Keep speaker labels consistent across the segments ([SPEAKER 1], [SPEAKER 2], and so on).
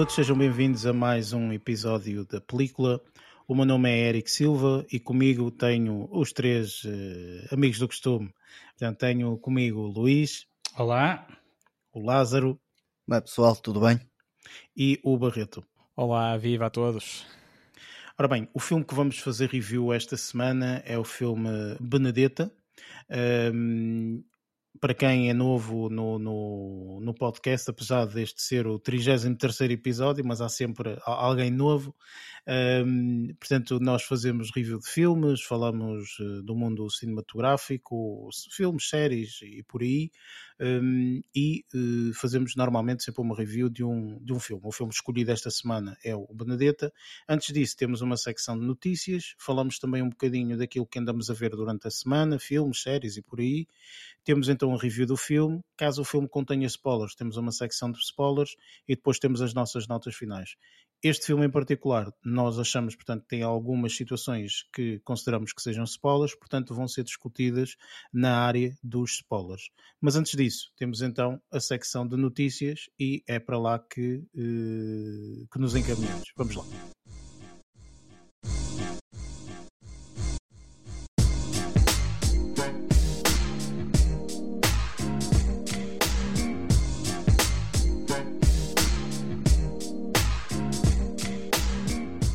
[SPEAKER 1] todos, sejam bem-vindos a mais um episódio da película. O meu nome é Eric Silva e comigo tenho os três uh, amigos do costume. Portanto, tenho comigo o Luís.
[SPEAKER 2] Olá.
[SPEAKER 1] O Lázaro.
[SPEAKER 3] Olá pessoal, tudo bem?
[SPEAKER 1] E o Barreto.
[SPEAKER 4] Olá, viva a todos.
[SPEAKER 1] Ora bem, o filme que vamos fazer review esta semana é o filme Benedetta. Um, para quem é novo no, no, no, podcast, apesar deste ser o 33 episódio, mas há sempre alguém novo. Um, portanto, nós fazemos review de filmes, falamos uh, do mundo cinematográfico, filmes, séries e por aí, um, e uh, fazemos normalmente sempre uma review de um, de um filme. O filme escolhido esta semana é o Benedetta. Antes disso, temos uma secção de notícias, falamos também um bocadinho daquilo que andamos a ver durante a semana, filmes, séries e por aí. Temos então a review do filme. Caso o filme contenha spoilers, temos uma secção de spoilers e depois temos as nossas notas finais. Este filme em particular, nós achamos, portanto, tem algumas situações que consideramos que sejam spoilers, portanto, vão ser discutidas na área dos spoilers. Mas antes disso, temos então a secção de notícias e é para lá que, uh, que nos encaminhamos. Vamos lá.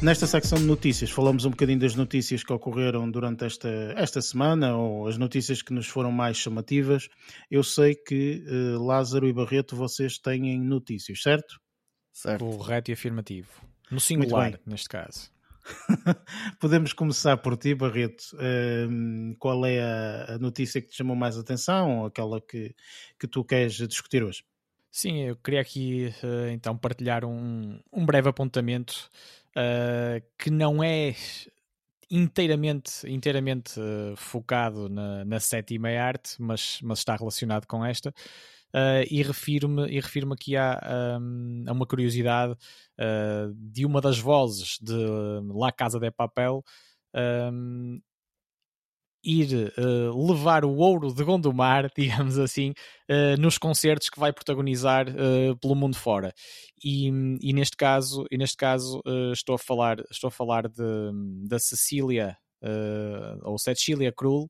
[SPEAKER 1] Nesta secção de notícias, falamos um bocadinho das notícias que ocorreram durante esta, esta semana, ou as notícias que nos foram mais chamativas. Eu sei que uh, Lázaro e Barreto, vocês têm notícias, certo?
[SPEAKER 4] Certo. Correto e afirmativo. No singular, neste caso.
[SPEAKER 1] Podemos começar por ti, Barreto. Uh, qual é a, a, notícia que te chamou mais atenção, ou aquela que, que tu queres discutir hoje?
[SPEAKER 4] Sim, eu queria aqui uh, então partilhar um, um breve apontamento uh, que não é inteiramente, inteiramente uh, focado na, na sétima arte, mas, mas está relacionado com esta. Uh, e refiro-me e refiro aqui a, um, a uma curiosidade uh, de uma das vozes de La Casa de Papel um, ir uh, levar o ouro de Gondomar, digamos assim, uh, nos concertos que vai protagonizar uh, pelo mundo fora. E, e, neste caso, e neste caso estou a falar, estou a falar de, da Cecília ou Cecília Krull,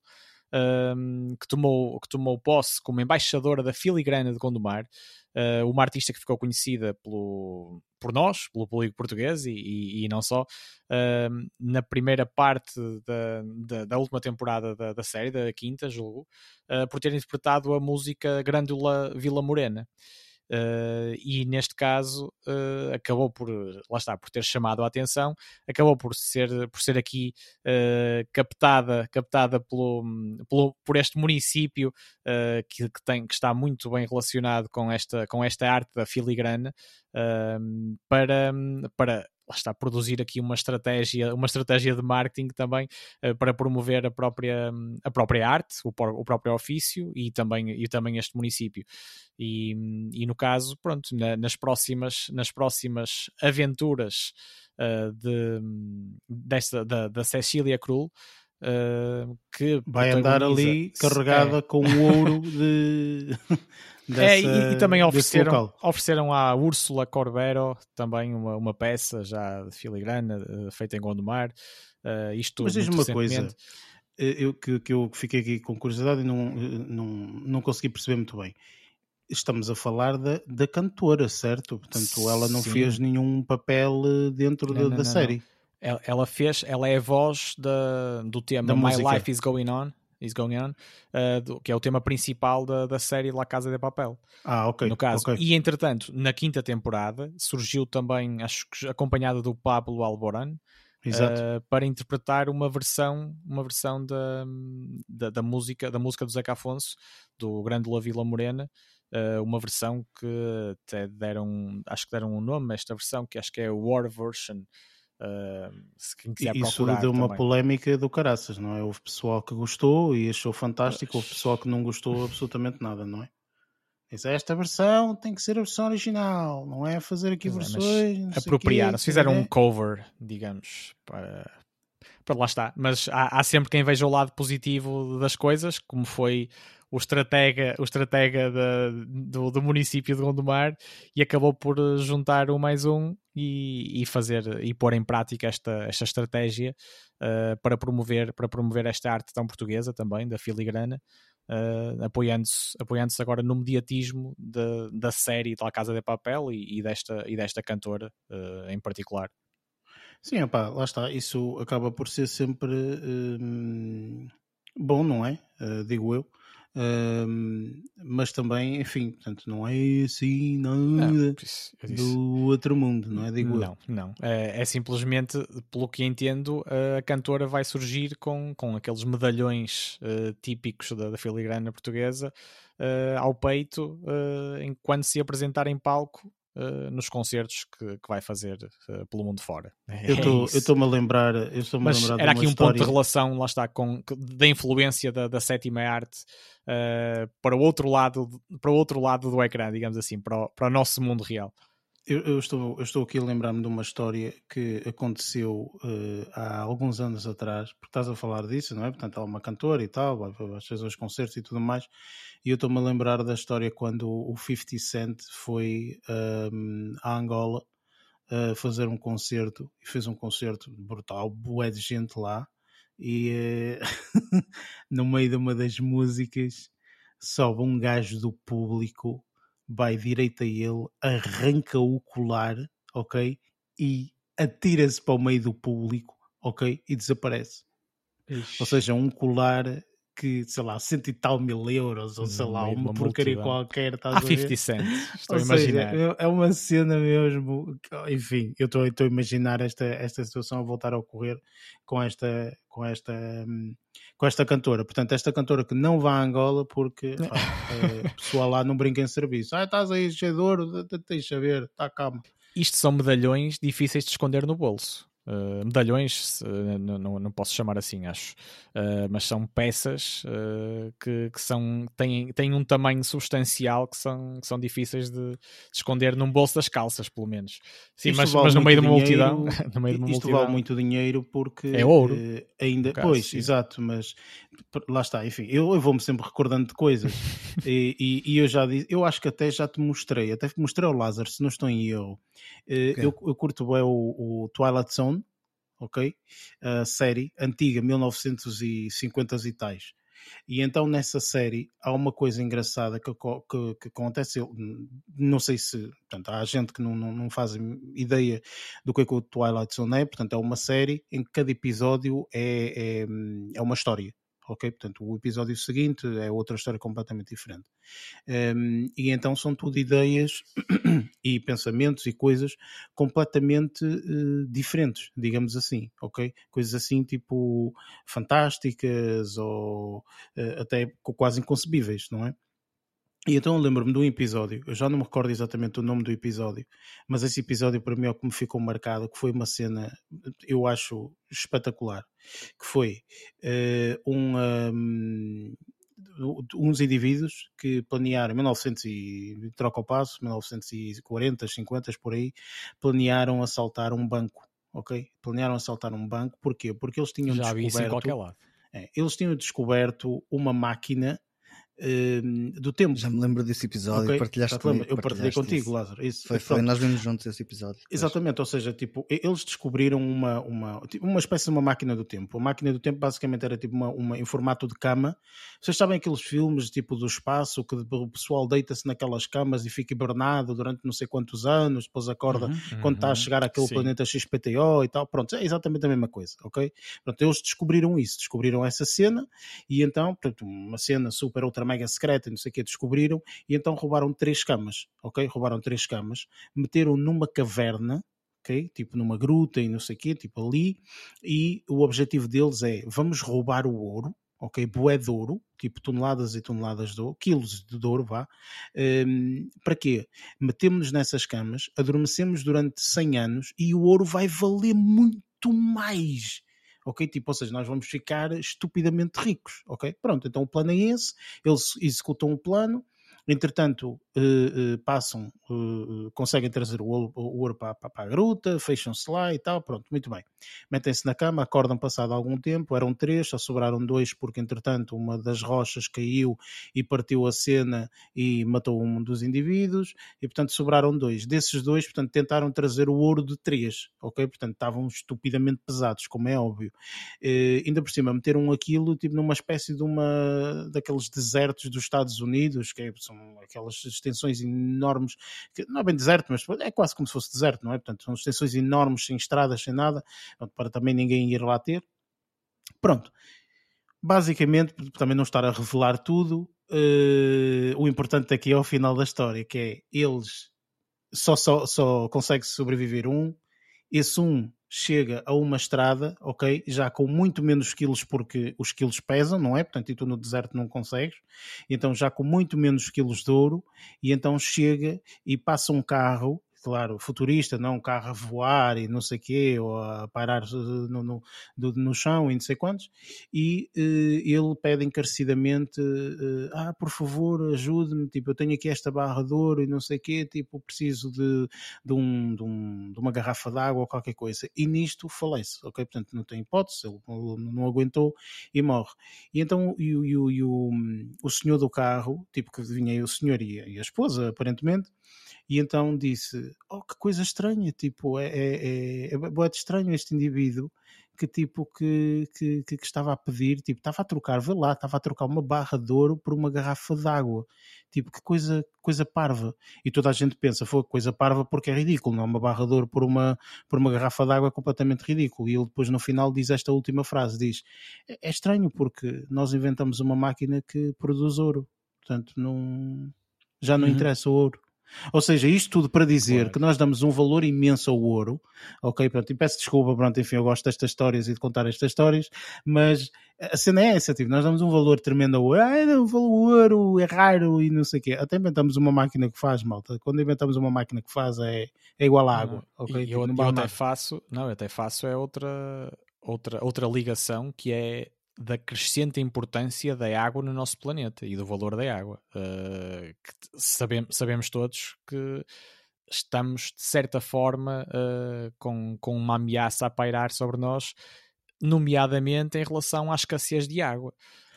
[SPEAKER 4] um, que, tomou, que tomou posse como embaixadora da filigrana de Gondomar, uh, uma artista que ficou conhecida pelo, por nós, pelo público português e, e, e não só, uh, na primeira parte da, da, da última temporada da, da, série, da quinta, julgo, uh, por ter interpretado a música Grândola Vila Morena. Uh, e neste caso uh, acabou por lá está por ter chamado a atenção acabou por ser por ser aqui uh, captada captada pelo, pelo, por este município que, que, tem que está muito bem relacionado com esta com esta arte da filigrana para para lá está, produzir aqui uma estratégia, uma estratégia de marketing também uh, para promover a própria, a própria arte, o, o, próprio ofício e também, e também este município. E, e no caso, pronto, na, nas, próximas, nas próximas aventuras uh, de, desta, da, da Cecília Krull, Uh, que
[SPEAKER 1] vai andar ali carregada é. com o ouro de
[SPEAKER 4] Dessa, é, e, e, também ofereceram, ofereceram à Úrsula Corbero também uma, uma peça já de filigrana uh, feita em Gondomar. Uh, isto
[SPEAKER 1] Mas diz-me uma coisa, eh, eu, que, que eu fiquei aqui com curiosidade e não, não, não consegui perceber muito bem. Estamos a falar da, da cantora, certo? Portanto, ela não Sim. fez nenhum papel dentro não, da, não, da não, série.
[SPEAKER 4] Ela fez, ela é a voz da, do tema da My música. Life is Going On is Going On, uh, do, que é o tema principal da, da série La Casa de Papel.
[SPEAKER 1] Ah, ok.
[SPEAKER 4] No caso.
[SPEAKER 1] Okay.
[SPEAKER 4] E entretanto, na quinta temporada, surgiu também, acho que acompanhada do Pablo Alboran, uh, para interpretar uma versão, uma versão da, da, da, música, da música do Zeca Afonso, do Grande La Vila Morena. Uh, uma versão que até deram, acho que deram um nome a esta versão, que acho que é a War Version, Uh,
[SPEAKER 1] se quem quiser Isso deu uma também. polémica do caraças, não é? Houve pessoal que gostou e achou fantástico, houve pessoal que não gostou absolutamente nada, não é? Diz, esta versão tem que ser a versão original, não é fazer aqui pois é, versões.
[SPEAKER 4] É, apropriar, se fizeram um cover, digamos, para, para lá está. Mas há, há, sempre quem veja o lado positivo das coisas, como foi o estratega, o estratega do, do, município de Gondomar e acabou por juntar um mais um e, e fazer e pôr em prática esta, esta estratégia uh, para, promover, para promover esta arte tão portuguesa também, da filigrana, uh, apoiando-se apoiando agora no mediatismo de, da série da Casa de Papel e, e, desta, e desta cantora uh, em particular.
[SPEAKER 1] Sim, opa, lá está. Isso acaba por ser sempre hum, bom, não é? Uh, digo eu. Hum, mas também, enfim, portanto, não é assim nada não, do outro mundo, não é? Digo
[SPEAKER 4] não, eu. não. É, é, simplesmente, pelo que entendo, a cantora vai surgir com, com aqueles medalhões uh, típicos da, da filigrana portuguesa uh, ao peito, enquanto se apresentar em palco uh, nos concertos que, que vai fazer uh, pelo mundo fora.
[SPEAKER 1] É eu estou-me a lembrar, eu estou
[SPEAKER 4] Mas
[SPEAKER 1] a lembrar
[SPEAKER 4] era aqui
[SPEAKER 1] um
[SPEAKER 4] história... ponto de relação, lá está, com, da influência da, da sétima arte uh, para o outro lado, para o outro lado do ecrã, digamos assim, para o, para o nosso mundo real.
[SPEAKER 1] Eu, eu, estou, eu estou aqui a lembrar-me de uma história que aconteceu uh, há alguns anos atrás, porque estás a falar disso, não é? Portanto, há uma cantora e tal, vai fazer os concertos e tudo mais, e eu estou-me a lembrar da história quando o 50 Cent foi um, ehm, Angola uh, fazer um concerto, e fez um concerto brutal, bué de gente lá, e uh, no meio de uma das músicas sobe um gajo do público vai direito a ele, arranca o colar, ok? E atira-se para o meio do público, ok? E desaparece. Ixi. Ou seja, um colar que, sei lá, cento e tal mil euros, ou sei lá, uma, uma porcaria qualquer.
[SPEAKER 4] Há 50 cents, estou ou a imaginar.
[SPEAKER 1] Seja, é uma cena mesmo. Enfim, eu estou, estou a imaginar esta, esta situação a voltar a ocorrer com esta, com esta, com esta cantora. Portanto, esta cantora que não vai a Angola porque pá, é, pessoal lá não brinca em serviço. Ah, estás aí cheio de ouro, deixa ver, está calma.
[SPEAKER 4] Isto são medalhões difíceis de esconder no bolso. Uh, medalhões, uh, não, não, posso chamar assim, acho, uh, mas são peças que, que, são, têm, têm um tamanho substancial que são, que são difíceis de, de esconder num bolso das calças, pelo menos. Sim, mas, vale mas no meio de uma dinheiro, multidão. no meio de uma
[SPEAKER 1] isto
[SPEAKER 4] multidão,
[SPEAKER 1] vale muito dinheiro porque
[SPEAKER 4] é ouro.
[SPEAKER 1] ainda, caso, pois, sim. exato, mas lá está, enfim, eu, eu vou-me sempre recordando de coisas e, e, e, eu já disse, eu acho que até já te mostrei, até mostrei ao Lázaro, se não estou em eu. Okay. Eu, eu curto bem o, o Twilight Zone ok? A série antiga, 1950 e tais. E então nessa série há uma coisa engraçada que, que, que acontece. Eu, não sei se. Portanto, há gente que não, não, não faz ideia do que é que o Twilight Zone é. Portanto, é uma série em que cada episódio é, é, é uma história ok? Portanto, o episódio seguinte é outra história completamente diferente. Um, e então são tudo ideias e pensamentos e coisas completamente uh, diferentes, digamos assim, ok? Coisas assim tipo fantásticas ou uh, até quase inconcebíveis, não é? E então lembro-me de um episódio, eu já não me recordo exatamente o nome do episódio, mas esse episódio para mim é o que me ficou marcado, que foi uma cena, eu acho espetacular, que foi uh, um, um, uns indivíduos que planearam, em 1900 e troca o passo, 1940, 50 por aí, planearam assaltar um banco, ok? Planearam assaltar um banco, porquê? Porque eles tinham
[SPEAKER 4] já
[SPEAKER 1] descoberto... É, eles tinham descoberto uma máquina uh, do tempo.
[SPEAKER 2] Já me lembro desse episódio, okay? partilhaste comigo,
[SPEAKER 1] Eu partilhei contigo, isso. Lázaro.
[SPEAKER 2] Isso, foi, foi, nós vimos juntos esse episódio.
[SPEAKER 1] Exatamente, ou seja, tipo, eles descobriram uma, uma, tipo, uma espécie de uma máquina do tempo. A máquina do tempo basicamente era tipo uma, uma em formato de cama. Vocês sabem aqueles filmes tipo do espaço que o pessoal deita-se naquelas camas e fica hibernado durante não sei quantos anos, depois acorda uhum, quando uhum, está a chegar àquele sim. planeta XPTO e tal. Pronto, é exatamente a mesma coisa, ok? Pronto, eles descobriram isso, descobriram essa cena e então, portanto, uma cena super ultra mega secreta, não sei o que, descobriram, e então roubaram três camas, ok? Roubaram três camas, meteram numa caverna, ok? Tipo numa gruta e não sei o quê, tipo ali, e o objetivo deles é, vamos roubar o ouro, ok? Boé de ouro, tipo toneladas e toneladas de ouro, quilos de ouro, vá. Um, para quê? Metemos-nos nessas camas, adormecemos durante 100 anos e o ouro vai valer muito mais ok? Tipo, ou seja, nós vamos ficar estupidamente ricos, ok? Pronto, então o plano é esse, eles executam o plano, Entretanto, uh, uh, passam, uh, conseguem trazer o ouro, o ouro para, para, para, a gruta, fecham-se lá e tal, pronto, muito bem. Metem-se na cama, acordam passado algum tempo, eram três, só sobraram dois, porque entretanto uma das rochas caiu e partiu a cena e matou um dos indivíduos, e portanto sobraram dois. Desses dois, portanto, tentaram trazer o ouro de três, ok? Portanto, estavam estupidamente pesados, como é óbvio. ainda por cima, meteram aquilo tipo numa espécie de uma daqueles desertos dos Estados Unidos, que é, são aquelas extensões enormes, que não é bem deserto, mas é quase como se fosse deserto, não é? Portanto, são extensões enormes, sem estradas, sem nada, para também ninguém ir lá ter. Pronto. Basicamente, também não estar a revelar tudo, uh, o importante aqui é o final da história, que é eles só, só, só consegue sobreviver um, esse um chega a uma estrada, ok, já com muito menos quilos porque os quilos pesam, não é? Portanto, e tu no deserto não consegues, então já com muito menos quilos de ouro, e então chega e passa um carro claro, futurista, não um carro a voar e não sei quê, ou a parar eh, no, no, no chão e não sei quantos, e uh, ele pede encarecidamente, uh, ah, por favor, ajude-me, tipo, eu tenho aqui esta barra de ouro e não sei quê, tipo, preciso de, de, um, de, um, de uma garrafa de água ou qualquer coisa. E nisto falece, ok? Portanto, não tem hipótese, ele não aguentou e morre. E então e, e, e o, o senhor do carro, tipo que vinha o senhor e a esposa, aparentemente, e então disse: Oh, que coisa estranha, tipo, é, é, é, é estranho este indivíduo que tipo que, que, que, estava a pedir, tipo, estava a trocar, vê lá, estava a trocar uma barra de ouro por uma garrafa de água. Tipo, que coisa, coisa parva. E toda a gente pensa, foi coisa parva porque é ridículo, não é? Uma barra de ouro por uma, por uma garrafa de água é completamente ridículo. E ele depois no final diz esta última frase, diz, é, é estranho porque nós inventamos uma máquina que produz ouro. Portanto, não, já não uhum. interessa o ouro. Ou seja, isto tudo para dizer claro. que nós damos um valor imenso ao ouro, ok? Pronto, e peço desculpa, pronto, enfim, eu gosto destas histórias e de contar estas histórias, mas a cena é essa, tipo, nós damos um valor tremendo ao ouro, ah, o ouro é raro e não sei o quê. Até inventamos uma máquina que faz, malta. Quando inventamos uma máquina que faz é, é igual à água, não, ok?
[SPEAKER 4] E eu, eu até faço, não, eu até faço é outra, outra, outra ligação que é da crescente importância da água no nosso planeta e do valor da água. Uh, sabemos, todos que estamos, de certa forma, uh, com, com uma ameaça a pairar sobre nós, nomeadamente em relação à escassez de água.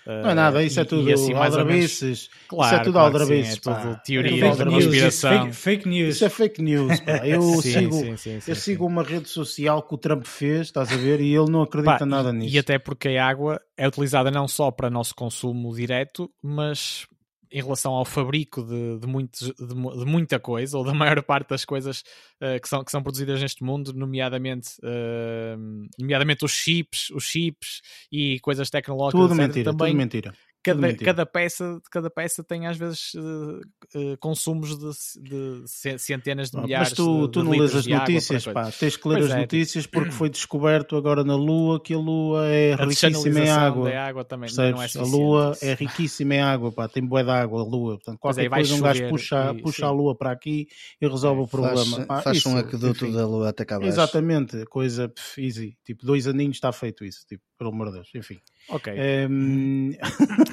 [SPEAKER 1] Não é nada, isso é tudo assim, aldrabices. Claro, isso é tudo claro aldrabices.
[SPEAKER 4] É tudo teoria é da conspiração.
[SPEAKER 1] Fake, fake, news. Isso é fake news. Pá. Eu, sim, sigo, sim, sim, eu sigo uma rede social que o Trump fez, estás a ver, e ele não acredita pá, nada nisso.
[SPEAKER 4] E até porque a água é utilizada não só para nosso consumo direto, mas em relação ao fabrico de, de, muitos, de, de, muita coisa, ou da maior parte das coisas uh, que, são, que são produzidas neste mundo, nomeadamente, uh, nomeadamente os chips, os chips e coisas tecnológicas.
[SPEAKER 1] Tudo mentira, também, tudo mentira
[SPEAKER 4] cada, cada, peça, cada peça tem às vezes uh, uh, consumos de, de, centenas de milhares
[SPEAKER 1] Mas tu,
[SPEAKER 4] de,
[SPEAKER 1] tu não lês as notícias, pá. Tens que ler pois as é. notícias porque foi descoberto agora na Lua que a Lua é a riquíssima em água.
[SPEAKER 4] água também
[SPEAKER 1] não é a Lua é riquíssima em água, pá. Tem bué de água a Lua. Portanto, qualquer aí, coisa um gajo puxa, e, puxa a Lua para aqui e resolve é, o problema.
[SPEAKER 2] Faz, faz um aqueduto da Lua até cá
[SPEAKER 1] Exatamente, coisa pff, easy. Tipo, dois aninhos está feito isso. Tipo, pelo amor de Deus. Enfim.
[SPEAKER 4] Ok.
[SPEAKER 1] Um...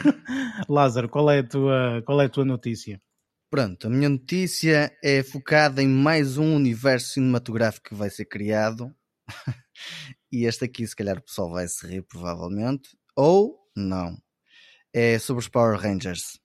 [SPEAKER 1] Lázaro, qual é, a tua, qual é a tua notícia?
[SPEAKER 2] Pronto, a minha notícia é focada em mais um universo cinematográfico que vai ser criado. e este aqui, se calhar, o pessoal vai se rir, provavelmente. Ou não. É sobre os Power Rangers.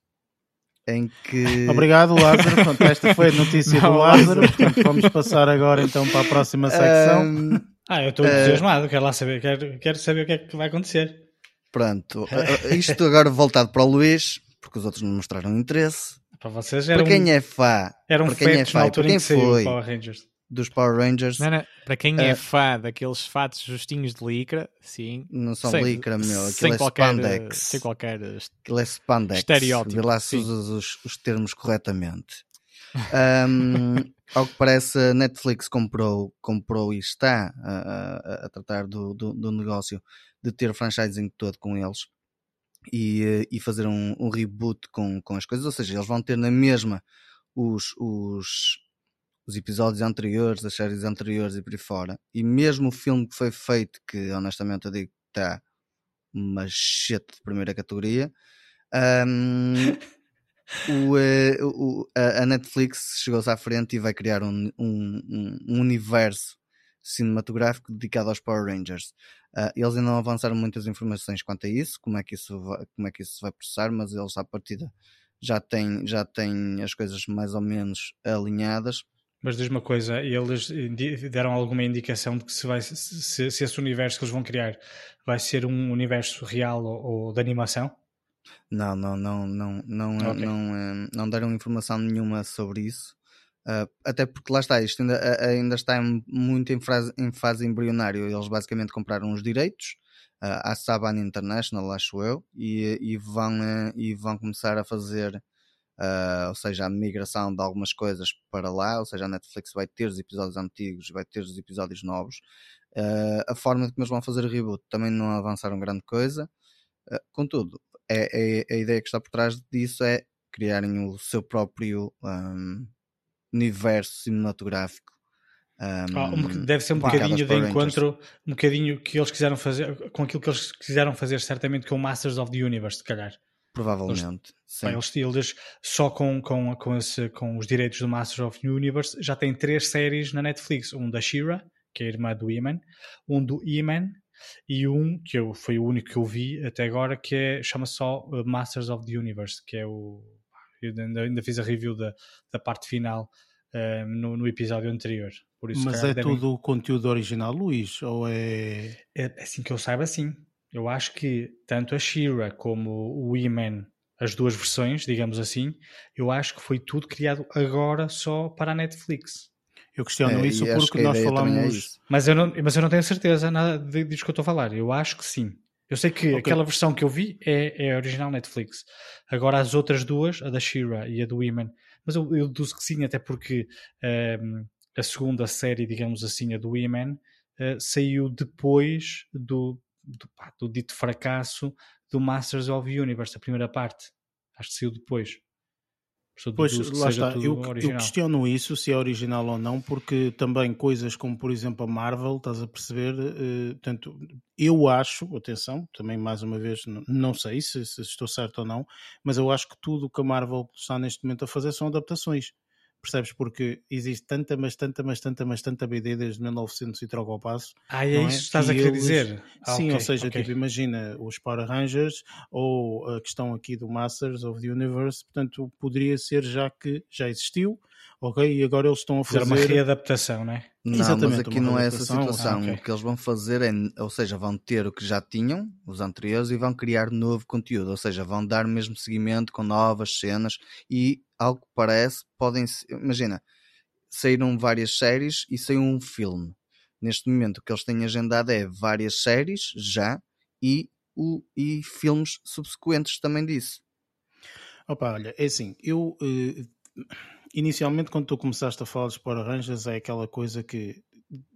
[SPEAKER 2] Em que.
[SPEAKER 1] Obrigado, Lázaro. Pronto, esta foi a notícia não, do Lázaro. Portanto, vamos passar agora então para a próxima secção. Um...
[SPEAKER 3] Ah, eu estou entusiasmado, quero lá saber, quero, quero saber o que é que vai acontecer.
[SPEAKER 2] Pronto, isto agora voltado para o Luís, porque os outros não mostraram interesse.
[SPEAKER 3] Para vocês era
[SPEAKER 2] Para quem um, é fã,
[SPEAKER 3] era um
[SPEAKER 2] para quem é fã,
[SPEAKER 3] para quem foi Power Rangers.
[SPEAKER 2] dos Power Rangers.
[SPEAKER 4] Não, não, para quem uh, é fã daqueles fatos justinhos de licra, sim.
[SPEAKER 2] Não são sem, licra, meu, aquilo é qualquer, spandex.
[SPEAKER 4] Sem qualquer
[SPEAKER 2] aquilo é spandex.
[SPEAKER 4] estereótipo.
[SPEAKER 2] Vê lá se usas os, os termos corretamente. Um, ao que parece, a Netflix comprou, comprou e está a, a, a tratar do, do, do, negócio de ter franchising todo com eles e, e fazer um, um, reboot com, com as coisas. Ou seja, eles vão ter na mesma os, os, os episódios anteriores, as séries anteriores e por aí fora. E mesmo o filme que foi feito, que honestamente eu digo que está uma de primeira categoria. Um, o, uh, o, a Netflix chegou-se à frente e vai criar um, um, um, universo cinematográfico dedicado aos Power Rangers. Uh, eles ainda não avançaram muitas informações quanto a isso, como é que isso vai, como é que isso vai processar, mas eles à partida já têm, já têm as coisas mais ou menos alinhadas.
[SPEAKER 3] Mas diz uma coisa, eles deram alguma indicação de que se, vai, se, se esse universo que eles vão criar vai ser um universo real ou, ou de animação?
[SPEAKER 2] Não, não, não, não, não, okay. não, não, não deram informação nenhuma sobre isso. Uh, até porque lá está, isto ainda, ainda está muito em fase, em fase embrionário. Eles basicamente compraram os direitos uh, à Saban International, acho eu, e, e, vão, uh, e vão começar a fazer ou seja, a migração de algumas coisas para lá, ou seja, a Netflix vai ter os episódios antigos, vai ter os episódios novos. A forma como eles vão fazer o reboot também não avançaram grande coisa. Contudo, é, é, a ideia que está por trás disso é criarem o seu próprio um, universo cinematográfico.
[SPEAKER 3] Um, deve ser um bocadinho de encontro, um bocadinho que eles quiseram fazer com aquilo que eles quiseram fazer, certamente com Masters of the Universe, se calhar.
[SPEAKER 2] Provavelmente.
[SPEAKER 3] Eles, eles, só com, com, com, esse, com os direitos do Masters of the Universe já têm três séries na Netflix: um da Shira, que é a irmã do Iman, um do Iman e um que eu, foi o único que eu vi até agora, que é, chama só uh, Masters of the Universe, que é o. Eu ainda, ainda fiz a review da, da parte final uh, no, no, episódio anterior.
[SPEAKER 1] Isso, Mas é devem... tudo o conteúdo original, Luís? Ou é...
[SPEAKER 3] é. Assim que eu saiba, sim. Eu acho que tanto a Shira como o Iman, as duas versões, digamos assim, eu acho que foi tudo criado agora só para a Netflix.
[SPEAKER 1] Eu questiono é, isso porque nós é falamos.
[SPEAKER 3] É mas, eu não, mas eu não tenho certeza nada disso que eu estou a falar. Eu acho que sim. Eu sei que okay. aquela versão que eu vi é, é a original Netflix. Agora as outras duas, a da Shira e a do Women, mas eu, eu deduzo que sim, até porque um, ehm, a segunda série, digamos assim, a do Women, uh, saiu depois do, do, pá, do dito fracasso do Masters of the Universe, a primeira parte. Acho que saiu depois.
[SPEAKER 1] Pois, lá está. Eu, eu, questiono isso, se é original ou não, porque também coisas como, por exemplo, a Marvel, estás a perceber, uh, portanto, eu acho, atenção, também mais uma vez, não, não sei se, se, estou certo ou não, mas eu acho que tudo o que a Marvel está neste momento a fazer são adaptações. Percebes? Porque existe tanta, mas tanta, mas tanta, mas tanta BD desde 1900 e troca ao passo.
[SPEAKER 3] Ah, é isso que é? estás a querer dizer?
[SPEAKER 1] Ah, sim, okay, ou seja, okay. tipo, imagina os Power Rangers ou a questão aqui do Masters of the Universe, portanto, poderia ser já que já existiu, ok? E agora eles estão a fazer...
[SPEAKER 3] uma readaptação, não é?
[SPEAKER 2] Não, Exatamente, mas aqui não é essa situação. Ah, okay. O que eles vão fazer é, ou seja, vão ter o que já tinham, os anteriores, e vão criar novo conteúdo, ou seja, vão dar mesmo seguimento com novas cenas e, algo que parece, podem, imagina, saíram várias séries e saiu um filme. Neste momento o que eles têm agendado é várias séries já e, o, e filmes subsequentes também disso.
[SPEAKER 1] Opa, olha, é assim, eu... Uh inicialmente quando tu começaste a falar dos Power Rangers é aquela coisa que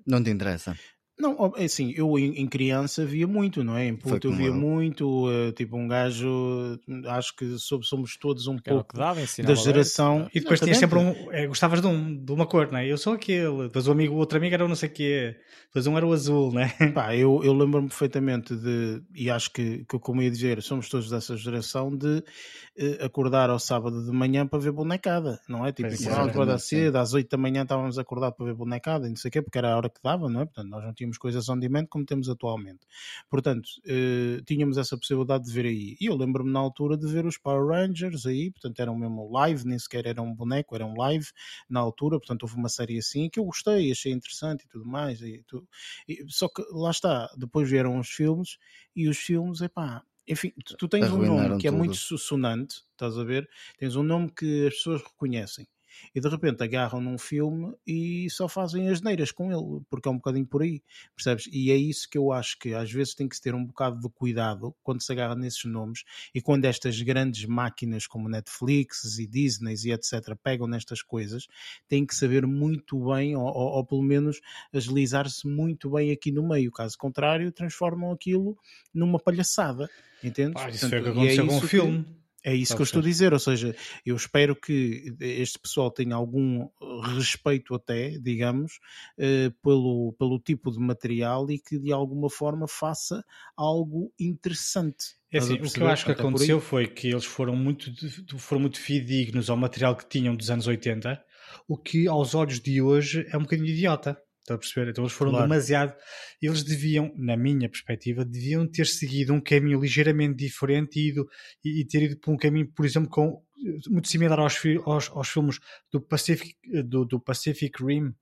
[SPEAKER 2] não te interessa.
[SPEAKER 1] Não, é assim, eu em, em, criança via muito, não é? Em puto eu via eu. muito, uh, tipo um gajo, acho que somos todos um pouco dava, da geração.
[SPEAKER 3] E depois tinha sempre um, é, gostavas de, um, de uma cor, não é? Eu sou aquele, depois o amigo, o outro amigo era o não sei o quê, depois um era o azul, não é?
[SPEAKER 1] Pá, eu, eu lembro-me perfeitamente de, e acho que, que como ia dizer, somos todos dessa geração, de uh, acordar ao sábado de manhã para ver bonecada, não é? Tipo, acordar cedo, às 8 da manhã estávamos acordados para ver bonecada e não sei o quê, porque era a hora que dava, não é? Portanto, nós não tínhamos tínhamos coisas on demand como temos atualmente. Portanto, eh, tínhamos essa possibilidade de ver aí. E eu lembro-me na altura de ver os Power Rangers aí, portanto era mesmo live, nem sequer era um boneco, era um live na altura, portanto houve uma série assim que eu gostei, achei interessante e tudo mais. E tudo. E, só que lá está, depois vieram os filmes e os filmes, epá, enfim, tu, tu tens um nome que é muito sonante, estás a ver? Tens um nome que as pessoas reconhecem e de repente agarram num filme e só fazem as neiras com ele, porque é um bocadinho por aí, percebes? E é isso que eu acho que às vezes tem que se ter um bocado de cuidado quando se agarra nesses nomes e quando estas grandes máquinas como Netflix e Disney e etc. pegam nestas coisas, tem que saber muito bem, ou, ou, ou pelo menos agilizar-se muito bem aqui no meio, caso contrário, transformam aquilo numa palhaçada. Entende?
[SPEAKER 3] Pá, isso Portanto, foi o que aconteceu é com o filme.
[SPEAKER 1] É isso que eu estou a dizer, ou seja, eu espero que este pessoal tenha algum respeito até, digamos, eh, pelo, pelo tipo de material e que de alguma forma faça algo interessante.
[SPEAKER 3] É assim, o que eu acho que aconteceu foi que eles foram muito, foram muito fidedignos ao material que tinham dos anos 80, o que aos olhos de hoje é um bocadinho idiota. Está a perceber? Então eles foram claro. demasiado. Eles deviam, na minha perspectiva, deviam ter seguido um caminho ligeiramente diferente e, ido, e, e ter ido por um caminho, por exemplo, com, muito similar aos, aos, aos filmes do Pacific, do, do Pacific Rim,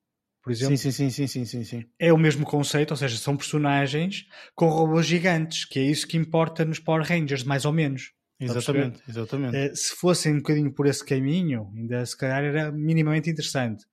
[SPEAKER 3] por exemplo.
[SPEAKER 1] Sim, sim, sim, sim, sim, sim.
[SPEAKER 3] É o mesmo conceito, ou seja, são personagens com robôs gigantes, que é isso que importa nos Power Rangers, mais ou menos.
[SPEAKER 1] Exatamente, exatamente.
[SPEAKER 3] Eh, se fossem um bocadinho por esse caminho, ainda se calhar era minimamente interessante.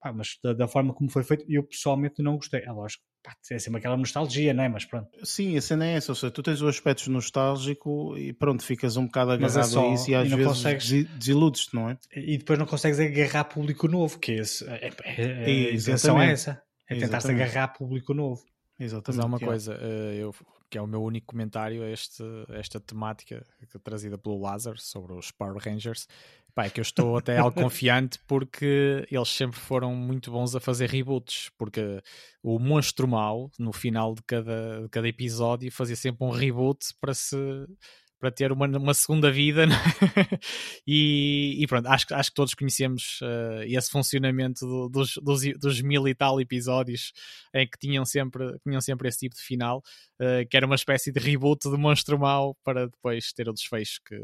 [SPEAKER 3] Pá, mas da, da, forma como foi feito, eu pessoalmente não gostei. É lógico, pá, é sempre aquela nostalgia, não é? Mas pronto.
[SPEAKER 1] Sim, a cena é essa, ou seja, tu tens o aspecto nostálgico e pronto, ficas um bocado é agarrado é só, a isso e às e vezes consegues... desiludes-te, não é?
[SPEAKER 3] E depois não consegues agarrar público novo, que é esse, é, é, é, a intenção é essa, é tentar-se agarrar público novo.
[SPEAKER 4] Exatamente. Mas há uma coisa, eh, eu, que é o meu único comentário a este, esta temática trazida pelo Lázaro sobre os Power Rangers, Pá, é que eu estou até algo confiante porque eles sempre foram muito bons a fazer reboots, porque o monstro mau, no final de cada, de cada episódio, fazia sempre um reboot para se para ter uma, uma segunda vida né? e, e, pronto, acho, acho que todos conhecemos uh, esse funcionamento do, dos, dos, dos, mil e tal episódios em que tinham sempre, tinham sempre esse tipo de final, uh, que era uma espécie de reboot do monstro mau para depois ter o desfecho que,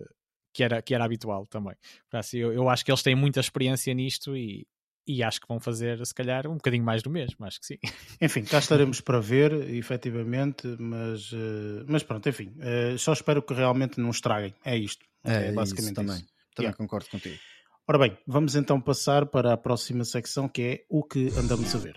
[SPEAKER 4] que era, que era habitual também. Assim, eu, eu acho que eles têm muita experiência nisto e, e acho que vão fazer, se calhar, um bocadinho mais do mesmo, acho que sim.
[SPEAKER 1] Enfim, cá estaremos para ver, efetivamente, mas, uh, mas pronto, enfim, uh, só espero que realmente não estraguem, é isto.
[SPEAKER 2] É, é basicamente isso, também. Isso. Também yeah. concordo contigo.
[SPEAKER 1] Ora bem, vamos então passar para a próxima secção que é o que andamos a ver.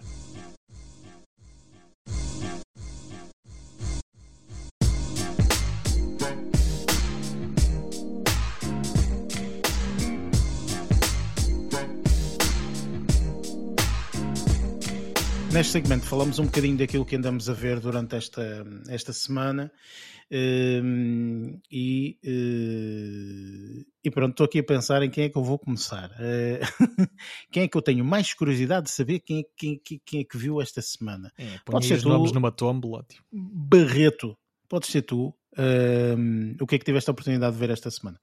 [SPEAKER 1] Neste segmento falamos um bocadinho daquilo que andamos a ver durante esta, esta semana um, e, uh, e pronto, estou aqui a pensar em quem é que eu vou começar. Uh, quem é que eu tenho mais curiosidade de saber quem é, quem, quem é que viu esta semana?
[SPEAKER 4] É, Pode ser tu, nomes numa tómbola. Tipo.
[SPEAKER 1] Barreto, pode ser tu. Um, o que é que tiveste a oportunidade de ver esta semana?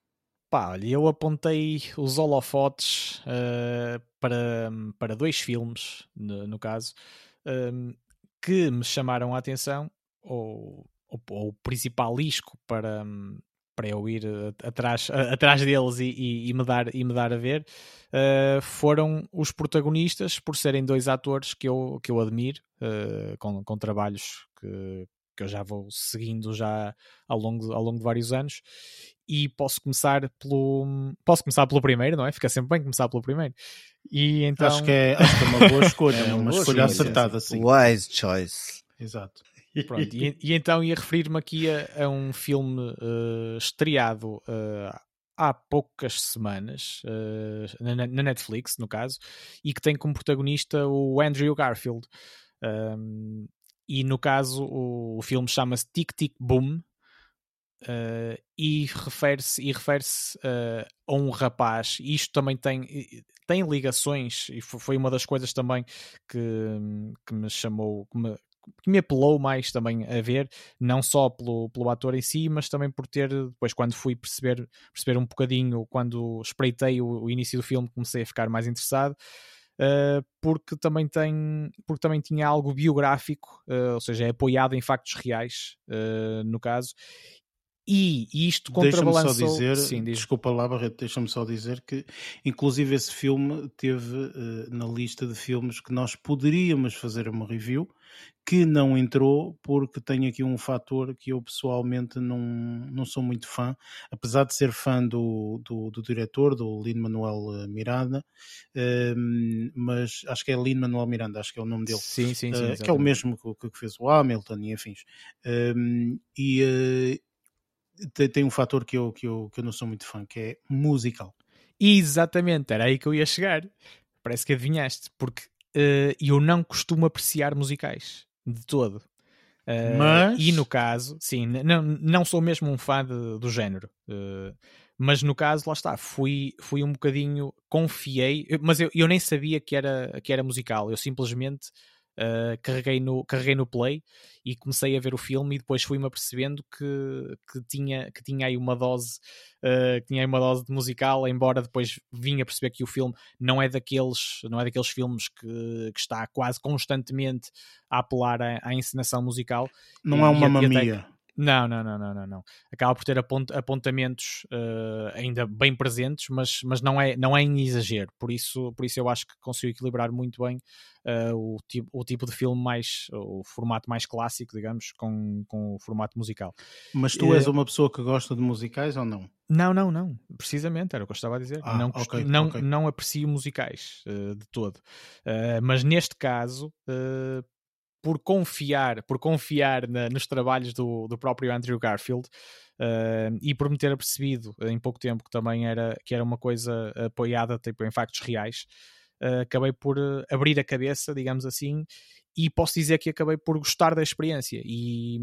[SPEAKER 4] Pá, olha, eu apontei os holofotes uh, para, para dois filmes, no, no caso, um, que me chamaram a atenção, ou, ou, ou, o principal isco para, para eu ir atrás, atrás deles e, e, e, me dar, e me dar a ver, uh, foram os protagonistas, por serem dois atores que eu, que eu admiro, uh, com, com trabalhos que, que eu já vou seguindo já ao longo, ao longo de vários anos e posso começar pelo posso começar pelo primeiro, não é? Fica sempre bem começar pelo primeiro. E então
[SPEAKER 1] acho que é, acho que é uma boa escolha, é uma, escolha acertada, sim.
[SPEAKER 2] Wise choice.
[SPEAKER 1] Exato.
[SPEAKER 4] Pronto, e, e, então ia referir-me aqui a, a, um filme uh, estreado uh, há poucas semanas uh, na, na, Netflix, no caso, e que tem como protagonista o Andrew Garfield. Um, e no caso o, o filme chama-se Tic Tic Boom uh, e refere-se e refere-se uh, a um rapaz. Isto também tem tem ligações e foi uma das coisas também que, que me chamou que me, que me apelou mais também a ver, não só pelo, pelo ator em si, mas também por ter, depois quando fui perceber, perceber um bocadinho, quando espreitei o, o início do filme, comecei a ficar mais interessado porque, também tem, porque também tinha algo biográfico, uh, ou seja, é apoiado em factos reais, uh, no caso, e isto contrabalançou...
[SPEAKER 1] Deixa-me só dizer, Sim, diz... desculpa lá Barreto, deixa-me só dizer que inclusive esse filme teve uh, na lista de filmes que nós poderíamos fazer uma review, que não entrou porque tem aqui um fator que eu pessoalmente não, não sou muito fã, apesar de ser fã do, do, do diretor, do Lin-Manuel eh, Miranda, uh, mas acho que é Lin-Manuel Miranda, acho que é o nome dele.
[SPEAKER 4] Sim, sim, sim. Uh,
[SPEAKER 1] que é o mesmo que, que, fez o Hamilton e afins. Ehm, e tem, tem um fator que eu, que, eu, que eu não sou muito fã, que é musical.
[SPEAKER 4] Exatamente, era aí que eu ia chegar. Parece que adivinhaste, porque uh, eu não costumo apreciar musicais de todo. Uh,
[SPEAKER 1] Mas...
[SPEAKER 4] E no caso, sim, não, não sou mesmo um fã de, do género. Uh, mas no caso, lá está, fui, fui um bocadinho, confiei, mas eu, eu nem sabia que era, que era musical, eu simplesmente uh, carreguei, no, carreguei no play e comecei a ver o filme e depois fui-me apercebendo que, que, tinha, que tinha aí uma dose uh, que tinha aí uma dose de musical, embora depois vinha a perceber que o filme não é daqueles, não é daqueles filmes que, que está quase constantemente a apelar à, à encenação musical.
[SPEAKER 1] Não e, é uma mamia.
[SPEAKER 4] Não, não, não, não, não, não. Acaba por ter apont apontamentos uh, ainda bem presentes, mas, mas não, é, não é em exagero. Por isso, por isso eu acho que consigo equilibrar muito bem uh, o, tipo, o tipo de filme mais, o formato mais clássico, digamos, com, com o formato musical.
[SPEAKER 1] Mas tu és uma pessoa que gosta de musicais ou não?
[SPEAKER 4] Não, não, não. Precisamente, era o que eu estava a dizer. Ah, não, okay, não, okay. não aprecio musicais uh, de todo. mas neste caso, por confiar, por confiar na, nos trabalhos do, do próprio Andrew Garfield uh, e por me ter apercebido em pouco tempo que também era, que era uma coisa apoiada tipo, em factos reais, uh, acabei por eh, abrir a cabeça, digamos assim, e posso dizer que acabei por gostar da experiência e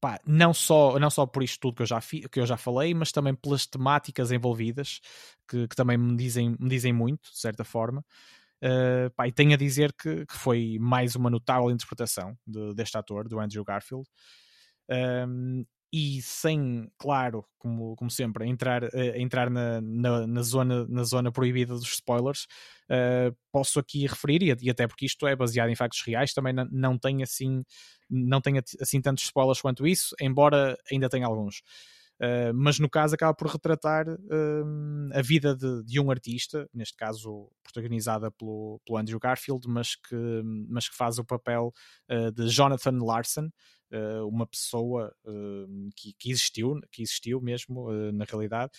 [SPEAKER 4] pá, não só não só por isto tudo que eu já fi, que eu já falei, mas também pelas temáticas envolvidas que, que também me dizem me dizem muito de certa forma. Uh, pá, e tenho a dizer que, que, foi mais uma notável interpretação de, deste ator, do Andrew Garfield. Um, e sem, claro, como, como sempre, entrar, uh, entrar na, na, na, zona, na zona proibida dos spoilers, uh, posso aqui referir, e, e, até porque isto é baseado em factos reais, também não, tem assim não assim tantos spoilers quanto isso, embora ainda tenha alguns. Uh, mas no caso acaba por retratar uh, a vida de, de, um artista, neste caso protagonizada pelo, pelo Andrew Garfield, mas que, mas que faz o papel uh, de Jonathan Larson, uma pessoa que, que, existiu, que existiu mesmo na realidade,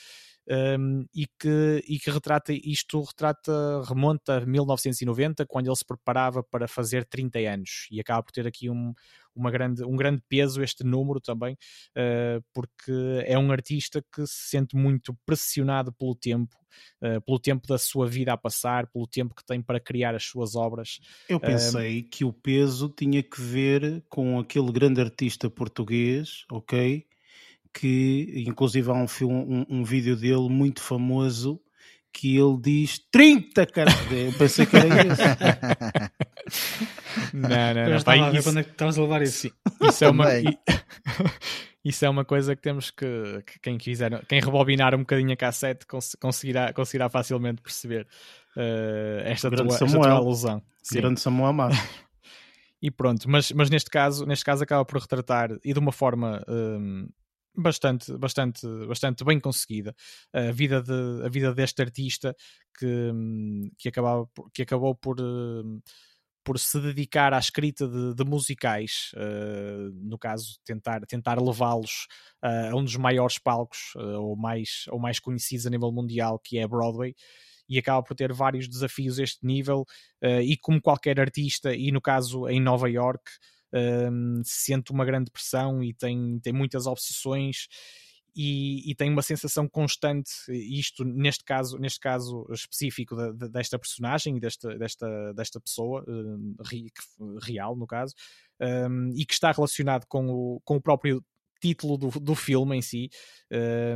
[SPEAKER 4] um, e, que, e que retrata isto retrata, remonta a 1990, quando ele se preparava para fazer 30 anos, e acaba por ter aqui um, uma grande, um grande peso este número também, uh, porque é um artista que se sente muito pressionado pelo tempo, uh, pelo tempo da sua vida a passar, pelo tempo que tem para criar as suas obras.
[SPEAKER 1] Eu pensei que o peso tinha que ver com aquele grande artista português, ok? Que inclusive há um, filme, um, um vídeo dele muito famoso que ele diz 30, cara. Eu pensei que era isso.
[SPEAKER 4] não, não, não.
[SPEAKER 3] Ver isso... quando é que estavas a levar isso.
[SPEAKER 4] Isso é uma. isso é uma coisa que temos que, que, quem quiser, quem rebobinar um bocadinho a cassete cons conseguirá, conseguirá facilmente perceber uh, esta, tua, esta tua alusão.
[SPEAKER 1] Grande Samuel Mar.
[SPEAKER 4] e pronto, mas, mas neste caso, neste caso acaba por retratar e de uma forma um, bastante, bastante, bastante bem conseguida. A vida, de, a vida deste artista que, que, acabava, que acabou por, por se dedicar à escrita de, de musicais, uh, no caso, tentar, tentar levá-los uh, a um dos maiores palcos uh, ou, mais, ou mais conhecidos a nível mundial, que é Broadway. E acaba por ter vários desafios a este nível, e como qualquer artista, e no caso em Nova York, um, sente uma grande pressão e tem, tem muitas obsessões e, e, tem uma sensação constante, isto neste caso, neste caso específico de, desta personagem e desta, desta, desta pessoa, real no caso, um, e que está relacionado com o, com o próprio título do, do filme em si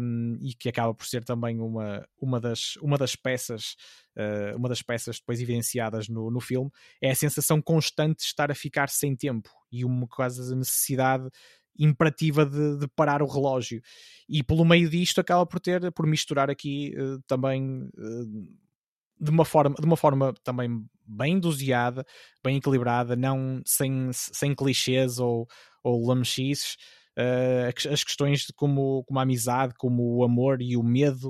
[SPEAKER 4] um, e que acaba por ser também uma, uma, das, uma das peças uh, uma das peças depois evidenciadas no, no filme é a sensação constante de estar a ficar sem tempo e uma quase necessidade imperativa de, de, parar o relógio. E pelo meio disto acaba por ter por misturar aqui uh, também uh, de uma forma de uma forma também bem doseada bem equilibrada não sem, sem clichês ou, ou lamechices uh, as questões como, como a amizade, como o amor e o medo,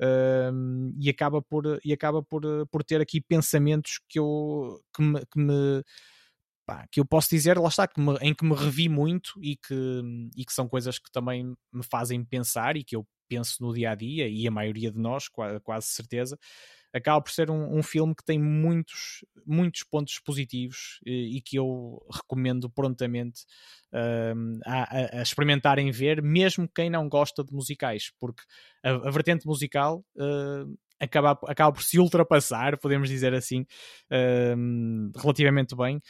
[SPEAKER 4] uh, e acaba, por, e acaba por, por ter aqui pensamentos que eu que me, que me pá, que eu posso dizer, lá está, que me, em que me revi muito e que, e que são coisas que também me fazem pensar e que eu penso no dia a dia, e a maioria de nós, quase certeza, acaba por ser um, um, filme que tem muitos, muitos pontos positivos e, e que eu recomendo prontamente uh, a, a, experimentarem ver, mesmo quem não gosta de musicais, porque a, a vertente musical uh, acaba, acaba por se ultrapassar, podemos dizer assim, uh, relativamente bem.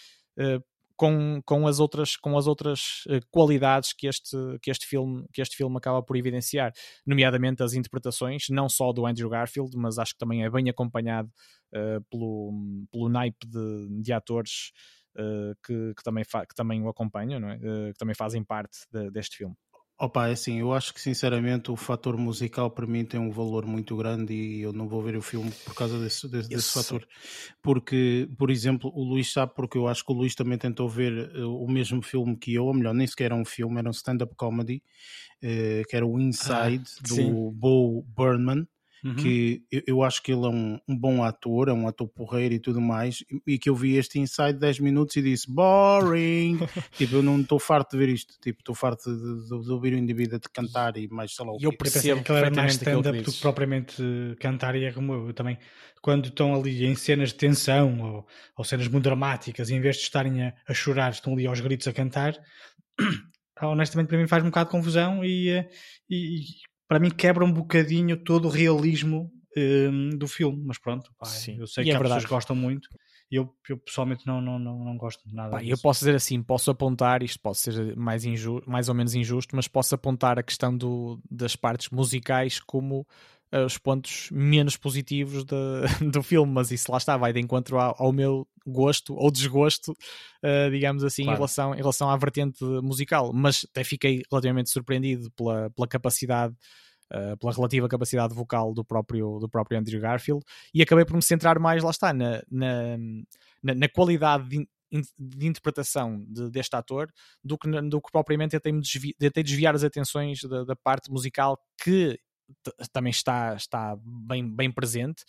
[SPEAKER 4] Com, com as outras, com as outras uh, qualidades que este, que, este filme, que este filme acaba por evidenciar, nomeadamente as interpretações, não só do Andrew Garfield, mas acho que também é bem acompanhado uh, pelo, pelo naipe de, de atores uh, que, que, também que também o acompanham, é? que também fazem parte de, deste filme.
[SPEAKER 1] Opa, é assim, eu acho que sinceramente o fator musical para mim tem um valor muito grande e eu não vou ver o filme por causa desse, desse, desse fator. Porque, por exemplo, o Luís sabe, porque eu acho que o Luís também tentou ver uh, o mesmo filme que eu, ou melhor, nem sequer era um filme, era um stand-up comedy, uh, que era o Inside, ah, do sim. Bo Burnham uhum. que eu, eu, acho que ele é um, um, bom ator, é um ator porreiro e tudo mais, e, e que eu vi este Inside 10 minutos e disse boring, tipo, eu não estou farto de ver isto, tipo, estou farto de, de, de, ouvir o indivíduo de cantar e mais sei lá o
[SPEAKER 3] Eu percebo que ele era mais stand-up do que propriamente cantar e é como eu, também, quando estão ali em cenas de tensão ou, ou cenas muito dramáticas, e em vez de estarem a, a chorar, estão ali aos gritos a cantar, honestamente para mim faz um bocado de confusão e, eh, e, para mim quebra um bocadinho todo o realismo um, do filme, mas pronto, pá, eu sei e que é as pessoas gostam muito e eu, eu, pessoalmente não, não, não, não gosto de nada
[SPEAKER 4] pá, Eu posso dizer assim, posso apontar, isto pode ser mais, injusto, mais ou menos injusto, mas posso apontar a questão do, das partes musicais como os pontos menos positivos de, do filme, mas isso lá está, vai de encontro ao, ao meu gosto ou desgosto, uh, digamos assim, claro. em, relação, em relação à vertente musical. Mas até fiquei relativamente surpreendido pela, pela capacidade. Uh, pela relativa capacidade vocal do próprio, do próprio Andrew Garfield e acabei por me centrar mais, lá está, na, na, na, na qualidade de, de interpretação de, deste ator do que, do que propriamente tentei, desvi, tentei desviar as atenções da, da parte musical que também está, está bem, bem presente.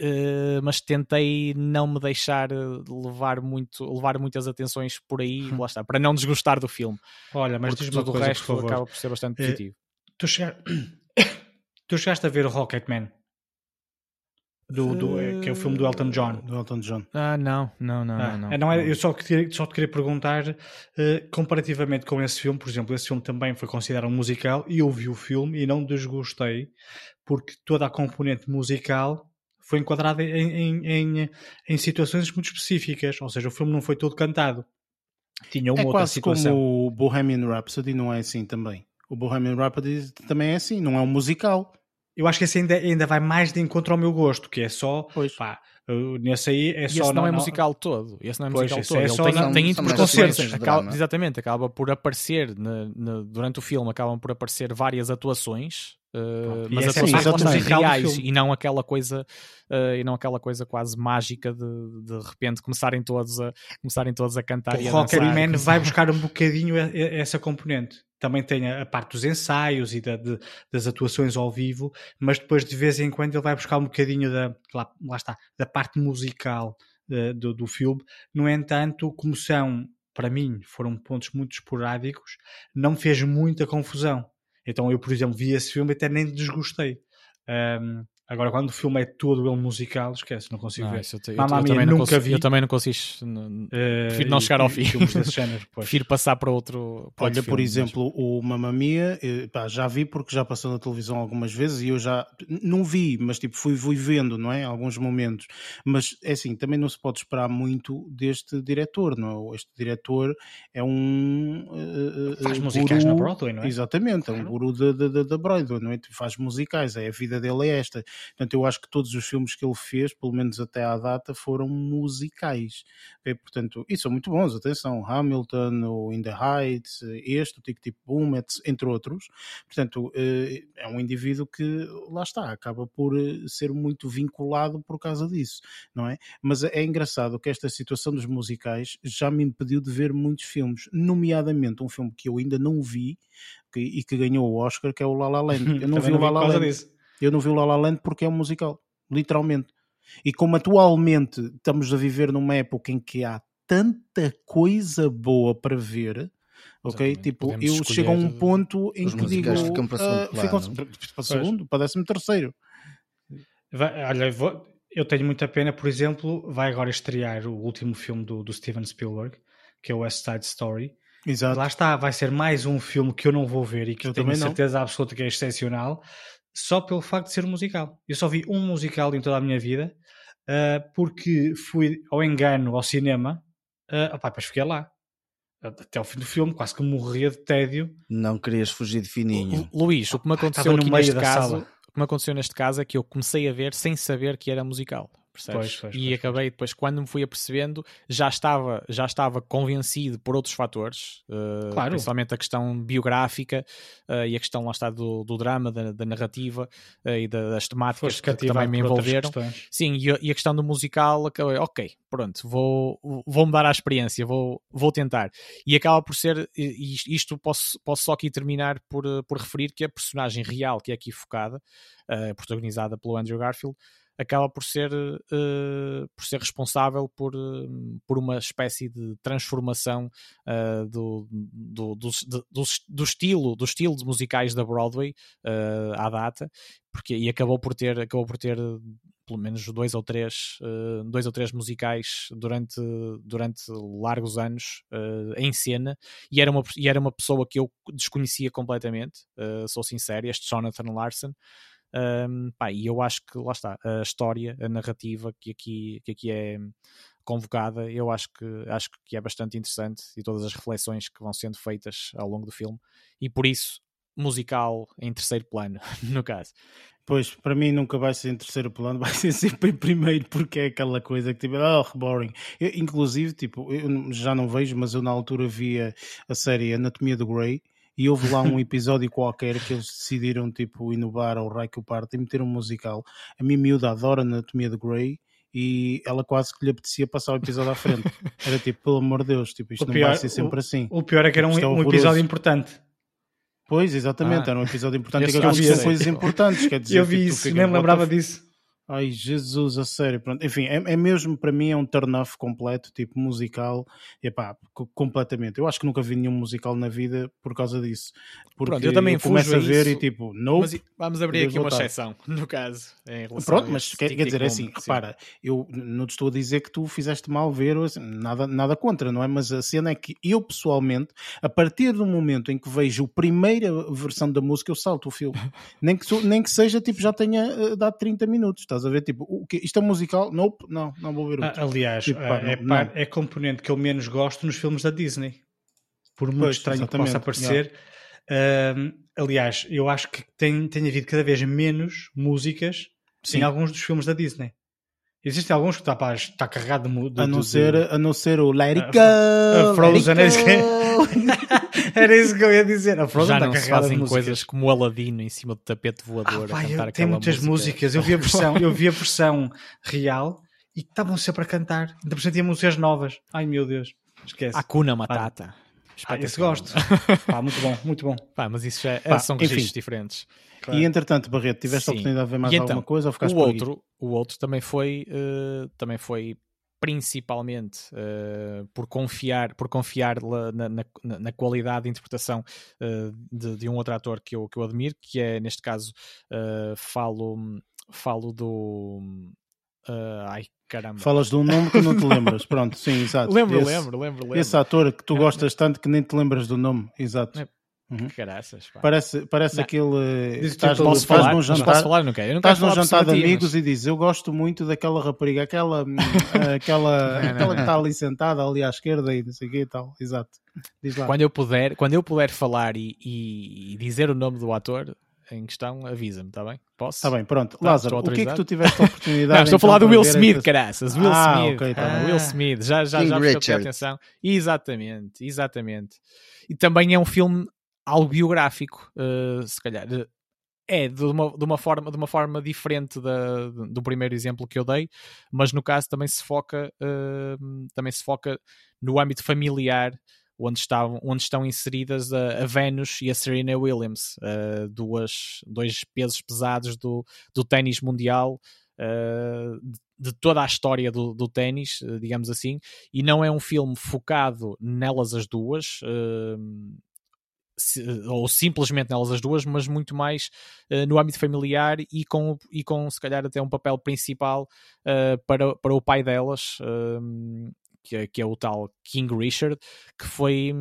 [SPEAKER 4] Uh, mas tentei não me deixar eh, levar muito levar muitas atenções por aí hum. lá está, para não desgostar do filme
[SPEAKER 3] olha, mas diz
[SPEAKER 4] o resto acaba por ser bastante uh, positivo
[SPEAKER 3] tu, tu chegaste a ver o Rocketman do, do, uh, que é o filme do Elton John.
[SPEAKER 1] Do Elton John.
[SPEAKER 4] Ah, não, não, não, ah, não,
[SPEAKER 3] não. é, eu só, queria, só te queria perguntar, uh, comparativamente com esse filme, por exemplo, esse filme também foi considerado um musical e eu vi o filme e não desgostei, porque toda a componente musical foi enquadrada em, em, em, em situações muito específicas, ou seja, o filme não foi todo cantado. Tinha uma é outra situação.
[SPEAKER 1] como o Bohemian Rhapsody não é assim também. O Bohemian Rhapsody também é assim, não é um musical
[SPEAKER 3] eu acho que esse ainda, ainda vai mais de encontro ao meu gosto, que é só, pois. pá, nesse aí é
[SPEAKER 4] e
[SPEAKER 3] só.
[SPEAKER 4] Esse não, não é musical todo. Esse não é pois, musical todo. É só, Ele tem, não, tem interpretações. Acaba, exatamente, acaba por aparecer na, na, durante o filme, acabam por aparecer várias atuações. Uh, mas atuações é reais e não aquela coisa uh, e não aquela coisa quase mágica de de repente começarem todos a começarem todos a cantar
[SPEAKER 3] o
[SPEAKER 4] e a
[SPEAKER 3] Rocketman vai buscar um bocadinho essa componente também tem a, parte dos ensaios e da, de, das atuações ao vivo, mas depois de vez em quando ele vai buscar um bocadinho da, lá, lá está, da parte musical uh, do, do filme. No entanto, como são, para mim, foram pontos muito esporádicos, não fez muita confusão. Então eu, por exemplo, vi esse filme e até nem desgostei. Um, Agora, quando o filme é todo ele musical, esquece, não consigo não, ver.
[SPEAKER 4] Eu, te, eu, eu, também nunca consigo, vi. Eu também não consigo. Não, uh, prefiro não chegar ao fim.
[SPEAKER 3] género,
[SPEAKER 4] prefiro passar para outro. Para
[SPEAKER 1] Olha,
[SPEAKER 4] outro
[SPEAKER 1] por filme, exemplo, mas... o Mamma Mia, eh, pá, já vi porque já passou na televisão algumas vezes e eu já não vi, mas tipo fui, fui vendo, não é? Alguns momentos. Mas é assim, também não se pode esperar muito deste diretor, não é? Este diretor é um.
[SPEAKER 3] Uh, faz guru, musicais na Broadway, não é?
[SPEAKER 1] Exatamente, claro. é um guru da, da, Broadway, não é? Faz musicais, é, a vida dele é esta. Portanto, eu acho que todos os filmes que ele fez, pelo menos até à data, foram musicais. Okay? Portanto, e são muito bons, atenção, Hamilton, o In the Heights, este, o Tic Tic Boom, entre outros. Portanto, eh, é um indivíduo que, lá está, acaba por eh, ser muito vinculado por causa disso, não é? Mas é engraçado que esta situação dos musicais já me impediu de ver muitos filmes, nomeadamente um filme que eu ainda não vi, e que ganhou o Oscar, que é o La La Land. Eu não vi o La La Land. Disso. Eu não vi o La La Land porque é um musical, literalmente. E como atualmente estamos a viver numa época em que há tanta coisa boa para ver, ok? Exatamente. Tipo, Podemos eu chego a um ponto em que digo. Ficam para segundo, uh, ficam para, segundo para décimo terceiro.
[SPEAKER 3] Vai, olha, vou, eu tenho muita pena, por exemplo, vai agora estrear o último filme do, do Steven Spielberg, que é o West Side Story.
[SPEAKER 1] Exato.
[SPEAKER 3] Lá está, vai ser mais um filme que eu não vou ver e que eu tenho certeza absoluta que é excepcional só pelo facto de ser um musical. Eu só vi um musical em toda a minha vida, uh, porque fui ao engano ao cinema Uh, opa, depois fiquei lá. Até ao fim do filme, quase que morria de tédio.
[SPEAKER 2] Não querias fugir de fininho.
[SPEAKER 4] Luís, o que me aconteceu aqui neste caso, o que me aconteceu neste caso é que eu comecei a ver sem saber que era musical percebes? Pois, pois, e pois, acabei depois, quando me fui apercebendo, já estava, já estava convencido por outros fatores, uh, claro. principalmente a questão biográfica uh, e a questão lá está do, do drama, da, da narrativa uh, e das temáticas que, que também me envolveram. Sim, e a, e a, questão do musical, acabei, ok, pronto, vou, vou mudar a experiência, vou, vou tentar. E acaba por ser, isto posso, posso só aqui terminar por, por referir que a personagem real que é aqui focada, protagonizada pelo Andrew Garfield, acaba por ser, uh, por ser responsável por, uh, por uma espécie de transformação uh, do, do, do, do, do, estilo, do estilo de musicais da Broadway à data, porque, e acabou por ter, acabou por ter pelo menos dois ou três, dois ou três musicais durante, durante largos anos em cena, e era, uma, e era uma pessoa que eu desconhecia completamente, sou sincero, este Jonathan Larson, um, pá, e eu acho que lá está, a história, a narrativa que aqui, que aqui é convocada, eu acho que, acho que é bastante interessante e todas as reflexões que vão sendo feitas ao longo do filme, e por isso musical em terceiro plano, no caso.
[SPEAKER 1] Pois, para mim nunca vai ser em terceiro plano, vai ser sempre em primeiro, porque é aquela coisa que tipo, oh, boring. Eu, inclusive, tipo, eu já não vejo, mas eu na altura via a série Anatomia do Grey e houve lá um episódio qualquer que eles decidiram tipo inovar ao o parte e meter um musical. A minha miúda adora Anatomia de Grey e ela quase que lhe apetecia passar o episódio à frente. Era tipo, pelo amor de Deus, tipo, isto o não pior, vai ser sempre
[SPEAKER 3] o,
[SPEAKER 1] assim.
[SPEAKER 3] O pior é que era um, é um episódio importante.
[SPEAKER 1] Pois, exatamente, ah, era um episódio importante e que aconteciam coisas importantes. Quer dizer,
[SPEAKER 3] eu vi tipo, isso, nem lembrava disso.
[SPEAKER 1] Ai, Jesus, a sério. Pronto. Enfim, é, é mesmo para mim é um turn-off completo, tipo musical, e pá, completamente. Eu acho que nunca vi nenhum musical na vida por causa disso. Porque Pronto, eu também eu começo a ver isso, e tipo, nope,
[SPEAKER 4] mas vamos abrir aqui voltar. uma exceção, no caso.
[SPEAKER 1] Pronto, mas quer, quer dizer, é assim, sim. repara, eu não te estou a dizer que tu fizeste mal ver, assim, nada, nada contra, não é? Mas a cena é que eu pessoalmente, a partir do momento em que vejo a primeira versão da música, eu salto o filme. nem, que, nem que seja tipo, já tenha uh, dado 30 minutos, estás a ver? Tipo, o que, isto é musical? Nope, não, não vou ver o
[SPEAKER 3] ah, Aliás, tipo, pá, é, não, é componente que eu menos gosto nos filmes da Disney. Por muito pois, estranho que possa parecer. Uh, aliás, eu acho que tem, tem havido cada vez menos músicas Sim. em alguns dos filmes da Disney. Existem alguns que está, pá, está carregado de,
[SPEAKER 1] de, a, não de, ser, a não ser o Let It
[SPEAKER 3] Go! A Frozen, é Era isso que eu ia dizer. A Frozen
[SPEAKER 4] Já não se fazem coisas como o Aladino em cima do tapete voador ah, a cantar
[SPEAKER 3] Tem muitas
[SPEAKER 4] música.
[SPEAKER 3] músicas. Eu vi a versão, eu vi a versão real e estavam sempre a cantar. Ainda por cima músicas novas. Ai meu Deus. Esquece.
[SPEAKER 4] Acuna Matata.
[SPEAKER 3] Ah, esse gosto. Pá, muito bom, muito bom.
[SPEAKER 4] Pá, mas isso já Pá, são registros diferentes.
[SPEAKER 1] Claro. E entretanto, Barreto, tiveste Sim. a oportunidade de ver mais então, alguma coisa ou ficaste
[SPEAKER 4] o outro, o outro também foi, uh, também foi principalmente uh, por confiar, por confiar na, na, na qualidade de interpretação uh, de, de, um outro ator que eu, que eu admiro, que é neste caso uh, falo, falo do ai caramba.
[SPEAKER 1] Falas de um nome que não te lembras, pronto, sim, exato.
[SPEAKER 4] lembro, esse, lembro, lembro, lembro.
[SPEAKER 1] Esse ator que tu gostas tanto que nem te lembras do nome, exato. É
[SPEAKER 4] Uhum. Caraças, pá.
[SPEAKER 1] Parece, parece não. aquele.
[SPEAKER 4] Diz, estás, posso estás falar? num jantar, posso falar? Não quero. Eu não
[SPEAKER 1] estás num jantar de amigos mas... e dizes: Eu gosto muito daquela rapariga, aquela, aquela, não, aquela que está ali sentada ali à esquerda e não sei o que e tal. Exato.
[SPEAKER 4] Quando eu puder, quando eu puder falar e, e, dizer o nome do ator, em questão, avisa-me, está bem? Posso?
[SPEAKER 1] Está bem, pronto. Tá, Lázaro, o que é que tu tiveste a oportunidade
[SPEAKER 4] Não, estou a falar do Will Smith, esta... caraças. Will ah, Smith. Okay, tá ah, Will Smith. Já, já, já prestou atenção. Exatamente, exatamente. E também é um filme algo biográfico, uh, se calhar. É de uma, de uma, forma, de uma forma diferente da, do primeiro exemplo que eu dei, mas no caso também se foca, uh, também se foca no âmbito familiar, onde, estão, onde estão inseridas a, a Venus e a Serena Williams, uh, duas, dois pesos pesados do, do ténis mundial, uh, de, de, toda a história do, do ténis, digamos assim, e não é um filme focado nelas as duas. Uh, ou simplesmente nelas as duas, mas muito mais uh, no âmbito familiar e com, e com se calhar até um papel principal uh, para, para o pai delas, uh, que, é, que, é o tal King Richard, que foi,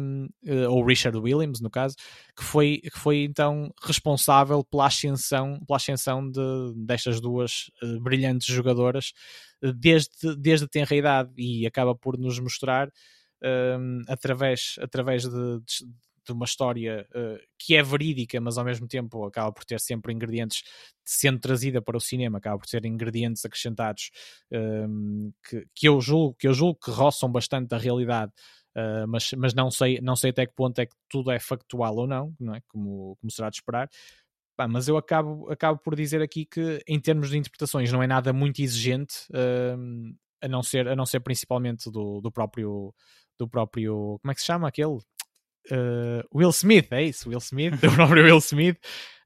[SPEAKER 4] eh, ou Richard Williams no caso, que foi, que foi então responsável pela ascensão, pela ascensão de, destas duas brilhantes jogadoras desde, desde tenra idade. E acaba por nos mostrar um, através, através de, de, de uma história uh, que é verídica, mas ao mesmo tempo acaba por ter sempre ingredientes, sendo trazida para o cinema, acaba por ter ingredientes acrescentados um, que, que, eu julgo, que eu julgo que roçam bastante a realidade. Uh, mas, mas não, sei, não sei até que ponto é que tudo é factual ou não, não é? como, como será de esperar. Pá, mas eu acabo, acabo por dizer aqui que, em termos de interpretações, não é nada muito exigente, uh, a, não ser, a não ser principalmente do, do próprio. Do próprio. Como é que se chama aquele? Uh, Will Smith, é isso, Will Smith, do próprio Will Smith,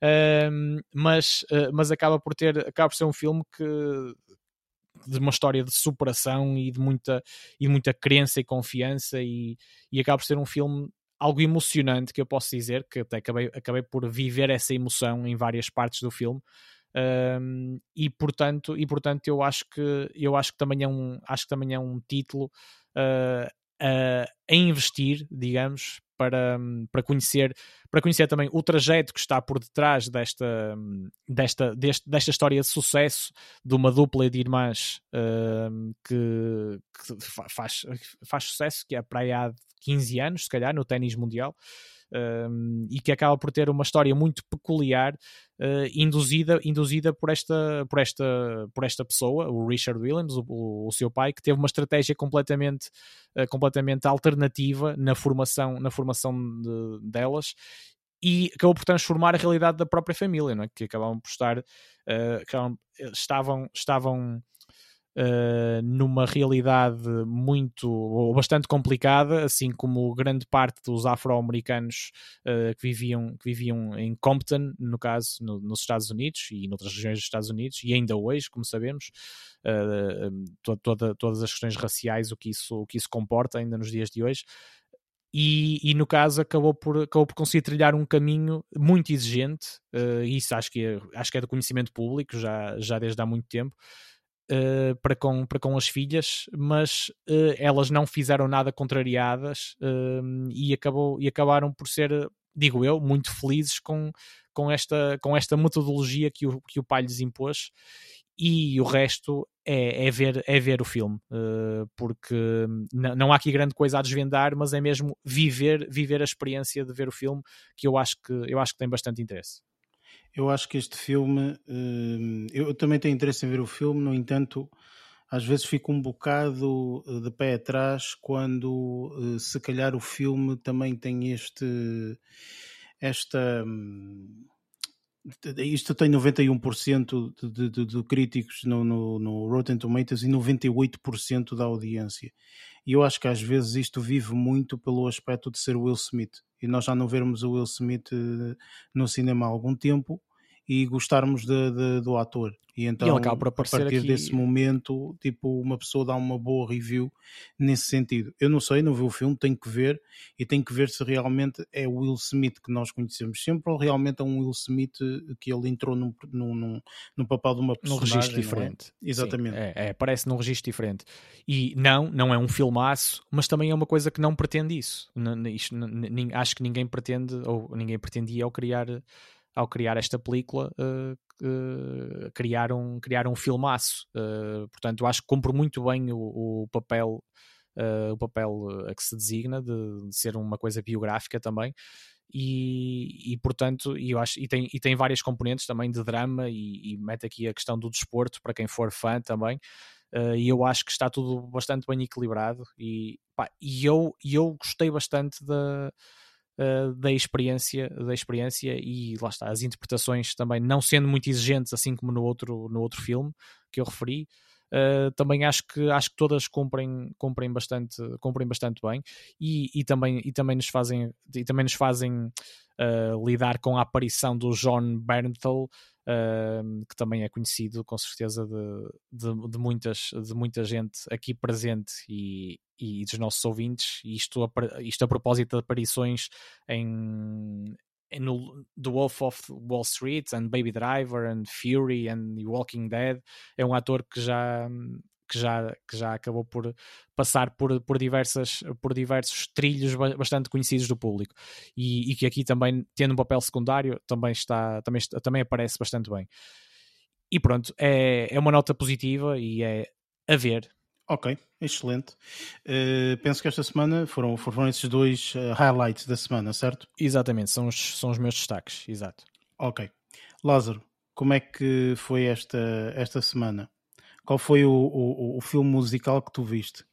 [SPEAKER 4] uh, mas, uh, mas acaba por ter, acaba por ser um filme que de uma história de superação e de muita, e muita crença e confiança e, e acaba por ser um filme algo emocionante que eu posso dizer, que até acabei, acabei por viver essa emoção em várias partes do filme. Um, e portanto e portanto eu acho que eu acho que também é um acho que também é um título uh, a, a investir digamos para, para conhecer para conhecer também o trajeto que está por detrás desta desta deste, desta história de sucesso de uma dupla de irmãs uh, que, que, faz faz sucesso que é para aí há 15 anos se calhar no ténis mundial um, e que acaba por ter uma história muito peculiar, uh, induzida, induzida por, esta, por, esta, por esta pessoa, o Richard Williams, o, o seu pai, que teve uma estratégia completamente, uh, completamente alternativa na formação, na formação de, delas e acabou por transformar a realidade da própria família, não é? que acabavam por estar, uh, estavam, estavam uh, numa realidade muito ou bastante complicada, assim como grande parte dos afro-americanos uh, que, viviam, que viviam em Compton, no caso, no, nos Estados Unidos e noutras regiões dos Estados Unidos, e ainda hoje, como sabemos, uh, to, toda, todas as questões raciais, o que, isso, o que isso comporta ainda nos dias de hoje. E, e, no caso acabou por, acabou por conseguir trilhar um caminho muito exigente, uh, isso acho que, é, acho que é do conhecimento público já, já desde há muito tempo, uh, para, com, para com as filhas, mas uh, elas não fizeram nada contrariadas uh, e, acabou, e acabaram por ser, digo eu, muito felizes com, com, esta, com esta metodologia que o, que o pai lhes impôs. E o resto é, é, ver, é ver o filme, porque não há aqui grande coisa a desvendar, mas é mesmo viver, viver a experiência de ver o filme que eu acho que, eu acho que tem bastante interesse.
[SPEAKER 1] Eu acho que este filme, hum, eu também tenho interesse em ver o filme, no entanto, às vezes fico um bocado eh, de pé atrás quando eh, se calhar o filme também tem este esta hum, isto tem 91% de, de, de, críticos no, no, no, Rotten Tomatoes e 98% da audiência. E eu acho que às vezes isto vive muito pelo aspecto de ser Will Smith. E nós já não vermos o Will Smith eh, no cinema há algum tempo e gostarmos de, de, do ator. E então, e a partir aqui... desse momento, tipo, uma pessoa dá uma boa review nesse sentido. Eu não sei, não vi o filme, tenho que ver e tenho que ver se realmente é o Will Smith que nós conhecemos sempre ou realmente é um Will Smith que ele entrou num, num, num papel de uma
[SPEAKER 4] personagem. Num registro é? diferente.
[SPEAKER 1] É? Exatamente.
[SPEAKER 4] Sim, é, é, parece num registro diferente. E não, não é um filmaço, mas também é uma coisa que não pretende isso. Isto, acho que ninguém pretende, ou ninguém pretendia ao criar ao criar esta película, uh, criar, um, criar um filmaço. Uh, portanto, acho que cumpre muito bem o, o papel, o papel a que se designa de, de, ser uma coisa biográfica também. E, e portanto, e eu acho, e tem, e tem várias componentes também de drama e, e mete aqui a questão do desporto para quem for fã também. Uh, e eu acho que está tudo bastante bem equilibrado e, pá, e eu, eu gostei bastante da, uh, da experiência da experiência e lá está as interpretações também não sendo muito exigentes assim como no outro no outro filme que eu referi Uh, também acho que acho que todas cumprem, cumprem bastante cumprem bastante bem e, e também e também nos fazem e também nos fazem uh, lidar com a aparição do John Bernthal uh, que também é conhecido com certeza de, de, de, muitas de muita gente aqui presente e, e dos nossos ouvintes. Isto a, isto a propósito de aparições em no The Wolf of Wall Street and Baby Driver and Fury and Walking Dead. É um ator que já que já, que já acabou por passar por, por, diversas, por diversos trilhos bastante conhecidos do público e, e que aqui também, tendo um papel secundário, também, está, também, também aparece bastante bem. E pronto, é, é uma nota positiva e é a ver.
[SPEAKER 1] Ok, excelente. Uh, penso que esta semana foram, foram esses dois uh, highlights da semana, certo?
[SPEAKER 4] Exatamente, são os, são os meus destaques, exato.
[SPEAKER 1] Ok. Lázaro, como é que foi esta, esta semana? Qual foi o, o, o filme musical que tu viste?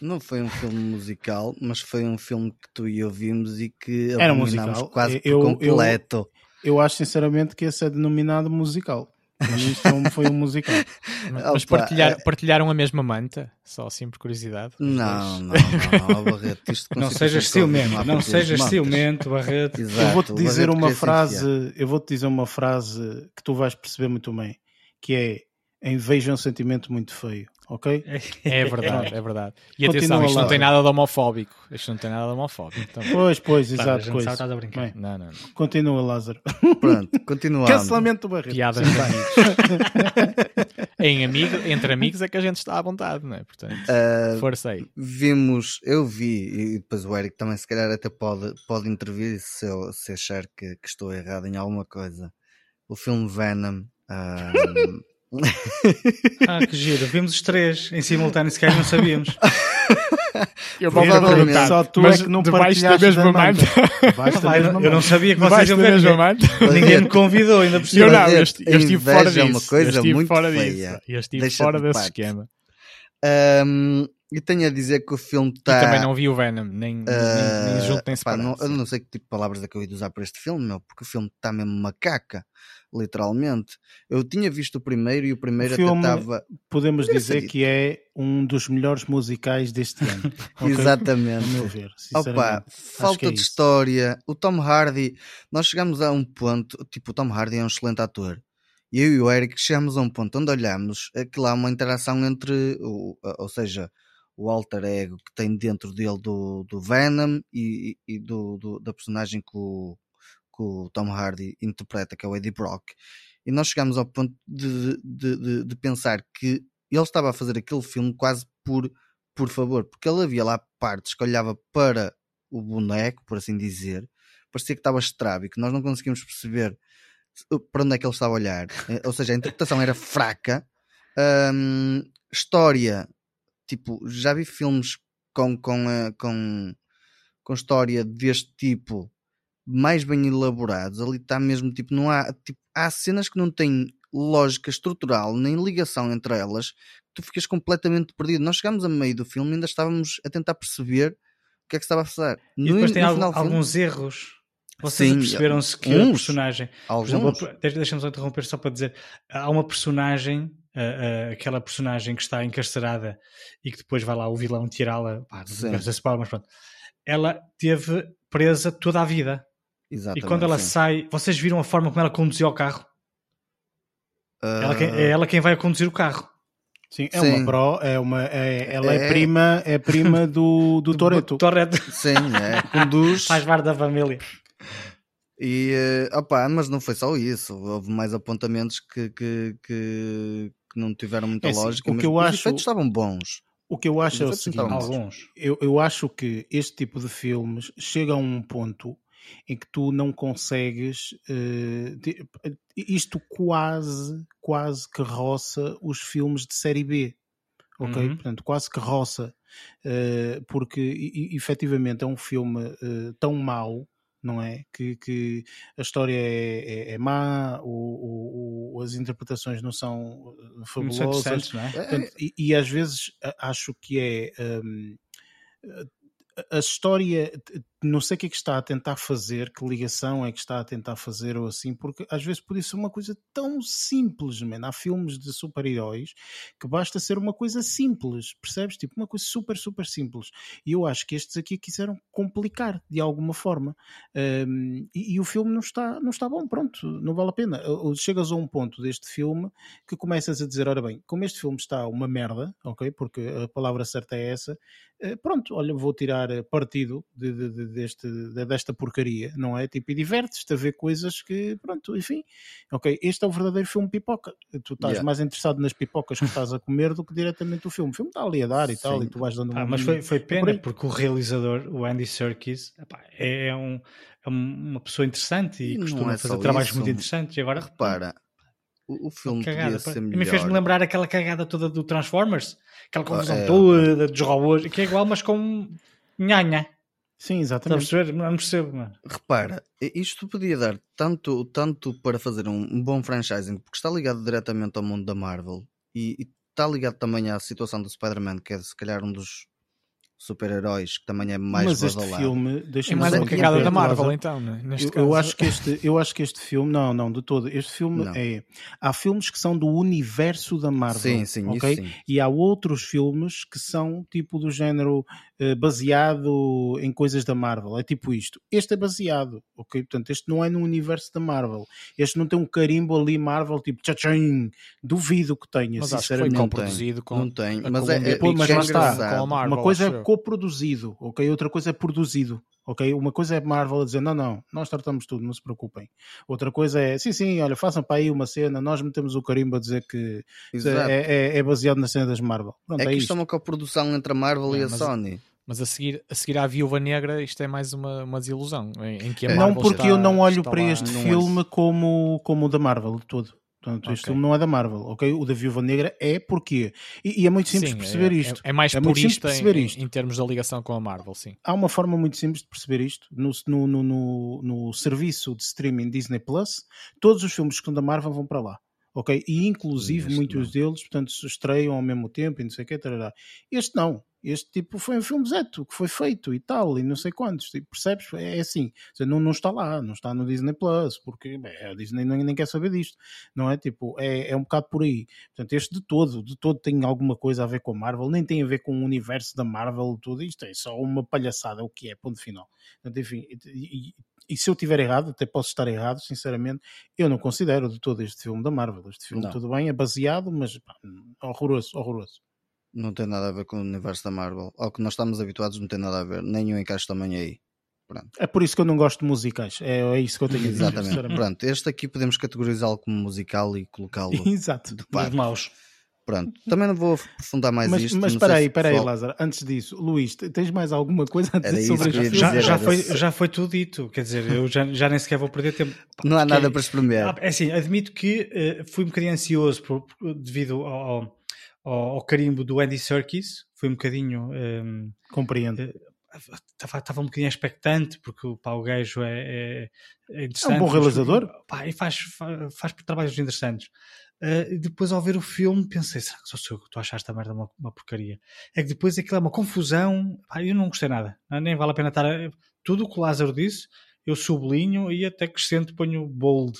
[SPEAKER 2] Não foi um filme musical, mas foi um filme que tu e eu vimos e que
[SPEAKER 1] Era musical.
[SPEAKER 2] quase eu, por completo.
[SPEAKER 1] Eu, eu acho sinceramente que esse é denominado musical. Para mim isto foi um musical.
[SPEAKER 4] Mas Opa, partilhar, é... partilharam a mesma manta? Só assim por curiosidade?
[SPEAKER 2] Não, não, não, não, Barreto. Isto
[SPEAKER 3] não sejas ciumento, não sejas ciumento, Barreto.
[SPEAKER 1] Exato, eu vou-te dizer uma frase, eu vou-te dizer uma frase que tu vais perceber muito bem, que é Inveja é um sentimento muito feio ok?
[SPEAKER 4] É verdade, é verdade. E Continua atenção, isto lá. não tem nada de homofóbico. Isto não tem nada de homofóbico. Então...
[SPEAKER 1] Pois, pois, exato.
[SPEAKER 3] Estás a brincar.
[SPEAKER 4] Bem, não, não, não.
[SPEAKER 1] Continua, Lázaro.
[SPEAKER 2] Pronto, continuamos.
[SPEAKER 1] Cancelamento do Barreto.
[SPEAKER 4] Piadas de amigos. em amigo, entre amigos é que a gente está à vontade, não é? Portanto, uh, força aí.
[SPEAKER 2] Vimos, eu vi, e depois o Eric também se calhar até pode, pode intervir se, eu, se achar que, que estou errado em alguma coisa. O filme Venom. Uh,
[SPEAKER 3] ah, que giro. Vimos os três em simultâneo, se calhar não sabíamos.
[SPEAKER 4] Eu provavelmente só tu mas é que não debaixo da mesma manta.
[SPEAKER 3] Ah, eu, não sabia que vocês iam ver. Ninguém me convidou ainda por cima.
[SPEAKER 4] Eu não, eu, estive fora disso. É uma coisa eu estive muito fora feia. disso. Eu estive Deixa fora desse parte. esquema.
[SPEAKER 2] Um, e tenho a dizer que o filme está.
[SPEAKER 4] também não vi o Venom, nem, uh, nem, nem ah, junto nem pá,
[SPEAKER 2] não, Eu não sei que tipo de palavras é que eu ia usar para este filme, meu, porque o filme está mesmo macaca literalmente. Eu tinha visto o primeiro e o primeiro o filme, até estava.
[SPEAKER 1] Podemos dizer que é um dos melhores musicais deste ano.
[SPEAKER 2] okay? Exatamente.
[SPEAKER 1] meu ver,
[SPEAKER 2] Opa, falta é de história. O Tom Hardy, nós chegamos a um ponto, tipo, o Tom Hardy é um excelente ator. E eu e o Eric chegamos a um ponto onde olhamos que lá há uma interação entre, o, ou seja, o alter ego que tem dentro dele do, do Venom e, e do, do, da personagem que o, que o Tom Hardy interpreta, que é o Eddie Brock, e nós chegamos ao ponto de, de, de, de pensar que ele estava a fazer aquele filme quase por, por favor, porque ele havia lá partes que olhava para o boneco, por assim dizer, parecia que estava estrábico, nós não conseguimos perceber para onde é que ele estava a olhar, eh, ou seja, a interpretação era fraca, hum, história, tipo, já vi filmes com, com, eh, com, com história deste tipo mais bem elaborados. Ali está mesmo, tipo, não há, tipo, há cenas que não têm lógica estrutural nem ligação entre elas, tu ficas completamente perdido. Nós chegámos a meio do filme e ainda estávamos a tentar perceber o que é que estava a passar.
[SPEAKER 3] E depois tem algum, alguns erros. Vocês perceberam-se que uns, a personagem. Alguns. Deixa-me só interromper só para dizer: há uma personagem, uh, uh, aquela personagem que está encarcerada e que depois vai lá o vilão tirá-la. Pronto. Ela teve presa toda a vida. Exatamente, e quando ela sim. sai, vocês viram a forma como ela conduziu o carro? Uh... Ela, é ela quem vai conduzir o carro.
[SPEAKER 1] Sim, é Sim. uma pro, é uma, é, ela é, é prima, é prima do, do Toreto.
[SPEAKER 3] Toreto.
[SPEAKER 2] Sim, é, conduz.
[SPEAKER 3] Faz parte da família.
[SPEAKER 2] E, uh, opa, mas não foi só isso, houve mais apontamentos que, que, que, que não tiveram muita é, lógica, o que eu os acho, efeitos estavam bons.
[SPEAKER 1] O que eu acho é o seguinte, alguns. Eu, eu acho que este tipo de filmes chega a um ponto em que tu não consegues. Uh, isto quase, quase que roça os filmes de série B. Ok? Uhum. Portanto, quase que roça. Uh, porque e, efetivamente é um filme uh, tão mau não é? Que, que a história é, é, é má, o, o, as interpretações não são fabulosas,
[SPEAKER 3] não é?
[SPEAKER 1] Portanto, e, e, às vezes acho que é. Um, a história não sei o que é que está a tentar fazer, que ligação é que está a tentar fazer ou assim, porque às vezes podia ser uma coisa tão simples, man. Há filmes de super-heróis que basta ser uma coisa simples, percebes? Tipo, uma coisa super, super simples. E eu acho que estes aqui quiseram complicar de alguma forma. Um, e, e, o filme não está, não está bom, pronto, não vale a pena. Chegas a um ponto deste filme que começas a dizer, ora bem, como este filme está uma merda, ok? Porque a palavra certa é essa, eh, pronto, olha, vou tirar partido de, de, de deste, desta porcaria, não é? Tipo, e divertes-te a ver coisas que, pronto, enfim, ok, este é o verdadeiro filme pipoca. Tu estás yeah. mais interessado nas pipocas que estás a comer do que diretamente o filme. O filme está ali a dar e Sim. tal, e tu vais dando
[SPEAKER 3] ah, Mas foi, foi pena, porque o realizador, o Andy Serkis, é, um, é uma pessoa interessante e, e costuma é fazer trabalhos isso. muito interessantes. E agora,
[SPEAKER 2] repara, o, filme
[SPEAKER 3] Cagada,
[SPEAKER 2] podia
[SPEAKER 3] pá.
[SPEAKER 2] ser
[SPEAKER 3] E
[SPEAKER 2] melhor.
[SPEAKER 3] me fez-me lembrar aquela cagada toda do Transformers, aquela confusão
[SPEAKER 2] é.
[SPEAKER 3] toda dos robôs, que é igual, mas com nhanha.
[SPEAKER 1] Sim, exatamente.
[SPEAKER 3] perceber? Não percebo, mano.
[SPEAKER 2] Repara, isto podia dar tanto, tanto para fazer um, um bom franchising, porque está ligado diretamente ao mundo da Marvel e, e está ligado também à situação do Spider-Man, que é se calhar um dos super-heróis que também é mais
[SPEAKER 1] Mas este
[SPEAKER 2] badalado.
[SPEAKER 1] filme,
[SPEAKER 4] É
[SPEAKER 1] deixa-me
[SPEAKER 4] mais uma cagada da Marvel, então, né? neste
[SPEAKER 1] Eu,
[SPEAKER 4] caso.
[SPEAKER 1] eu acho que este, eu acho que este filme, não, não, de todo. Este filme
[SPEAKER 2] Não.
[SPEAKER 1] é. Há filmes que são do universo da Marvel.
[SPEAKER 2] Sim, sim,
[SPEAKER 1] ok?
[SPEAKER 2] isso sim.
[SPEAKER 1] E há outros filmes que são tipo do género baseado em coisas da Marvel. É tipo isto. Este é baseado, ok? Portanto, este não é no universo da Marvel. Este não tem um carimbo ali Marvel, tipo tchachim. Duvido que tenha,
[SPEAKER 4] Mas acho que foi
[SPEAKER 1] sinceramente.
[SPEAKER 2] Não
[SPEAKER 4] co-produzido com
[SPEAKER 2] Não tem,
[SPEAKER 4] a
[SPEAKER 2] mas é, é,
[SPEAKER 1] Pô, mas
[SPEAKER 2] é
[SPEAKER 1] está,
[SPEAKER 2] engraçado.
[SPEAKER 4] com a Marvel,
[SPEAKER 1] Uma coisa é coproduzido, ok? Outra coisa é produzido, ok? Uma coisa é Marvel a dizer, não, não, nós tratamos tudo, não se preocupem. Outra coisa é, sim, sim, olha, façam para aí uma cena, nós metemos o carimbo a dizer que é, é- é baseado na cena das Marvel. Pronto,
[SPEAKER 2] É
[SPEAKER 1] é,
[SPEAKER 2] que isto
[SPEAKER 1] isto.
[SPEAKER 2] é uma coprodução entre a Marvel
[SPEAKER 4] É,
[SPEAKER 2] e a
[SPEAKER 4] mas-
[SPEAKER 2] Sony.
[SPEAKER 4] Mas a seguir, a seguir à Viúva Negra, isto é mais uma, uma desilusão. Em, em que a
[SPEAKER 2] É.
[SPEAKER 1] Não porque
[SPEAKER 4] está-
[SPEAKER 1] eu não olho para este
[SPEAKER 2] não é
[SPEAKER 1] filme como, como o da Marvel de todo. Portanto, este
[SPEAKER 4] Ok.
[SPEAKER 1] filme não é da Marvel, ok? O da Viúva Negra é porque. E, e é muito simples
[SPEAKER 4] Sim,
[SPEAKER 1] perceber
[SPEAKER 4] é,
[SPEAKER 1] isto.
[SPEAKER 4] É, é mais
[SPEAKER 1] É
[SPEAKER 4] purista em,
[SPEAKER 1] perceber
[SPEAKER 4] em-
[SPEAKER 1] isto.
[SPEAKER 4] em termos da ligação com a Marvel, sim.
[SPEAKER 1] há uma forma muito simples de perceber isto. No, no, no, no, no serviço de streaming Disney Plus, todos os filmes que estão da Marvel vão para lá. Ok? E inclusive
[SPEAKER 2] Este
[SPEAKER 1] muitos
[SPEAKER 2] não.
[SPEAKER 1] deles, portanto, se estreiam ao mesmo tempo e não sei o que, tarará. Este não. Este tipo foi um filme zeto que foi feito e tal, e não sei quantos. Tipo, percebes? É assim. Ou seja, não, não está lá, não está no Disney Plus, porque bem, a Disney nem, nem quer saber disto. Não é? Tipo, é, é um bocado por aí. Portanto, este de todo, de todo tem alguma coisa a ver com a Marvel, nem tem a ver com o universo da Marvel, tudo isto é só uma palhaçada, o que é, ponto final. Portanto, enfim, e, e- e se eu estiver errado, até posso estar errado, sinceramente, eu não considero de todo este filme da Marvel. Este filme,
[SPEAKER 2] Não.
[SPEAKER 1] tudo bem, é baseado, mas pá, horroroso, horroroso.
[SPEAKER 2] Não tem nada a ver com o universo da Marvel. Ao que nós estamos habituados não tem nada a ver. O encaixe também aí. Pronto.
[SPEAKER 1] É por isso que eu não gosto de musicais. É, é isso que eu tenho a dizer.
[SPEAKER 2] Exatamente. Pronto, este aqui podemos categorizá-lo como musical e colocá-lo
[SPEAKER 1] Exato.
[SPEAKER 2] de
[SPEAKER 3] Dos maus.
[SPEAKER 2] Pronto. Também não vou aprofundar mais
[SPEAKER 1] Mas,
[SPEAKER 2] isto.
[SPEAKER 1] mas espera aí, espera aí, Lázaro. Antes disso, Luís, te- tens mais alguma coisa a dizer
[SPEAKER 2] isso
[SPEAKER 1] sobre
[SPEAKER 2] dizer.
[SPEAKER 1] filme?
[SPEAKER 3] Já, já, foi, já foi tudo dito. Quer dizer, eu já, já nem sequer vou perder tempo.
[SPEAKER 2] Não há nada para espremer.
[SPEAKER 3] Ah, É assim, admito que eh, fui um bocadinho ansioso por- por- devido ao, ao, ao carimbo do Andy Serkis. Fui um bocadinho. ehm,
[SPEAKER 1] Compreendo.
[SPEAKER 3] Estava estava um bocadinho expectante porque pá, o gajo é, é, é interessante.
[SPEAKER 1] É um bom
[SPEAKER 3] mas-
[SPEAKER 1] realizador.
[SPEAKER 3] Pá, e faz, faz, faz trabalhos interessantes. E depois, ao ver o filme, pensei: será que sou eu que tu achaste a merda uma, uma porcaria? É que depois aquilo é uma confusão. Pá, eu não gostei nada. Nem vale a pena estar. a- Tudo o que o Lázaro disse, eu sublinho e até acrescento, ponho bold.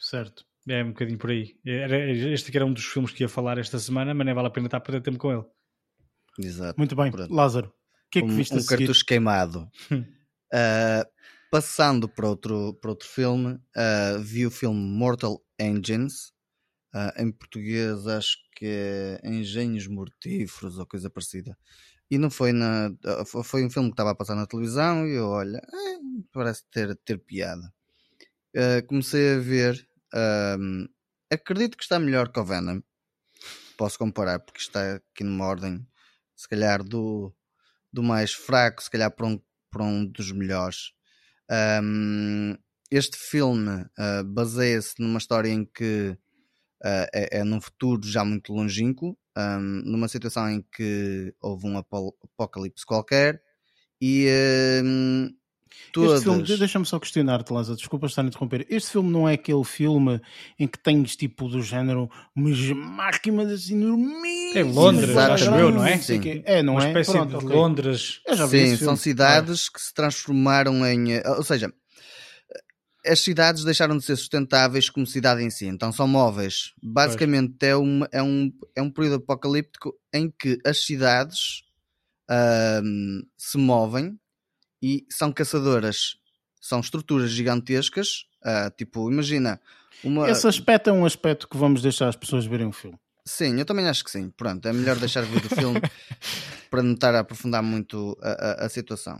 [SPEAKER 1] Certo.
[SPEAKER 3] É um bocadinho por aí. Era, este aqui era um dos filmes que ia falar esta semana, mas nem vale a pena estar a perder tempo com ele.
[SPEAKER 2] Exato.
[SPEAKER 1] Muito bem.
[SPEAKER 2] Pronto.
[SPEAKER 1] Lázaro, o que é que
[SPEAKER 2] um,
[SPEAKER 1] viste
[SPEAKER 2] um
[SPEAKER 1] a seguir?
[SPEAKER 2] cartucho queimado. Uh, passando para outro, para outro filme, uh, vi o filme Mortal Engines. Uh, em português, acho que é Engenhos Mortíferos ou coisa parecida. E não foi na. uh, fo- Foi um filme que estava a passar na televisão e eu, olha, eh, parece ter, ter piada. Uh, comecei a ver. um, acredito que está melhor que o Venom. Posso comparar, porque está aqui numa ordem, se calhar, do, do mais fraco, se calhar para um, para um dos melhores. Um, este filme uh, baseia-se numa história em que uh, é, é num futuro já muito longínquo, um, numa situação em que houve um apo- apocalipse qualquer e um, todas...
[SPEAKER 1] Este filme, de- deixa-me só questionar-te, Lázaro, desculpa estar a interromper. Este filme não é aquele filme em que tens tipo do género umas máquinas assim enormes.
[SPEAKER 3] É Londres,
[SPEAKER 2] acho eu, não
[SPEAKER 3] é?
[SPEAKER 2] Sim.
[SPEAKER 1] É, não
[SPEAKER 3] uma
[SPEAKER 1] é?
[SPEAKER 3] espécie
[SPEAKER 1] Pronto,
[SPEAKER 3] de
[SPEAKER 1] ok.
[SPEAKER 3] Londres.
[SPEAKER 2] Sim, são cidades que se transformaram em. eh, Ou seja, as cidades deixaram de ser sustentáveis como cidade em si, então são móveis. Basicamente é, uma, é, um, é um período apocalíptico em que as cidades ahm, se movem e são caçadoras, são estruturas gigantescas. ah, tipo, imagina. Uma...
[SPEAKER 1] Esse aspecto é um aspecto que vamos deixar as pessoas verem o filme.
[SPEAKER 2] Sim, eu também acho que sim. Pronto, é melhor deixar ver o filme para não estar a aprofundar muito a, a- a situação.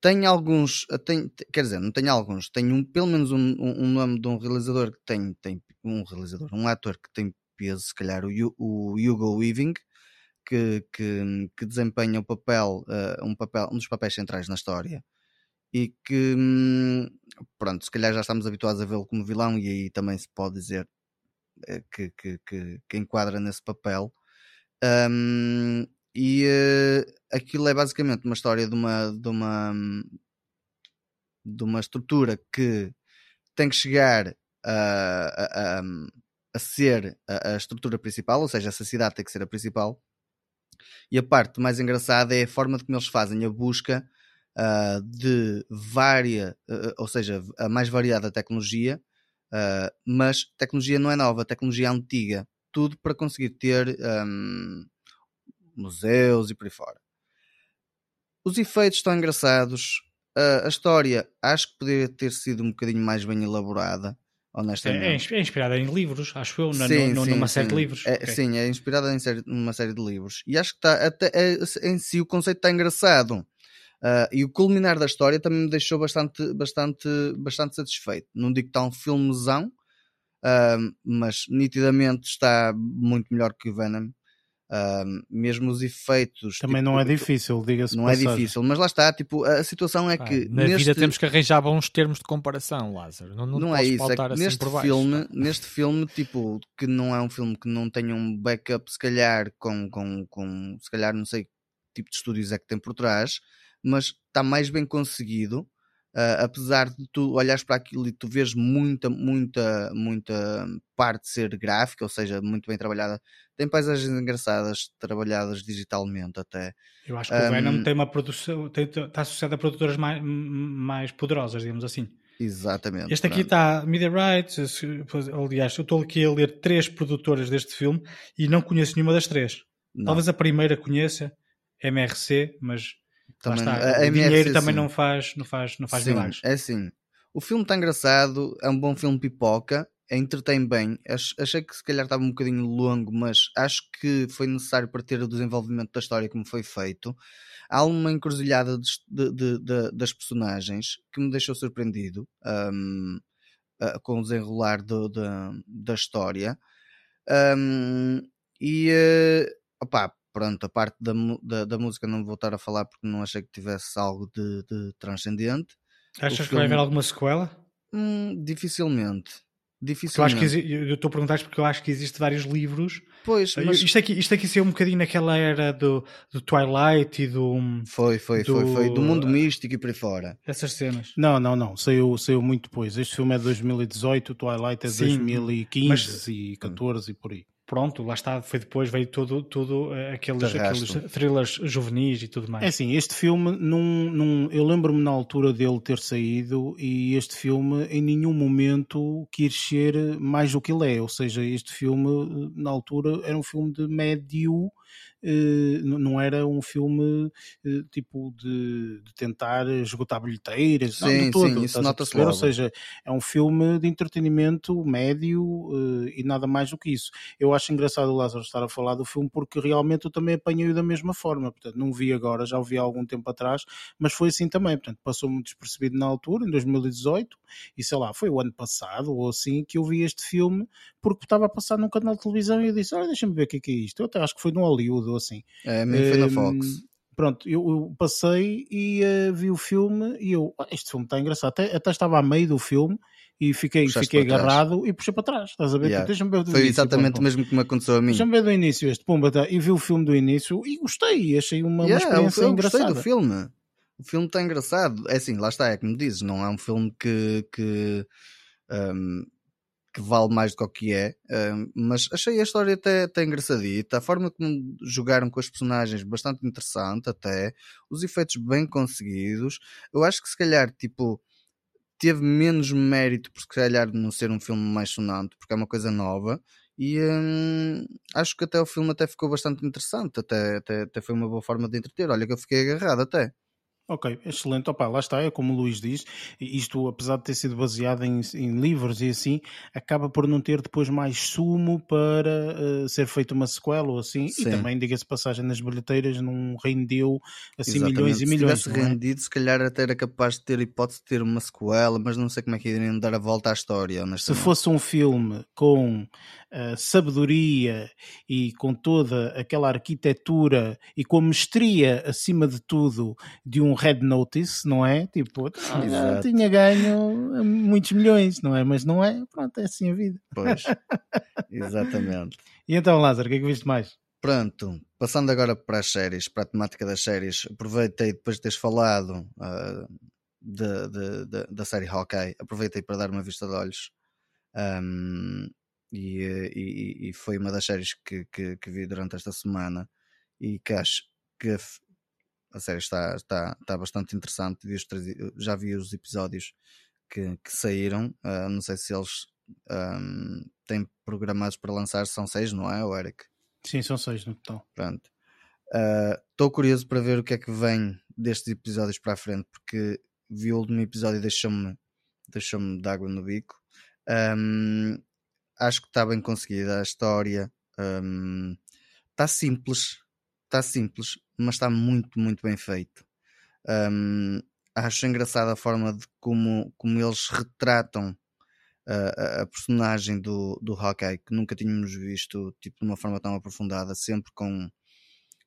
[SPEAKER 2] Tem alguns, tem, quer dizer, não tenho alguns, tenho um, pelo menos um, um- um nome de um realizador que tem, tem um realizador, um ator que tem peso, se calhar, o, o Hugo Weaving, que, que, que desempenha o papel, eh, um papel, um dos papéis centrais na história. E que, hum, pronto, se calhar já estamos habituados a vê-lo como vilão, e aí também se pode dizer que, que, que, que, enquadra nesse papel. Um, e uh, aquilo é basicamente uma história de uma, de uma, de uma estrutura que tem que chegar a, a, a, a ser a, estrutura principal, ou seja, essa cidade tem que ser a principal. E a parte mais engraçada é a forma de como eles fazem a busca uh, de várias, uh, ou seja, a mais variada tecnologia, uh, mas tecnologia não é nova, tecnologia é antiga. Tudo para conseguir ter um, museus e por aí fora. Os efeitos estão engraçados. a história acho que poderia ter sido um bocadinho mais bem elaborada honestamente.
[SPEAKER 3] É, é, inspirada em livros, acho eu, sim, no, sim, numa série de livros.
[SPEAKER 2] É,
[SPEAKER 3] okay.
[SPEAKER 2] Sim, é inspirada em série, numa série de livros. E acho que está até é, em si o conceito está engraçado. Uh, e o culminar da história também me deixou bastante, bastante, bastante satisfeito. Não digo que está um filmezão, uh, mas nitidamente está muito melhor que o Venom. Uh, mesmo os efeitos.
[SPEAKER 1] Também tipo, não é difícil, diga-se.
[SPEAKER 2] Não é difícil, mas lá está. Tipo, a situação é que.
[SPEAKER 4] na neste... vida temos que arranjar bons termos de comparação, Lázaro. Não, não,
[SPEAKER 2] não é isso. É que
[SPEAKER 4] assim
[SPEAKER 2] neste, filme, neste filme, tipo, que não é um filme que não tenha um backup, se calhar, com, com, com se calhar, não sei que tipo de estúdios é que tem por trás, mas está mais bem conseguido Uh, apesar de tu olhares para aquilo e tu vês muita, muita, muita parte ser gráfica, ou seja, muito bem trabalhada, tem paisagens engraçadas, trabalhadas digitalmente até.
[SPEAKER 3] Eu acho que um, o Venom tem uma produção, tem, está associado a produtoras mais, mais poderosas, digamos assim.
[SPEAKER 2] Exatamente.
[SPEAKER 3] Este aqui está Media Rights, aliás, eu estou aqui a ler três produtoras deste filme e não conheço nenhuma das três. Não. Talvez a primeira conheça, MRC, mas também, está, a, a o dinheiro também não faz, não faz, não faz
[SPEAKER 2] sim,
[SPEAKER 3] milagres.
[SPEAKER 2] É assim. O filme está engraçado, é um bom filme pipoca, entretém bem. Achei que se calhar estava um bocadinho longo, mas acho que foi necessário para ter o desenvolvimento da história como foi feito. Há uma encruzilhada de, de, de, das personagens que me deixou surpreendido um, uh, com o desenrolar da história. Um, e uh, opá, pronto, a parte da, da, da, música não vou estar a falar porque não achei que tivesse algo de, de transcendente.
[SPEAKER 3] Achas que vai haver alguma sequela?
[SPEAKER 2] Hum, dificilmente. Dificilmente.
[SPEAKER 3] Eu, acho que, eu estou a perguntar porque eu acho que existem vários livros.
[SPEAKER 2] Pois, mas...
[SPEAKER 3] isto, aqui, isto aqui saiu um bocadinho naquela era do, do Twilight e do.
[SPEAKER 2] Foi, foi, do... foi, foi. Do mundo místico e por aí fora.
[SPEAKER 3] Essas cenas.
[SPEAKER 1] Não, não, não. Saiu, saiu muito depois. Este filme é de 2018, o Twilight é de 2015 mas... e 14 e por aí
[SPEAKER 3] pronto, lá está, foi depois, veio tudo, tudo eh, aqueles, aqueles thrillers juvenis e tudo mais.
[SPEAKER 1] É assim, este filme, num, num, eu lembro-me na altura dele ter saído e este filme em nenhum momento quis ser mais do que ele é, ou seja, este filme eh, na altura era um filme de médio não era um filme eh, tipo de, de tentar esgotar bilheteiras, sim, não, de todo, sim, isso nota-se Ou seja, é um filme de entretenimento médio eh, e nada mais do que isso. Eu acho engraçado o Lázaro estar a falar do filme porque realmente eu também apanhei-o da mesma forma, portanto não vi agora, já o vi há algum tempo atrás, mas foi assim também, portanto passou-me despercebido na altura, em 2018, e sei lá, foi o ano passado ou assim que eu vi este filme porque estava a passar num canal de televisão e eu disse, olha deixa-me ver o que é, que é isto, eu até acho que foi no Hollywood ou assim.
[SPEAKER 2] É, mim foi na Fox.
[SPEAKER 1] Pronto, eu, eu passei e uh, vi o filme e eu, ah, este filme está engraçado. Até, até estava a meio do filme e fiquei, fiquei agarrado e puxei para trás. Estás a ver?
[SPEAKER 2] Yeah. Deixa-me ver do Foi início, exatamente o mesmo que me aconteceu a mim.
[SPEAKER 1] Deixa-me ver do início este, pumba, tá, e vi o filme do início e gostei, achei uma, yeah, uma experiência eu, engraçada.
[SPEAKER 2] Gostei do filme. O filme está engraçado. É assim, lá está, é como dizes, não é um filme que, que um, que vale mais do que é, mas achei a história até, até engraçadita, a forma como jogaram com os personagens bastante interessante até, os efeitos bem conseguidos, eu acho que se calhar, tipo, teve menos mérito por se calhar não ser um filme mais sonante, porque é uma coisa nova, e hum, acho que até o filme até ficou bastante interessante, até, até, até foi uma boa forma de entreter, olha que eu fiquei agarrado até.
[SPEAKER 1] Ok, excelente. Opa, lá está, é como o Luís diz, isto, apesar de ter sido baseado em, em livros e assim, acaba por não ter depois mais sumo para uh, ser feita uma sequela ou assim. Sim. E também, diga-se passagem, nas bilheteiras não rendeu assim Exatamente. milhões e milhões.
[SPEAKER 2] Se tivesse é? rendido, se calhar até era capaz de ter hipótese de ter uma sequela, mas não sei como é que iriam dar a volta à história.
[SPEAKER 1] Se fosse um filme com uh, sabedoria e com toda aquela arquitetura e com a mestria, acima de tudo, de um Red Notice, não é? Tipo, ah, tinha ganho muitos milhões, não é? Mas não é, pronto, é assim a vida.
[SPEAKER 2] Pois, exatamente.
[SPEAKER 1] E então, Lázaro, o que é que viste mais?
[SPEAKER 2] Pronto, passando agora para as séries, para a temática das séries, aproveitei depois de teres falado uh, de, de, de, da série Hawkeye, aproveitei para dar uma vista de olhos um, e, e, e, foi uma das séries que, que, que, vi durante esta semana e que acho que a série está, está, está bastante interessante. Vi três, já vi os episódios que, que saíram, uh, não sei se eles um, têm programados para lançar, são seis, não é, o Eric?
[SPEAKER 1] Sim, são seis no total.
[SPEAKER 2] Pronto. Estou uh, curioso para ver o que é que vem destes episódios para a frente, porque vi o último episódio e deixou-me deixou-me de água no bico. Um, acho que está bem conseguida a história. Um, está simples, está simples, mas está muito, muito bem feito. Um, acho engraçada a forma de como, como eles retratam a, a, personagem do, do Hawkeye, que nunca tínhamos visto tipo, de uma forma tão aprofundada, sempre com,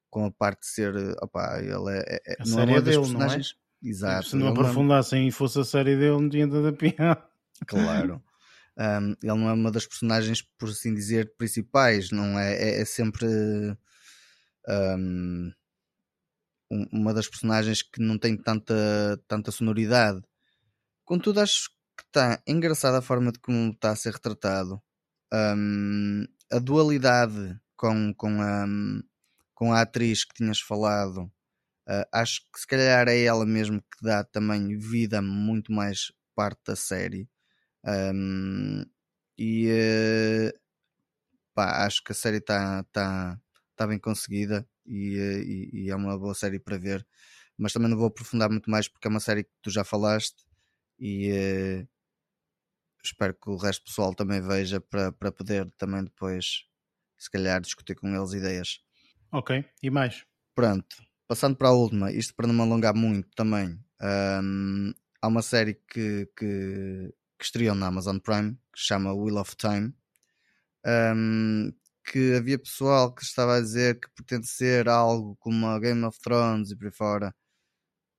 [SPEAKER 2] com a parte de ser. Opa, ele é, é,
[SPEAKER 1] a não é uma das dele,
[SPEAKER 2] personagens.
[SPEAKER 1] Não é?
[SPEAKER 2] Exato.
[SPEAKER 1] Se não aprofundassem e fosse a série dele, não tinha tanta piada.
[SPEAKER 2] Claro. Um, ele não é uma das personagens, por assim dizer, principais, não é? É, é sempre um, uma das personagens que não tem tanta, tanta sonoridade. Contudo, acho que está engraçada a forma de como está a ser retratado. Um, a dualidade com, com, a, com a atriz que tinhas falado, uh, acho que se calhar é ela mesmo que dá também vida muito mais parte da série. Um, e uh, pá, acho que a série está tá, tá bem conseguida e, e, e, é uma boa série para ver. Mas também não vou aprofundar muito mais porque é uma série que tu já falaste e uh, espero que o resto do pessoal também veja para, para poder também depois, se calhar, discutir com eles ideias.
[SPEAKER 1] Ok, e mais?
[SPEAKER 2] Pronto, passando para a última, isto para não me alongar muito também. Um, há uma série que, que, que estreou na Amazon Prime que se chama Wheel of Time. Um, que havia pessoal que estava a dizer que pretende ser algo como a Game of Thrones e por aí fora.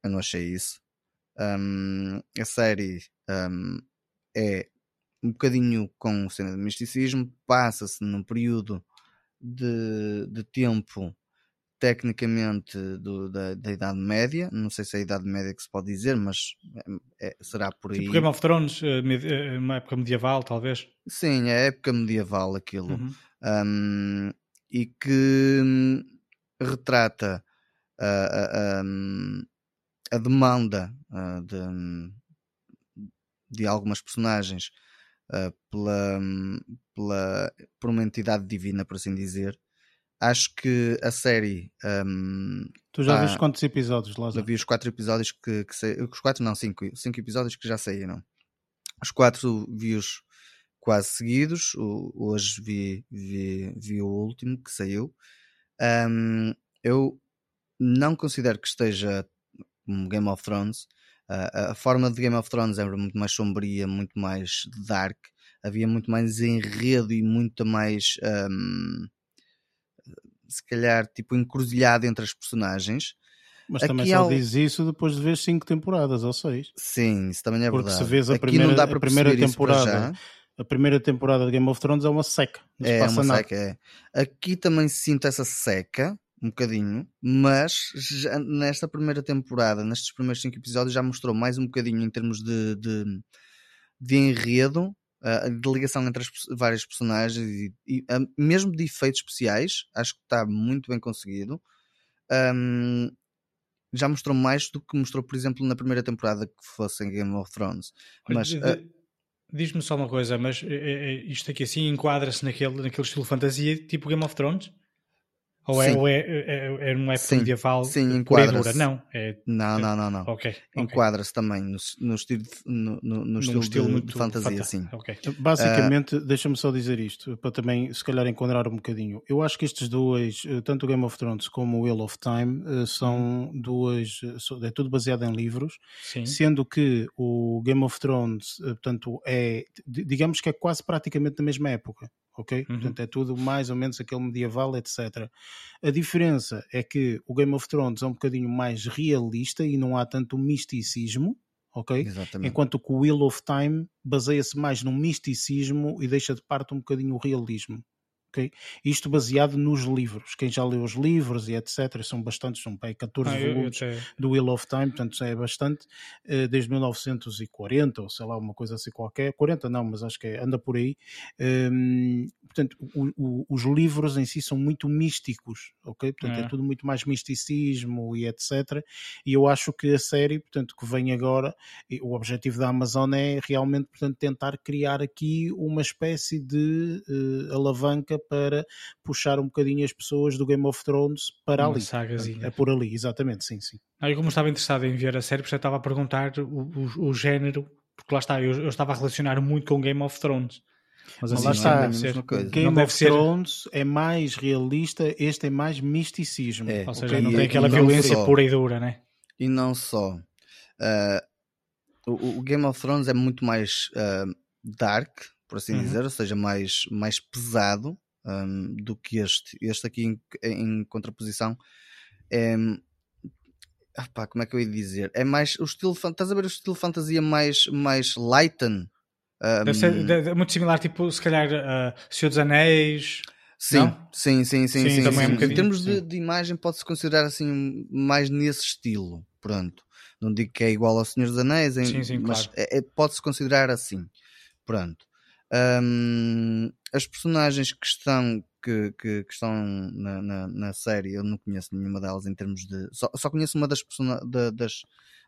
[SPEAKER 2] Eu não achei isso. Um, a série um, é um bocadinho com cena de misticismo, passa-se num período de, de tempo tecnicamente do, da, da, Idade Média, não sei se é a Idade Média que se pode dizer, mas é, é, será por tipo aí.
[SPEAKER 3] Tipo Game of Thrones, eh, eh, uma época medieval, talvez?
[SPEAKER 2] Sim, é época medieval aquilo. Uhum. Um, e que hum, retrata a, a, a, a demanda uh, de, hum, de algumas personagens uh, pela, hum, pela, por uma entidade divina, por assim dizer. Acho que a série. Um,
[SPEAKER 1] tu já tá, viste quantos episódios, Lázaro?
[SPEAKER 2] Já vi os quatro episódios que, que saíram. Os quatro, não, cinco, cinco episódios que já saíram. Os quatro vi-os quase seguidos. O, hoje vi, vi, vi o último que saiu. Um, eu não considero que esteja como Game of Thrones. Uh, a forma de Game of Thrones era muito mais sombria, muito mais dark. Havia muito mais enredo e muito mais. Um, se calhar, tipo, encruzilhado entre as personagens.
[SPEAKER 1] Mas Aqui também só diz isso depois de ver cinco temporadas ou seis.
[SPEAKER 2] Sim, isso também é
[SPEAKER 1] Porque
[SPEAKER 2] verdade.
[SPEAKER 1] se vês a
[SPEAKER 2] Aqui
[SPEAKER 1] primeira, a primeira temporada a primeira temporada de Game of Thrones é uma seca.
[SPEAKER 2] Não é uma nada. seca, é. Aqui também sinto essa seca, um bocadinho, mas nesta primeira temporada, nestes primeiros cinco episódios, já mostrou mais um bocadinho em termos de, de, de enredo, de ligação entre as várias personagens e, e mesmo de efeitos especiais, acho que está muito bem conseguido. Um, já mostrou mais do que mostrou, por exemplo, na primeira temporada que fosse em Game of Thrones. Mas, de,
[SPEAKER 3] Diz-me só uma coisa, mas é, é, isto aqui assim enquadra-se naquele, naquele estilo fantasia tipo Game of Thrones? Ou é, ou é, é, é numa época sim, medieval
[SPEAKER 2] sim, enquadra
[SPEAKER 3] Não, é,
[SPEAKER 2] não, não, não, não.
[SPEAKER 3] Okay,
[SPEAKER 2] Enquadra-se também no, no estilo, no, no, no estilo, estilo, de, de fantasia, sim.
[SPEAKER 3] Okay.
[SPEAKER 1] Basicamente, uh, deixa-me só dizer isto, para também se calhar enquadrar um bocadinho. Eu acho que estes dois, eh, tanto o Game of Thrones como o Wheel of Time, eh, são duas, é tudo baseado em livros,
[SPEAKER 3] sim.
[SPEAKER 1] sendo que o Game of Thrones, portanto, é, digamos que é quase praticamente da mesma época ok?
[SPEAKER 3] Uhum.
[SPEAKER 1] Portanto, é tudo mais ou menos aquele medieval, etc. A diferença é que o Game of Thrones é um bocadinho mais realista e não há tanto misticismo, ok?
[SPEAKER 2] Exatamente.
[SPEAKER 1] Enquanto que o Wheel of Time baseia-se mais no misticismo e deixa de parte um bocadinho o realismo. Ok? Isto baseado nos livros. Quem já leu os livros e etc. São bastantes, são bem 14
[SPEAKER 3] Ah,
[SPEAKER 1] volumes
[SPEAKER 3] até-
[SPEAKER 1] do Wheel of Time, portanto já é bastante, eh, desde 1940 ou sei lá, uma coisa assim qualquer. 40 não, mas acho que é- anda por aí. Hum, portanto, o- o- os livros em si são muito místicos, ok? Portanto, é
[SPEAKER 3] É.
[SPEAKER 1] tudo muito mais misticismo e etc. E eu acho que a série, portanto, que vem agora, o objetivo da Amazon é realmente, portanto, tentar criar aqui uma espécie de eh, alavanca para puxar um bocadinho as pessoas do Game of Thrones para
[SPEAKER 3] Uma
[SPEAKER 1] ali.
[SPEAKER 3] sagazinha.
[SPEAKER 1] É por ali, exatamente, sim, sim.
[SPEAKER 3] Ah, eu como estava interessado em ver a série, eu estava a perguntar o, o, o género, porque lá está, eu, eu estava a relacionar muito com Game of Thrones. Mas
[SPEAKER 1] Mas
[SPEAKER 3] assim,
[SPEAKER 1] lá
[SPEAKER 3] não
[SPEAKER 1] está,
[SPEAKER 2] coisa.
[SPEAKER 1] Game
[SPEAKER 3] não deve
[SPEAKER 1] of
[SPEAKER 3] ser,
[SPEAKER 1] Thrones é mais realista, este é mais misticismo.
[SPEAKER 2] É.
[SPEAKER 3] ou seja,
[SPEAKER 2] Ok,
[SPEAKER 3] não tem
[SPEAKER 2] e
[SPEAKER 3] aquela
[SPEAKER 2] não
[SPEAKER 3] violência
[SPEAKER 2] só.
[SPEAKER 3] pura e dura, né?
[SPEAKER 2] E não só. Ah, o, o Game of Thrones é muito mais ah, dark, por assim
[SPEAKER 3] Uhum.
[SPEAKER 2] dizer, ou seja, mais, mais pesado ahm, do que este. Este aqui, em, em contraposição, é. ah como é que eu ia dizer? É mais o estilo. Estás a ver o estilo fantasia mais, mais lighten? Ahm,
[SPEAKER 3] Deve ser é muito similar, tipo, se calhar, uh, Senhor dos Anéis.
[SPEAKER 2] Sim, sim, sim, sim,
[SPEAKER 3] Sim, também é um
[SPEAKER 2] sim.
[SPEAKER 3] bocadinho,
[SPEAKER 2] Em termos de, de imagem pode-se considerar assim mais nesse estilo, pronto. Não digo que é igual ao Senhor dos Anéis, em-
[SPEAKER 3] Sim, sim,
[SPEAKER 2] mas
[SPEAKER 3] claro.
[SPEAKER 2] é- é- pode-se considerar assim, pronto. Hum, as personagens que estão que, que, que estão na, na, na série, eu não conheço nenhuma delas em termos de. Só, só conheço uma das, persona- da- das,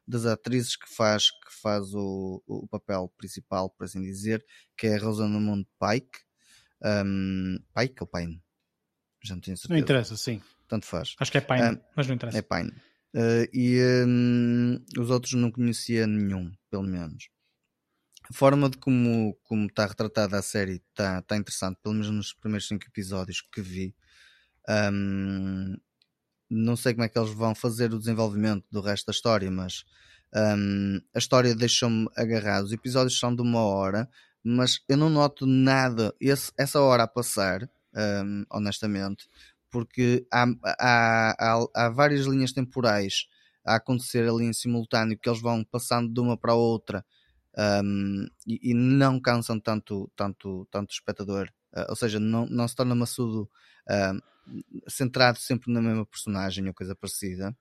[SPEAKER 2] das atrizes que faz, que faz o, o papel principal, por assim dizer, que é a Rosamund Pike. Hum, Pike ou Pine? Já não tenho
[SPEAKER 1] Não
[SPEAKER 2] certeza.
[SPEAKER 1] interessa, sim.
[SPEAKER 2] Tanto faz.
[SPEAKER 3] Acho que é Pine,
[SPEAKER 2] Ah,
[SPEAKER 3] mas não interessa.
[SPEAKER 2] É Pine. Eh, e hum, os outros não conhecia nenhum, pelo menos. A forma de como, como está retratada a série está tá interessante, pelo menos nos primeiros cinco episódios que vi. Hum, não sei como é que eles vão fazer o desenvolvimento do resto da história, mas hum, a história deixou-me agarrado. Os episódios são de uma hora, mas eu não noto nada esse- essa hora a passar, hum, honestamente, porque há, há, há, há várias linhas temporais a acontecer ali em simultâneo que eles vão passando de uma para a outra um, e, e não cansam tanto, tanto, tanto o espectador. Uh, ou seja, não, não se torna maçudo um, centrado sempre na mesma personagem ou coisa parecida.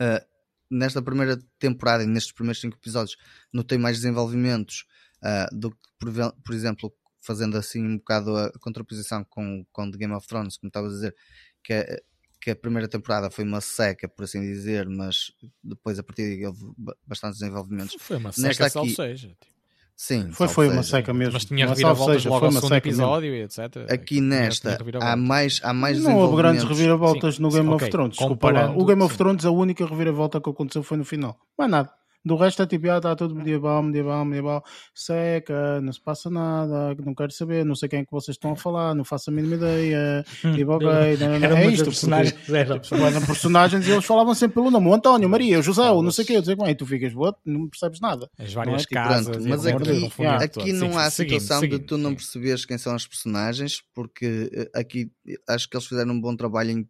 [SPEAKER 2] Uh, nesta primeira temporada e nestes primeiros cinco episódios notei mais desenvolvimentos uh, do que, por, por exemplo, fazendo assim um bocado a contraposição com, com The Game of Thrones, como estava a dizer, que, a- que a primeira temporada foi uma seca, por assim dizer, mas depois a partir daí houve ba- bastantes desenvolvimentos.
[SPEAKER 4] Foi uma
[SPEAKER 2] Nesta
[SPEAKER 4] seca, salvo
[SPEAKER 2] aqui-
[SPEAKER 4] seja. tipo.
[SPEAKER 2] Sim,
[SPEAKER 1] Foi, foi uma seca mesmo.
[SPEAKER 4] Mas tinha
[SPEAKER 1] Não
[SPEAKER 4] reviravoltas
[SPEAKER 1] seja,
[SPEAKER 4] logo
[SPEAKER 1] foi
[SPEAKER 4] ao segundo
[SPEAKER 1] seca mesmo.
[SPEAKER 4] episódio e etc.
[SPEAKER 2] Aqui nesta há mais, há mais
[SPEAKER 1] Não houve grandes reviravoltas no Game
[SPEAKER 4] Sim,
[SPEAKER 1] of
[SPEAKER 4] ok.
[SPEAKER 1] Thrones. Desculpa lá. O Game of
[SPEAKER 4] sim.
[SPEAKER 1] Thrones, a única reviravolta que aconteceu foi no final. Mais nada. Do resto é tipo, ah, está tudo medieval, medieval, medieval, seca, não se passa nada, não quero saber, não sei quem é que vocês estão a falar, não faço a mínima ideia. Tipo, ok, não, não, é isto.
[SPEAKER 3] personagens. Era.
[SPEAKER 1] tipo, eram personagens e eles falavam sempre pelo nome. O António, Maria, o José, o não sei o quê. Eu dizer, e tu ficas, what? Não percebes nada.
[SPEAKER 4] As várias
[SPEAKER 1] Não é? Tipo,
[SPEAKER 4] casas.
[SPEAKER 2] Pronto, mas aqui, aqui não há situação de tu não perceberes quem são os personagens, porque eh, aqui eh, acho que eles fizeram um bom trabalho em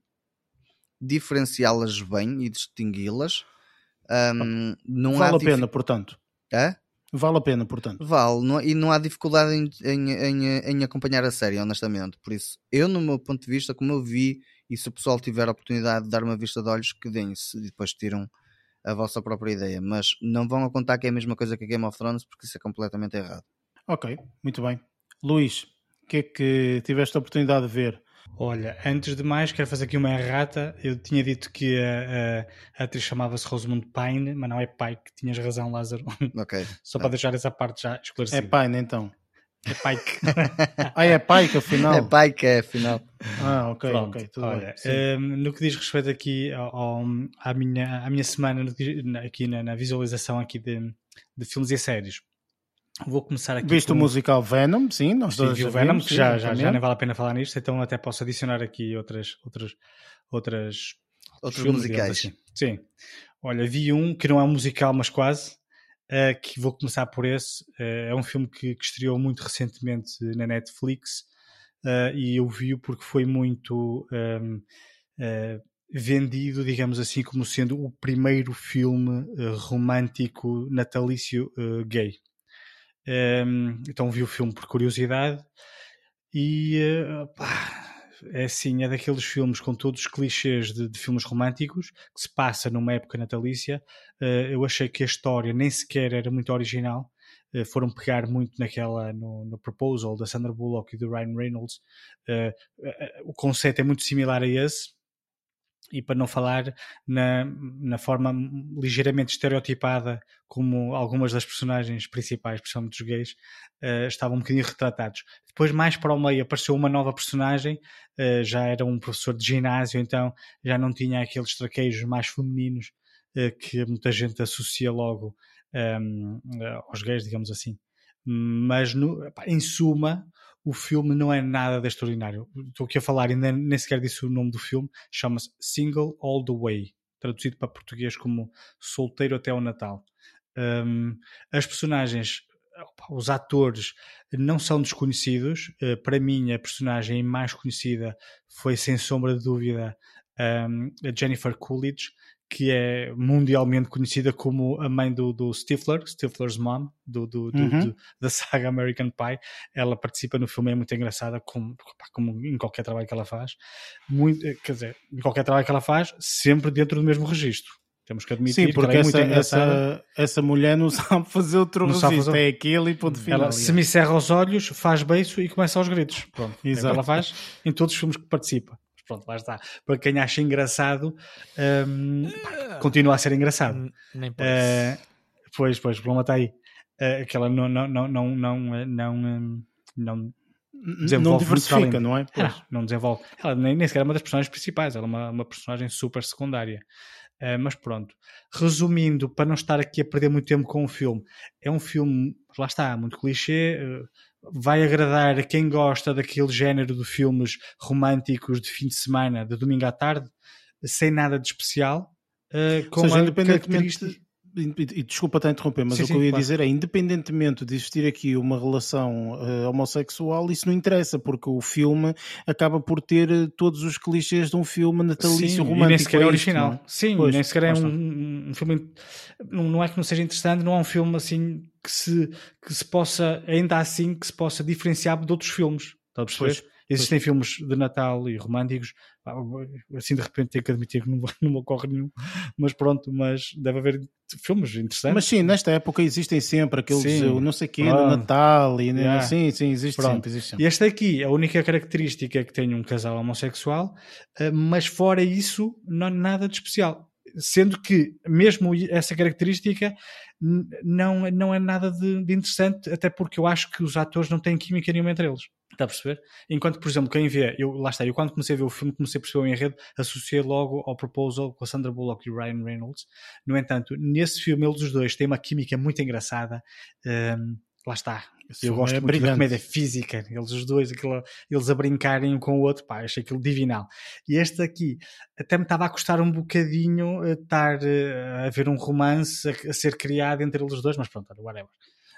[SPEAKER 2] diferenciá-las bem e distingui-las. Ahm, não
[SPEAKER 1] Vale a pena, portanto.
[SPEAKER 2] Hã?
[SPEAKER 1] Vale a pena, portanto.
[SPEAKER 2] Vale, não- e não há dificuldade em, em, em, em acompanhar a série, honestamente. Por isso, eu, no meu ponto de vista, como eu vi, e se o pessoal tiver a oportunidade de dar uma vista de olhos, que deem-se e depois tiram a vossa própria ideia. Mas não vão a contar que é a mesma coisa que a Game of Thrones, porque isso é completamente errado.
[SPEAKER 1] Ok, muito bem. Luís, o que é que tiveste a oportunidade de ver?
[SPEAKER 3] Olha, antes de mais, quero fazer aqui uma errata. Eu tinha dito que a, a- a atriz chamava-se Rosamund Pine, mas não é Pike. Tinhas razão, Lázaro.
[SPEAKER 2] Ok.
[SPEAKER 3] Só para deixar essa parte já
[SPEAKER 1] É
[SPEAKER 3] esclarecida.
[SPEAKER 1] Paine, então.
[SPEAKER 3] É Pike.
[SPEAKER 1] Ah, é Pike, afinal.
[SPEAKER 2] É pai que é, afinal.
[SPEAKER 1] Ah, ok,
[SPEAKER 3] Pronto,
[SPEAKER 1] ok, tudo
[SPEAKER 3] olha,
[SPEAKER 1] bem. Sim.
[SPEAKER 3] hum, no que diz respeito aqui ao, ao- à, minha, à minha semana, aqui na, na visualização aqui de, de filmes e séries, vou começar aqui
[SPEAKER 1] Viste
[SPEAKER 3] com...
[SPEAKER 1] o musical Venom, sim, nós dois
[SPEAKER 3] vi o Venom,
[SPEAKER 1] sim,
[SPEAKER 3] já, já, já nem vale a pena falar nisto, então até posso adicionar aqui outras, outras, outras
[SPEAKER 2] Outros
[SPEAKER 3] filmes,
[SPEAKER 2] musicais.
[SPEAKER 3] assim. Sim. Olha, vi um que não é um musical, mas quase, uh, que vou começar por esse. Uh, é um filme que, que, estreou muito recentemente na Netflix uh, e eu vi-o porque foi muito um, vendido, digamos assim, como sendo o primeiro filme romântico natalício gay. Então vi o filme por curiosidade e pá, é assim, é daqueles filmes com todos os clichês de, de filmes românticos que se passa numa época natalícia. Uh, eu achei que a história nem sequer era muito original. Uh, foram pegar muito naquela no, no, proposal da Sandra Bullock e do Ryan Reynolds. O conceito é muito similar a esse e para não falar na, na forma ligeiramente estereotipada como algumas das personagens principais, principalmente os gays, uh, estavam um bocadinho retratados. Depois, mais para o meio, apareceu uma nova personagem, uh, já era um professor de ginásio, então já não tinha aqueles traqueiros mais femininos uh, que muita gente associa logo um, ehm, aos gays, digamos assim. Mas, no, em suma, o filme não é nada de extraordinário. Estou aqui a falar, ainda nem sequer disse o nome do filme, chama-se Single All the Way, traduzido para português como Solteiro até o Natal. Um, as personagens, os atores, não são desconhecidos. Uh, para mim, a personagem mais conhecida foi, sem sombra de dúvida, um, a Jennifer Coolidge, que é mundialmente conhecida como a mãe do, do Stifler, Stifler's Mom, do, do, do, uhum. do, da saga American Pie. Ela participa no filme, é muito engraçada, como, como em qualquer trabalho que ela faz. Muito, eh, quer dizer, em qualquer trabalho que ela faz, sempre dentro do mesmo registro. Temos que admitir
[SPEAKER 1] Sim, porque
[SPEAKER 3] que
[SPEAKER 1] essa, é essa, essa mulher não sabe fazer outro não registro, fazer... é aquele e ponto final.
[SPEAKER 3] Ela se me cerra os olhos, faz beijo e começa aos gritos. Pronto, Exato. é o que ela faz em todos os filmes que participa pronto, lá está. Para quem acha engraçado, um, uh, continua a ser engraçado.
[SPEAKER 4] Nem uh,
[SPEAKER 3] Pois, pois, o problema está aí. Uh, aquela não, não, não, não, não, não, não desenvolve
[SPEAKER 1] não diversifica, não é?
[SPEAKER 3] Não, não desenvolve. Ela nem, nem sequer é uma das personagens principais, ela é uma, uma personagem super secundária. Uh, mas pronto, resumindo, para não estar aqui a perder muito tempo com o filme, é um filme, lá está, muito clichê, uh, vai agradar a quem gosta daquele género de filmes românticos de fim de semana, de domingo à tarde, sem nada de especial, uh, com
[SPEAKER 1] seja, independentemente e, desculpa estar a interromper, mas sim, o que sim, eu ia claro. dizer é, independentemente de existir aqui uma relação uh, homossexual, isso não interessa, porque o filme acaba por ter eh, todos os clichês de um filme natalício sim, romântico. E
[SPEAKER 3] nem sequer é, é original. Isto, sim, pois, nem sequer é um, um, filme. Não é que não seja interessante, não é um filme assim que se, que se possa, ainda assim, que se possa diferenciar de outros filmes. Está a perceber? Pois. Existem pois. filmes de Natal e românticos, assim de repente tenho que admitir que não, não me ocorre nenhum, mas pronto, mas deve haver filmes interessantes.
[SPEAKER 1] Mas sim, nesta época existem sempre aqueles, sim. não sei quê, ah, Natal, e yeah. sim, sim, existe pronto. sempre, existe sempre.
[SPEAKER 3] E esta aqui, a única característica é que tem um casal homossexual, eh, mas fora isso, não nada de especial sendo que mesmo essa característica não, não é nada de, de, interessante, até porque eu acho que os atores não têm química nenhuma entre eles. Está a perceber? Enquanto, por exemplo, quem vê, eu, lá está, eu quando comecei a ver o filme, comecei a perceber o enredo, associei logo ao Proposal com a Sandra Bullock e o Ryan Reynolds. No entanto, nesse filme, eles os dois têm uma química muito engraçada. Um, lá está. Eu gosto é muito brilhante. da comédia física, eles os dois, aquilo, eles a brincarem um com o outro, pá, achei aquilo divinal. E este aqui até me estava a custar um bocadinho eh, estar eh, a ver um romance a, a ser criado entre eles dois, mas pronto, whatever.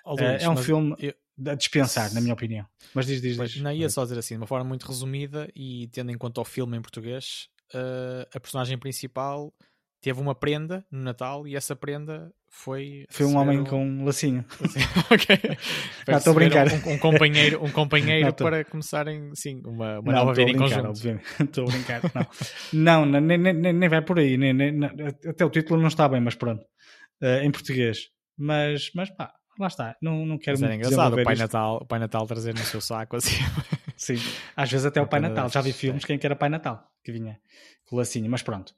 [SPEAKER 3] Oh, Luís, é um filme eu... a dispensar, na minha opinião. Mas diz, diz, diz.
[SPEAKER 4] Não, ia só dizer assim, de uma forma muito resumida e tendo em conta o filme em português, uh, a personagem principal teve uma prenda no Natal e essa prenda foi.
[SPEAKER 3] Foi um homem com um lacinho.
[SPEAKER 4] ok.
[SPEAKER 3] Não, estou a brincar.
[SPEAKER 4] Um, um, companheiro, um companheiro não, tô... para começarem, sim, uma, uma não, nova vida em conjunto.
[SPEAKER 3] Estou a brincar. Não, não nem, nem, nem vai por aí. Nem, nem, até o título não está bem, mas pronto. Uh, em português. Mas, mas pá, lá está, não, não quero
[SPEAKER 4] Mas muito engraçado o Pai, Natal, o Pai Natal trazer no seu saco assim.
[SPEAKER 3] Sim, às vezes até o Pai Natal. Já vi filmes quem que era Pai Natal, que vinha com lacinho, mas pronto.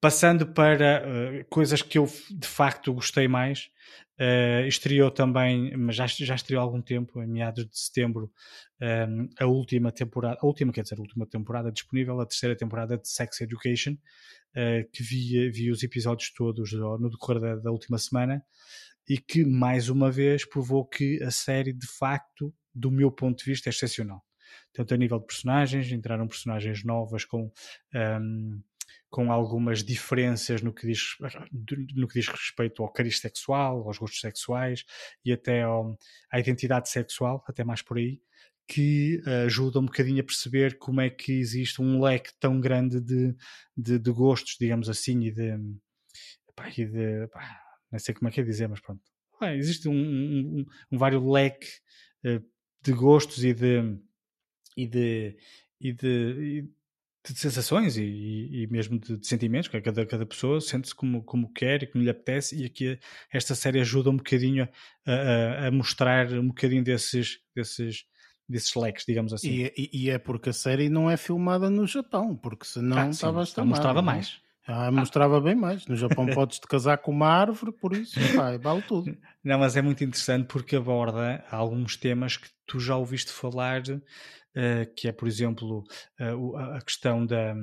[SPEAKER 3] Passando para uh, coisas que eu de facto gostei mais, uh, estreou também, mas já, já estreou há algum tempo, em meados de setembro, um, ehm, a última temporada, a última, quer dizer, a última temporada disponível, a terceira temporada de Sex Education, uh, que vi, vi os episódios todos no decorrer da, da última semana e que, mais uma vez, provou que a série, de facto, do meu ponto de vista, é excepcional. Tanto a nível de personagens, entraram personagens novas com, um, com algumas diferenças no que diz, no que diz respeito ao cariz sexual, aos gostos sexuais e até ao, à identidade sexual, até mais por aí, que ajuda um bocadinho a perceber como é que existe um leque tão grande de, de, de gostos, digamos assim, e de. Pá, e de pá, não sei como é que é dizer, mas pronto. existe um, um, um, vários leque uh, de gostos e de. e de. e de, de sensações e, e, mesmo de, de, sentimentos, que cada, cada pessoa sente-se como, como quer e como lhe apetece, e aqui esta série ajuda um bocadinho a, a, a mostrar um bocadinho desses, desses, desses leques, digamos assim.
[SPEAKER 1] E, e, e, é porque a série não é filmada no Japão, porque senão ah, estava a
[SPEAKER 3] mostrava não? É? mais.
[SPEAKER 1] Ah, mostrava ah. bem mais. No Japão podes te casar com uma árvore, por isso vai, vale tudo.
[SPEAKER 3] Não, mas é muito interessante porque aborda alguns temas que tu já ouviste falar, uh, que é, por exemplo, uh, a questão da,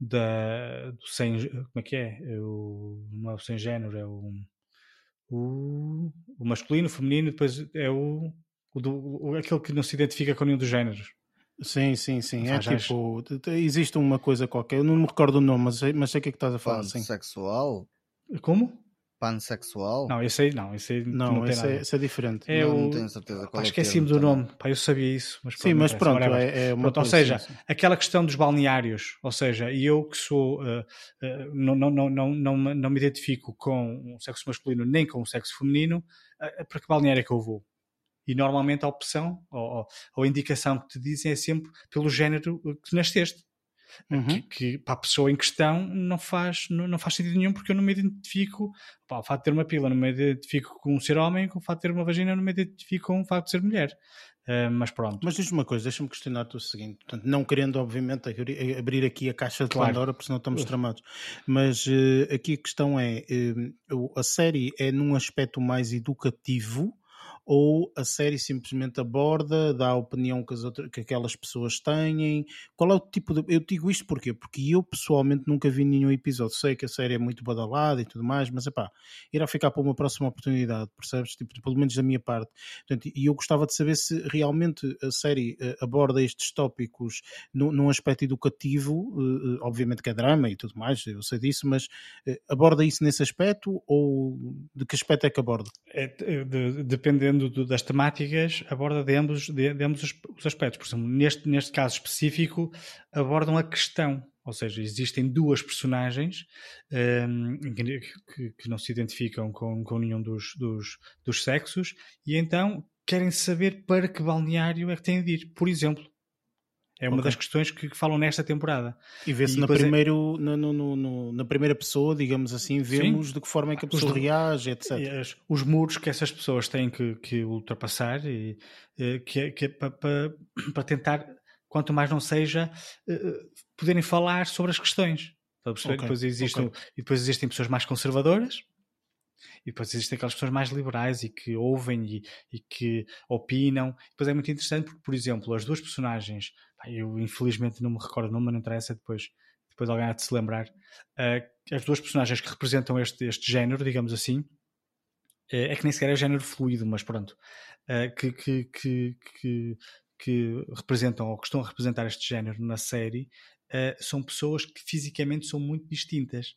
[SPEAKER 3] da, do sem. Como é que é? é? O, não é o sem género, é o, o, o masculino, o feminino, depois é o o do, o, aquele que não se identifica com nenhum dos géneros.
[SPEAKER 1] Sim, sim, sim. É tipo, existe uma coisa qualquer, eu não me recordo o nome, mas sei, mas sei o que é que estás a falar.
[SPEAKER 2] Pansexual?
[SPEAKER 3] Como?
[SPEAKER 2] Pansexual?
[SPEAKER 3] Não, esse aí não, esse aí
[SPEAKER 1] não,
[SPEAKER 3] não
[SPEAKER 1] esse, é, esse, é, diferente.
[SPEAKER 3] É
[SPEAKER 2] não,
[SPEAKER 3] o...
[SPEAKER 2] não tenho certeza qual
[SPEAKER 3] Pá, Esqueci-me do nome, Pá, eu sabia isso. Mas
[SPEAKER 1] sim, mas pronto, é, é, uma
[SPEAKER 3] pronto, Ou seja, assim. aquela questão dos balneários, ou seja, e eu que sou, uh, uh, não, não, não, não, não, não me identifico com o sexo masculino nem com o sexo feminino, uh, para que balneário é que eu vou? E normalmente a opção ou, ou a indicação que te dizem é sempre pelo género que nasceste. Uhum. Que, que, para a pessoa em questão não faz, não, não, faz sentido nenhum porque eu não me identifico pá, o facto de ter uma pila, não me identifico com um ser homem, com o facto de ter uma vagina, não me identifico com o facto de ser mulher. Uh, mas pronto.
[SPEAKER 1] Mas diz-me uma coisa, deixa-me questionar-te o seguinte: Portanto, não querendo, obviamente, abrir aqui a caixa de claro. Pandora, porque senão estamos tramados. Mas uh, aqui a questão é: uh, a série é num aspecto mais educativo ou a série simplesmente aborda, dá a opinião que, as outras, que aquelas pessoas têm? Qual é o tipo de. Eu digo isto porquê? Porque eu pessoalmente nunca vi nenhum episódio. Sei que a série é muito badalada e tudo mais, mas é pá, irá ficar para uma próxima oportunidade, percebes? Tipo, pelo menos da minha parte. Portanto, e eu gostava de saber se realmente a série uh, aborda estes tópicos num aspecto educativo, uh, obviamente que é drama e tudo mais, eu sei disso, mas aborda isso nesse aspecto ou de que aspecto é que aborda?
[SPEAKER 3] É, de, dependendo dependendo do, das temáticas, aborda de ambos, de, de ambos os, os, aspectos. Por exemplo, neste, neste caso específico, abordam a questão. Ou seja, existem duas personagens um, que, que, não se identificam com, com nenhum dos, dos, dos sexos e então querem saber para que balneário é que têm de ir. Por exemplo, é uma okay. das questões que, que, falam nesta temporada.
[SPEAKER 1] E vê-se na, é primeiro, é... na, no, no, na primeira pessoa, digamos assim, vemos Sim. de que forma é que a pessoa os, reage, etc.
[SPEAKER 3] As, os muros que essas pessoas têm que, que ultrapassar e eh, que, que é para, tentar, quanto mais não seja, eh, poderem falar sobre as questões. Okay. Depois, existem, okay. e depois existem pessoas mais conservadoras, e depois existem aquelas pessoas mais liberais e que ouvem e, e que opinam. Depois é muito interessante porque, por exemplo, as duas personagens, eu infelizmente não me recordo o nome, não interessa, depois, depois alguém há de se lembrar, uh, as duas personagens que representam este, este género, digamos assim, uh, é que nem sequer é género fluido, mas pronto, uh, que, que, que, que, que representam ou que estão a representar este género na série, são pessoas que fisicamente são muito distintas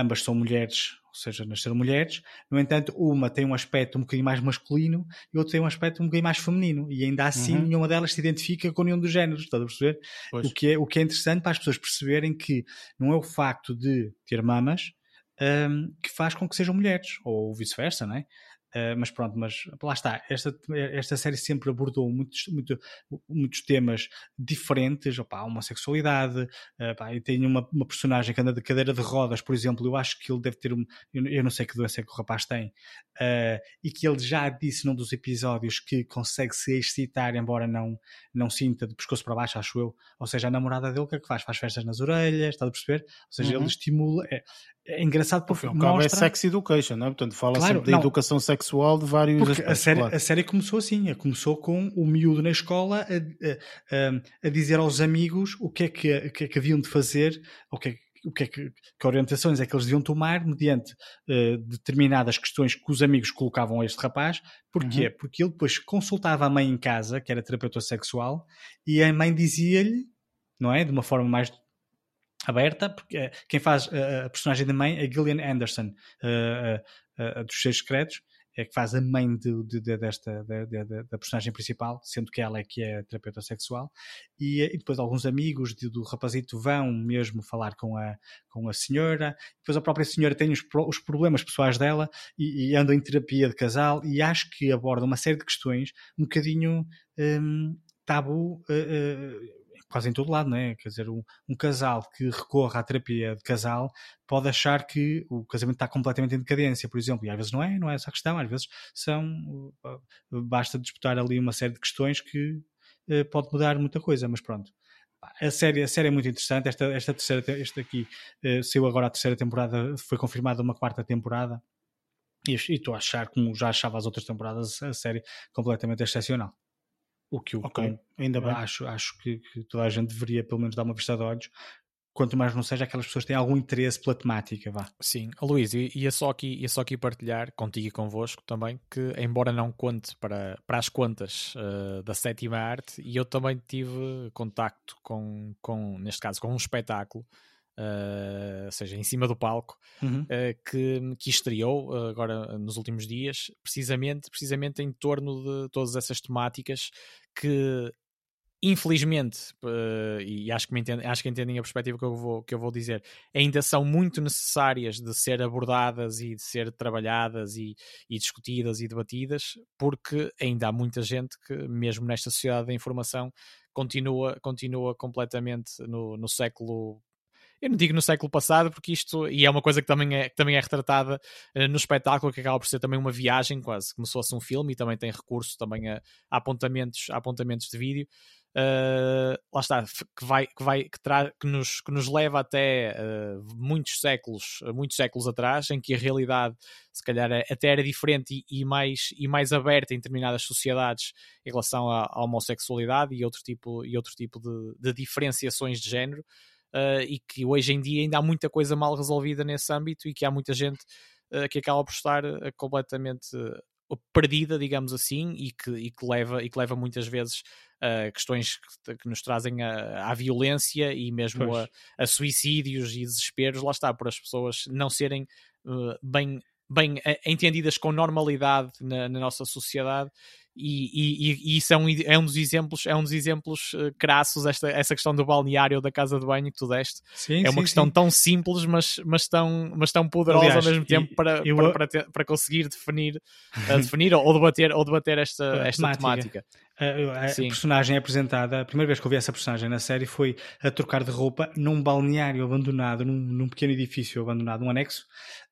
[SPEAKER 3] ambas são mulheres, ou seja, nasceram mulheres, no entanto, uma tem um aspecto um bocadinho mais masculino e outra tem um aspecto um bocadinho mais feminino, e ainda assim uhum. nenhuma delas se identifica com nenhum dos géneros, estás a perceber? O que, é, o que é interessante para as pessoas perceberem que não é o facto de ter mamas um, que faz com que sejam mulheres, ou vice-versa, não é? Uh, mas pronto, mas lá está. Esta, esta série sempre abordou muitos, muito, muitos temas diferentes, opá, homossexualidade, uh, pá, e tem uma, uma, personagem que anda de cadeira de rodas, por exemplo, eu acho que ele deve ter um, eu não sei que doença é que o rapaz tem, uh, e que ele já disse num dos episódios que consegue se excitar, embora não, não sinta de pescoço para baixo, acho eu. Ou seja, a namorada dele o que é que faz? Faz festas nas orelhas, está a perceber? Ou seja, uhum. ele estimula. É, é engraçado porque.
[SPEAKER 1] Porque é mostra... é sex education, não é? Portanto, fala claro, sempre da educação sexual de vários porque
[SPEAKER 3] aspectos. A série, claro. a série começou assim, começou com o miúdo na escola a, a, a dizer aos amigos o que é que, que, é que haviam de fazer, o que é que o que é que, que, orientações é que eles deviam tomar mediante uh, determinadas questões que os amigos colocavam a este rapaz. Porquê? Uhum. Porque ele depois consultava a mãe em casa, que era terapeuta sexual, e a mãe dizia-lhe, não é? De uma forma mais aberta, porque quem faz a personagem da mãe é Gillian Anderson, dos Seis Secretos, é que faz a mãe de, de, de, desta da personagem principal, sendo que ela é que é terapeuta sexual, e, e depois alguns amigos do rapazito vão mesmo falar com a, com a senhora, depois a própria senhora tem os, os problemas pessoais dela e, e anda em terapia de casal, e acho que aborda uma série de questões um bocadinho um, tabu. Uh, uh, quase em todo lado, não é? Quer dizer, um, um, casal que recorra à terapia de casal pode achar que o casamento está completamente em decadência, por exemplo, e às vezes não é, não é essa a questão, às vezes são, uh, basta disputar ali uma série de questões que uh, pode mudar muita coisa, mas pronto. A série, a série é muito interessante, esta, esta terceira, esta aqui uh, saiu agora a terceira temporada, foi confirmada uma quarta temporada, e estou a achar, como já achava as outras temporadas, a série completamente excepcional. O que eu okay, ainda bem. acho, acho que, que, toda a gente deveria pelo menos dar uma vista de olhos. Quanto mais não seja aquelas pessoas têm algum interesse pela temática, vá.
[SPEAKER 4] Sim, oh, Luís, ia só, aqui, ia só aqui partilhar contigo e convosco também que, embora não conte para, para as contas uh, da sétima arte, e eu também tive contacto com, com, neste caso, com um espetáculo Uh, ou seja, em cima do palco, uhum. uh, que, que estreou uh, agora nos últimos dias, precisamente, precisamente em torno de todas essas temáticas que infelizmente, e acho que, me entendem, acho que entendem a perspectiva que eu, vou, que eu vou dizer, ainda são muito necessárias de ser abordadas e de ser trabalhadas e, e discutidas e debatidas, porque ainda há muita gente que, mesmo nesta sociedade da informação, continua, continua completamente no, no século eu não digo no século passado, porque isto, e é uma coisa que também é, que também é retratada uh, no espetáculo, que acaba por ser também uma viagem, quase como se fosse um filme, e também tem recurso também a, a apontamentos, a apontamentos de vídeo. Uh, lá está, que, vai, que, vai, que, tra que, nos, que nos leva até uh, muitos séculos, muitos séculos atrás, em que a realidade se calhar até era diferente e, e mais, e mais aberta em determinadas sociedades em relação à, à homossexualidade e outro tipo, e outro tipo de, de diferenciações de género uh, e que hoje em dia ainda há muita coisa mal resolvida nesse âmbito e que há muita gente uh, que acaba por estar uh, completamente perdida, digamos assim, e que, e que, leva, e que leva muitas vezes a questões que, que, nos trazem à violência e mesmo a, a, suicídios e desesperos, lá está, por as pessoas não serem bem bem entendidas com normalidade na, na nossa sociedade e, e, e, isso é um, é um dos exemplos é um dos exemplos uh, crassos esta, essa questão do balneário da casa de banho que tu deste. Sim, é uma sim, questão sim. tão simples mas, mas, tão, mas tão poderosa Aliás, ao mesmo tempo para, eu, para, para, ter, para, conseguir definir, uh, definir ou debater, ou debater esta, esta temática,
[SPEAKER 3] A, a personagem é apresentada, a primeira vez que eu vi essa personagem na série foi a trocar de roupa num balneário abandonado, num, num pequeno edifício abandonado, um anexo,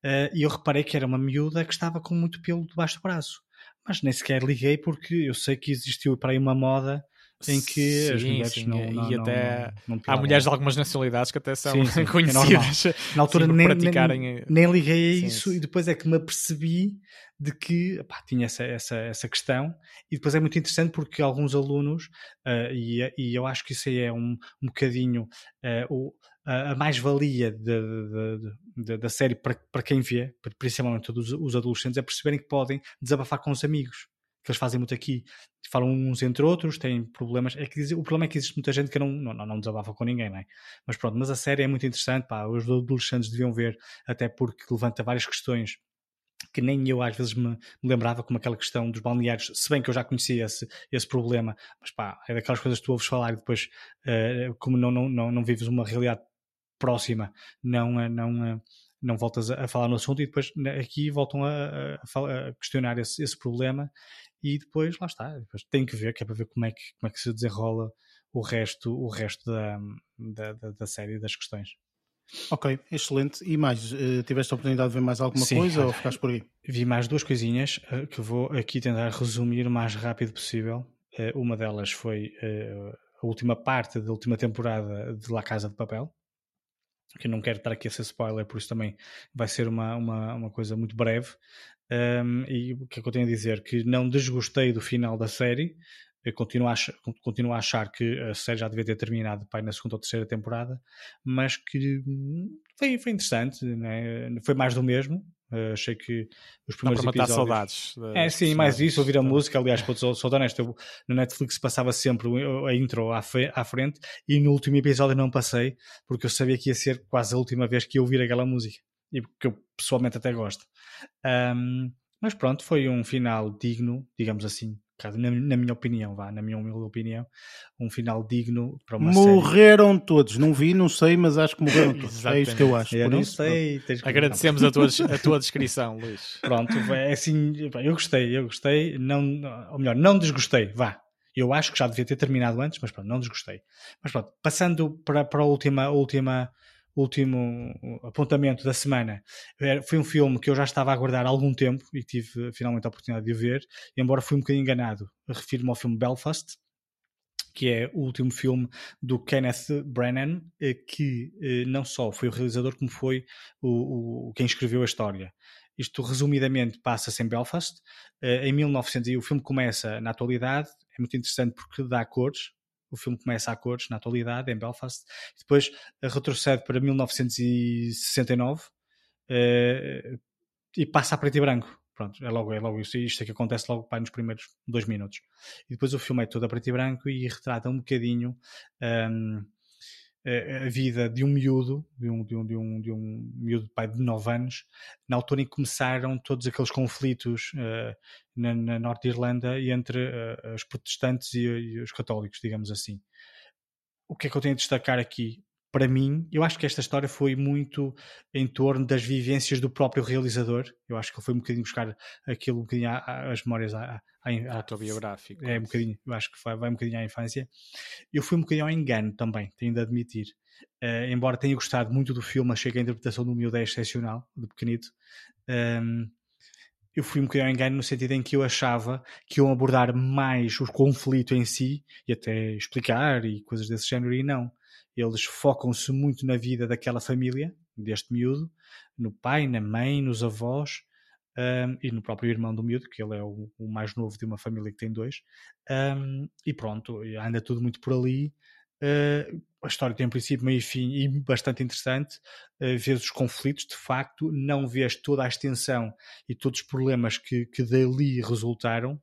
[SPEAKER 3] uh, e eu reparei que era uma miúda que estava com muito pelo debaixo do braço mas nem sequer liguei porque eu sei que existiu para aí uma moda em que sim, as mulheres sim, não, não,
[SPEAKER 4] e até não, há mulheres de algumas nacionalidades que até são sim, é conhecidas é
[SPEAKER 3] na altura nem, nem, nem, liguei a isso e depois é que me apercebi de que pá, tinha essa, essa, essa questão. E depois é muito interessante porque alguns alunos uh, e, e eu acho que isso aí é um, um bocadinho uh, o, a mais-valia da série para, para quem vê, principalmente os, os adolescentes, é perceberem que podem desabafar com os amigos que eles fazem muito aqui, falam uns entre outros, têm problemas. É que o problema é que existe muita gente que não, não, não desabafa com ninguém, não é? Mas pronto, mas a série é muito interessante, pá, os adolescentes deviam ver, até porque levanta várias questões que nem eu às vezes me, me, lembrava, como aquela questão dos balneários, se bem que eu já conhecia esse, esse problema, mas pá, é daquelas coisas que tu ouves falar e depois, uh, como não, não, não, não vives uma realidade próxima, não, eh, não, eh, não voltas a falar no assunto e depois né, aqui voltam a, a, a questionar esse, esse, problema e depois lá está, depois tem que ver, que é para ver como é que, como é que se desenrola o resto, o resto da, da, da, da série das questões.
[SPEAKER 1] Ok, excelente. E mais, uh, tiveste a oportunidade de ver mais alguma Sim, coisa ou ficaste por aí?
[SPEAKER 3] Vi mais duas coisinhas uh, que vou aqui tentar resumir o mais rápido possível. Uh, uma delas foi a última parte da última temporada de La Casa de Papel, que não quero estar aqui a ser spoiler, por isso também vai ser uma, uma, uma coisa muito breve. Um, e o que é que eu tenho a dizer? Que não desgostei do final da série, eu continuo a, achar, continuo a achar que a série já devia ter terminado pai, na segunda ou terceira temporada, mas que hum, foi, foi interessante, né? foi mais do mesmo, Uh, achei que os
[SPEAKER 4] primeiros
[SPEAKER 3] Dá para
[SPEAKER 4] episódios... saudades.
[SPEAKER 3] É, sim, mais isso, ouvir a música. Aliás, sou, sou honesto, eu, no Netflix passava sempre a intro à, à, frente e no último episódio não passei porque eu sabia que ia ser quase a última vez que ia ouvir aquela música e porque eu pessoalmente até gosto. Um, mas pronto, foi um final digno, digamos assim, na, na, minha opinião, vá, na minha humilde opinião, um final digno para uma
[SPEAKER 1] Morreram série. todos, não vi, não sei, mas acho que morreram todos. é isto que eu acho.
[SPEAKER 3] Eu não isso, sei.
[SPEAKER 4] Agradecemos a tua, a tua descrição, Luís.
[SPEAKER 3] Pronto, é assim, eu gostei, eu gostei, não, ou melhor, não desgostei, vá. Eu acho que já devia ter terminado antes, mas pronto, não desgostei. Mas pronto, passando para, para a última, a última último apontamento da semana foi um filme que eu já estava a aguardar há algum tempo e tive finalmente a oportunidade de o ver, embora fui um bocadinho enganado. Refiro-me ao filme Belfast, que é o último filme do Kenneth Branagh, eh, que eh, não só foi o realizador, como foi o, o quem escreveu a história. Isto, resumidamente, passa-se em Belfast. Eh, em 1900, e o filme começa na atualidade. É muito interessante porque dá cores, o filme começa a cores na atualidade, em Belfast, depois eh, retrocede para 1969 uh, eh, e passa a preto e branco. Pronto, é logo, é logo isso. Isto é que acontece logo pá, nos primeiros dois minutos. E depois o filme é todo a preto e branco e retrata um bocadinho um, ehm, a vida de um miúdo, de um, de um, de um, de um miúdo pai de 9 anos, na altura em que começaram todos aqueles conflitos uh, na, na Norte Irlanda entre uh, os protestantes e, e, os católicos, digamos assim. O que é que eu tenho a destacar aqui? Para mim, eu acho que esta história foi muito em torno das vivências do próprio realizador. Eu acho que ele foi um bocadinho buscar aquilo, um bocadinho as memórias à, à,
[SPEAKER 4] à, autobiográfico.
[SPEAKER 3] É um bocadinho, eu acho que vai, vai um bocadinho à infância. Eu fui um bocadinho ao engano também, tenho de admitir. Uh, embora tenha gostado muito do filme, achei que a interpretação do miúdo é excepcional, do pequenito. Um, ehm, eu fui um bocadinho ao engano no sentido em que eu achava que iam abordar mais o conflito em si e até explicar e coisas desse género, e não eles focam-se muito na vida daquela família, deste miúdo, no pai, na mãe, nos avós um, e no próprio irmão do miúdo, que ele é o, o mais novo de uma família que tem dois. Um, e pronto, anda tudo muito por ali. Uh, a história tem um princípio, meio e fim e bastante interessante. Uh, vês os conflitos, de facto, não vês toda a extensão e todos os problemas que, que dali resultaram,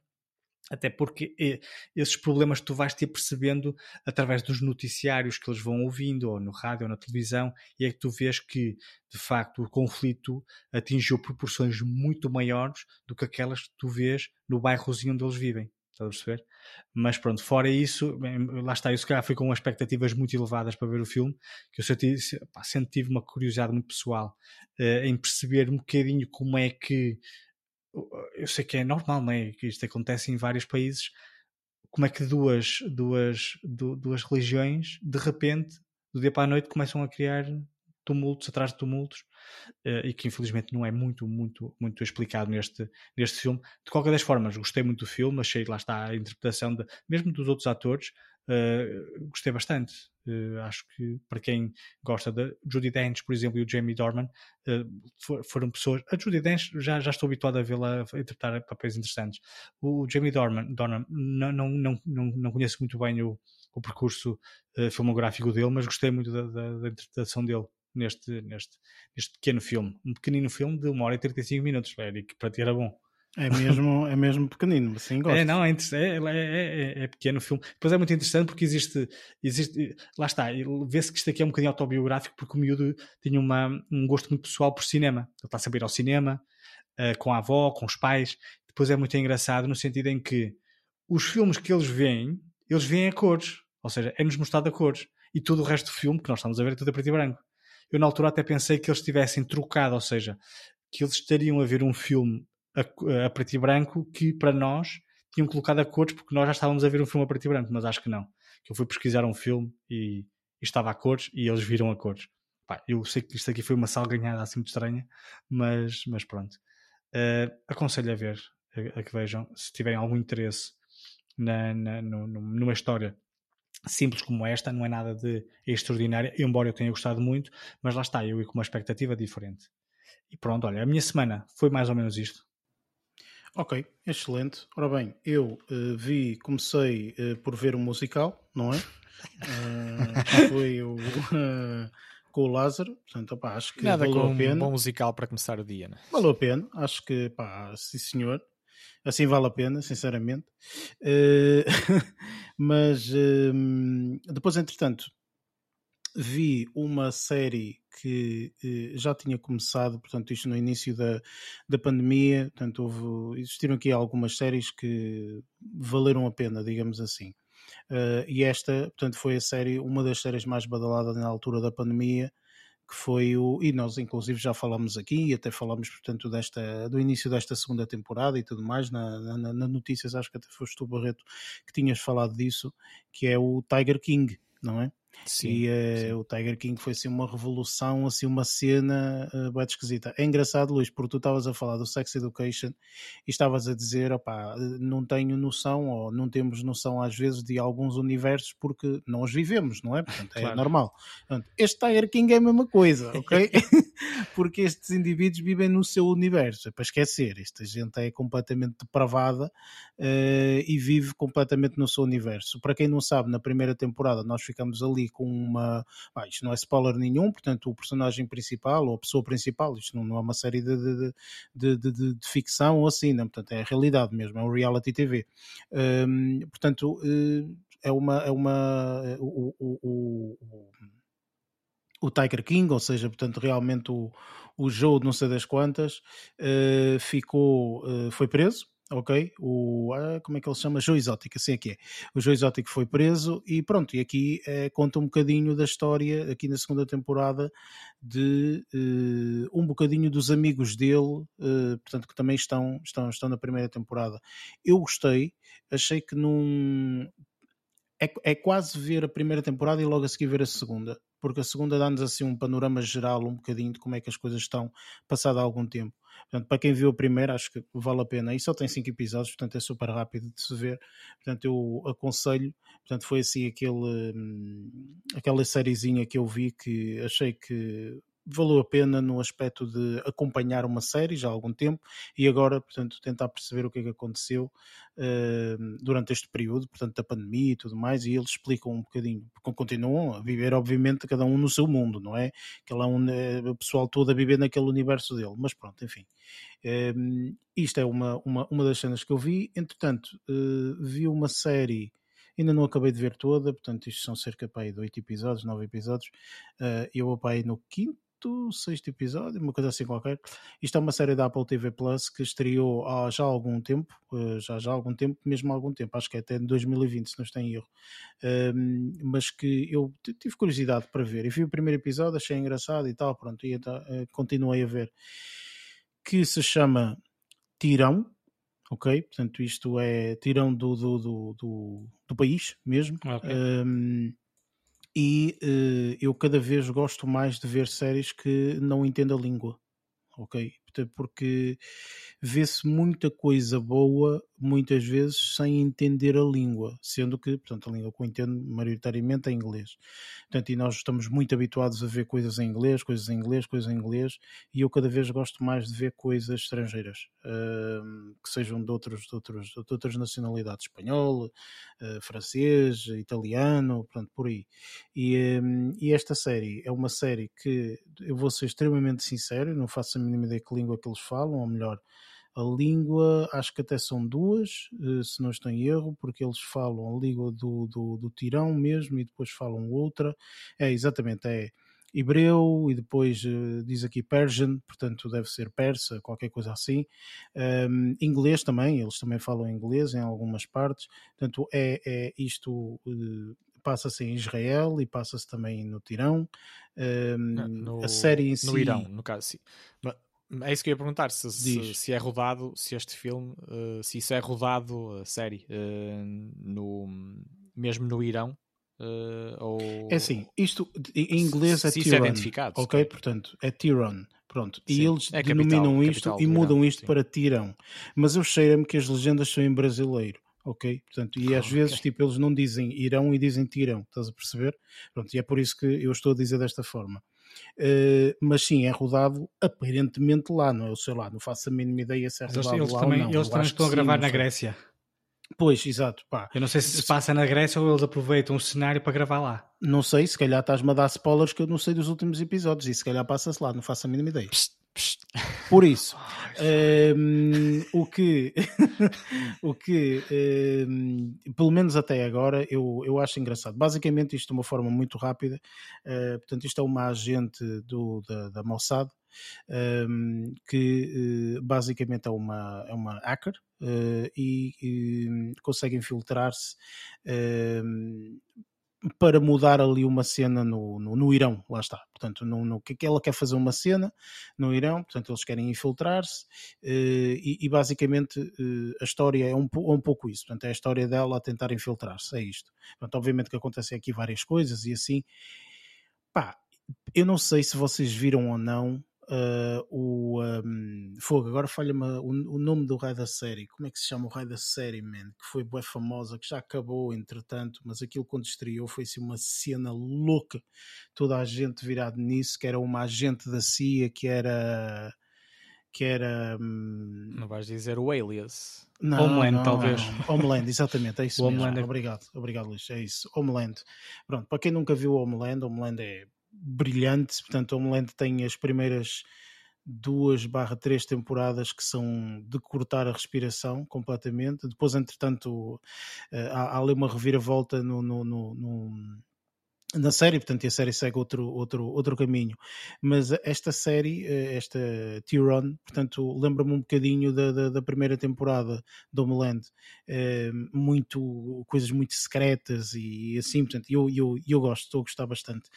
[SPEAKER 3] até porque eh, esses problemas tu vais ter percebendo através dos noticiários que eles vão ouvindo, ou no rádio, ou na televisão, e é que tu vês que, de facto, o conflito atingiu proporções muito maiores do que aquelas que tu vês no bairrozinho onde eles vivem. Estás a perceber? Mas pronto, fora isso, lá está, eu se calhar fui com expectativas muito elevadas para ver o filme, que eu senti, pá, uma curiosidade muito pessoal uh, em perceber um bocadinho como é que eu sei que é normal, não é? Que isto acontece em vários países. Como é que duas, duas, duas religiões, de repente, do dia para a noite, começam a criar tumultos atrás de tumultos uh, e que infelizmente não é muito, muito, muito explicado neste, neste filme. De qualquer das formas, gostei muito do filme, achei lá está a interpretação de, mesmo dos outros atores, uh, gostei bastante. Uh, acho que para quem gosta de Judy Dench, por exemplo, e o Jamie Dorman, uh, foram pessoas. A Judy Dench já, já estou habituado a vê-la interpretar papéis interessantes. O, Jamie Dorman, Dorman não, não, não, não conheço muito bem o, o percurso uh, filmográfico dele, mas gostei muito da, da, da, interpretação dele neste, neste, neste pequeno filme. Um pequenino filme de 1 hora e 35 minutos, Eric, para ti era bom.
[SPEAKER 1] É mesmo, é mesmo pequenino, assim gosto.
[SPEAKER 3] É, não, é, é, é, é, pequeno o filme. Depois é muito interessante porque existe, existe lá está, vê-se que isto aqui é um bocadinho autobiográfico porque o miúdo tinha uma, um gosto muito pessoal por cinema. Ele está a saber ao cinema, uh, com a avó, com os pais. Depois é muito engraçado no sentido em que os filmes que eles veem, eles veem a cores. Ou seja, é-nos mostrado a cores. E todo o resto do filme, que nós estamos a ver, é tudo a preto e branco. Eu na altura até pensei que eles tivessem trocado, ou seja, que eles estariam a ver um filme a, a preto e branco que para nós tinham colocado a cores porque nós já estávamos a ver um filme a preto e branco, mas acho que não. Que eu fui pesquisar um filme e, e estava a cores e eles viram a cores. Pá, eu sei que isto aqui foi uma salganhada assim muito estranha, mas, mas pronto. Uh, aconselho a ver, a, a, que vejam, se tiverem algum interesse na, na, no, numa história simples como esta, não é nada de extraordinário, embora eu tenha gostado muito, mas lá está, eu ia com uma expectativa diferente. E pronto, olha, a minha semana foi mais ou menos isto.
[SPEAKER 1] Ok, excelente. Ora bem, eu uh, vi, comecei uh, por ver um musical, não é? Uh, foi o com o Lázaro, portanto, opá, acho que
[SPEAKER 4] Nada
[SPEAKER 1] valeu
[SPEAKER 4] com
[SPEAKER 1] a pena.
[SPEAKER 4] um bom musical para começar o dia, né?
[SPEAKER 1] Valeu a pena, acho que, pá, sim senhor. Assim vale a pena, sinceramente. Mas ehm, depois, entretanto, vi uma série que eh, já tinha começado, portanto, isto no início da, da pandemia, portanto, houve, existiram aqui algumas séries que valeram a pena, digamos assim. Eh, e esta, portanto, foi a série, uma das séries mais badaladas na altura da pandemia, que foi o. E nós, inclusive, já falamos aqui e até falamos, portanto, desta, do início desta segunda temporada e tudo mais. Na, na, na notícias, acho que até foste tu, Barreto, que tinhas falado disso, que é o Tiger King, não é?
[SPEAKER 4] Sim,
[SPEAKER 1] e uh,
[SPEAKER 4] sim.
[SPEAKER 1] o Tiger King foi assim uma revolução, assim uma cena uh, bem esquisita. É engraçado, Luís, porque tu estavas a falar do Sex Education e estavas a dizer, opá, não tenho noção ou não temos noção às vezes de alguns universos porque não os vivemos, não é? Portanto, é
[SPEAKER 3] Claro.
[SPEAKER 1] normal. Portanto, este Tiger King é a mesma coisa, ok? porque estes indivíduos vivem no seu universo, é para esquecer. Esta gente é completamente depravada eh, e vive completamente no seu universo. Para quem não sabe, na primeira temporada nós ficamos ali com uma. Ah, isto não é spoiler nenhum, portanto, o personagem principal ou a pessoa principal, isto não, não é uma série de, de, de, de- de- ficção ou assim, não? portanto, é a realidade mesmo, é um reality TV. Hum, portanto, eh, é uma. É uma o, o, o, o- Tiger King, ou seja, portanto, realmente o, o Joe, não sei das quantas, eh, ficou, eh, foi preso, ok? O, ah, como é que ele se chama? Joe Exótico, assim é que é. O Joe Exótico foi preso e pronto, e aqui eh, conta um bocadinho da história, aqui na segunda temporada, de eh, um bocadinho dos amigos dele, eh, portanto, que também estão, estão, estão na primeira temporada. Eu gostei, achei que num. É, é quase ver a primeira temporada e logo a seguir ver a segunda, porque a segunda dá-nos assim um panorama geral, um bocadinho de como é que as coisas estão passado algum tempo. Portanto, para quem viu a primeira, acho que vale a pena. E só tem cinco episódios, portanto é super rápido de se ver. Portanto, eu aconselho. Portanto, foi assim aquele, hum, aquela sériezinha que eu vi que achei que valeu a pena no aspecto de acompanhar uma série já há algum tempo e agora, portanto, tentar perceber o que é que aconteceu eh, durante este período, portanto, da pandemia e tudo mais, e eles explicam um bocadinho, porque continuam a viver, obviamente, cada um no seu mundo, não é? Aquela um, eh, o pessoal todo a viver naquele universo dele, mas pronto, enfim. Eh, isto é uma, uma, uma das cenas que eu vi, entretanto, eh, vi uma série. Ainda não acabei de ver toda, portanto, isto são cerca pá, de 8 episódios, 9 episódios. eh, eu apai no quinto, sexto episódio, uma coisa assim qualquer. Isto é uma série da Apple TV Plus que estreou há já algum tempo, eh, já já há algum tempo, mesmo há algum tempo, acho que é até em 2020, se não estou em erro. Um, mas que eu tive curiosidade para ver. E vi o primeiro episódio, achei engraçado e tal, pronto, e então, continuei a ver. Que se chama Tirão, ok? Portanto, isto é Tirão do, do, do, do, do país mesmo.
[SPEAKER 3] Ok.
[SPEAKER 1] Um, e eh, eu cada vez gosto mais de ver séries que não entendo a língua, ok? Porque vê-se muita coisa boa, muitas vezes, sem entender a língua, sendo que, portanto, a língua que eu entendo maioritariamente é inglês. Portanto, e nós estamos muito habituados a ver coisas em inglês, coisas em inglês, coisas em inglês, e eu cada vez gosto mais de ver coisas estrangeiras, ahm, que sejam de, outros, de, outros, de outras nacionalidades, espanhol, eh, francês, italiano, portanto, por aí. E, hum, e esta série é uma série que eu vou ser extremamente sincero, não faço a mínima ideia que que eles falam, ou melhor, a língua acho que até são duas, eh, se não estou em erro, porque eles falam a língua do, do, do tirão mesmo e depois falam outra. É exatamente, é hebreu e depois eh, diz aqui Persian, portanto deve ser persa, qualquer coisa assim. Um, inglês também, eles também falam inglês em algumas partes. Portanto, é, é isto. eh, Passa-se em Israel e passa-se também no Tirão. Um,
[SPEAKER 4] no,
[SPEAKER 1] a série em si.
[SPEAKER 4] no Irão, no caso, sim. É isso que eu ia perguntar: se, se, se é rodado, se este filme, eh, se isso é rodado, a série, eh, no, mesmo no Irão, eh, ou
[SPEAKER 1] É assim, isto em inglês é
[SPEAKER 4] isso é
[SPEAKER 1] ok? Portanto, é Tiran, pronto. E
[SPEAKER 4] Sim,
[SPEAKER 1] eles
[SPEAKER 4] é a capital-
[SPEAKER 1] denominam
[SPEAKER 4] a
[SPEAKER 1] isto
[SPEAKER 4] capital
[SPEAKER 1] e mudam
[SPEAKER 4] Irão,
[SPEAKER 1] isto
[SPEAKER 4] sim.
[SPEAKER 1] para Tirão. Mas eu cheiro-me que as legendas são em brasileiro, ok? Portanto, e às
[SPEAKER 4] Ok.
[SPEAKER 1] vezes, tipo, eles não dizem Irão e dizem Tirão, estás a perceber? Pronto, e é por isso que eu estou a dizer desta forma. Eh, mas sim, é rodado aparentemente lá, não é? Eu sei lá, não faço a mínima ideia se é
[SPEAKER 3] Mas Eles,
[SPEAKER 1] rodado
[SPEAKER 3] eles
[SPEAKER 1] lá
[SPEAKER 3] também,
[SPEAKER 1] ou não.
[SPEAKER 3] eles
[SPEAKER 1] Eu
[SPEAKER 3] também estão a
[SPEAKER 1] sim,
[SPEAKER 3] gravar
[SPEAKER 1] não
[SPEAKER 3] na
[SPEAKER 1] sei.
[SPEAKER 3] Grécia.
[SPEAKER 1] Pois, exato. Pá.
[SPEAKER 3] Eu não sei se se passa na Grécia ou eles aproveitam o cenário para gravar lá.
[SPEAKER 1] Não sei, se calhar estás-me a dar spoilers que eu não sei dos últimos episódios e se calhar passa-se lá, não faço a mínima ideia.
[SPEAKER 4] Psst.
[SPEAKER 1] Por isso, um, o que, o que um, pelo menos até agora, eu, eu acho engraçado. Basicamente, isto de uma forma muito rápida, uh, portanto, isto é uma agente do, da, da Mossad, um, que uh, basicamente é uma, é uma hacker uh, e, e, consegue infiltrar-se para mudar ali uma cena no, no, no Irão, lá está. Portanto, no, no, ela quer fazer uma cena no Irão, portanto, eles querem infiltrar-se uh, e, e, basicamente uh, a história é um, é um pouco isso. Portanto, é a história dela a tentar infiltrar-se, é isto. Portanto, obviamente que acontecem aqui várias coisas e assim. Pá, eu não sei se vocês viram ou não uh, o um, Fogo, agora falha-me o, o, nome do raio da série. Como é que se chama o raio da série, man? Que foi bem famosa, que já acabou entretanto, mas aquilo quando estreou foi assim uma cena louca. Toda a gente virado nisso, que era uma agente da CIA que era que era. Hum...
[SPEAKER 4] Não vais dizer o Alias.
[SPEAKER 1] Não, Homeland, não, talvez. Não, Homeland, exatamente, é isso mesmo. É... Obrigado, obrigado, Luís. É isso. Homeland. Pronto, para quem nunca viu Homeland, Homeland é brilhante. Portanto, Homeland tem as primeiras duas barra três temporadas que são de cortar a respiração completamente. Depois, entretanto, eh, há, há ali uma reviravolta no, no, no, no na série, portanto, a série segue outro, outro, outro caminho. Mas esta série, eh, esta Tyron, portanto, lembra-me um bocadinho da, da, da, primeira temporada do Homeland. É, muito, coisas muito secretas e assim, portanto, eu, eu, eu gosto, estou a gostar bastante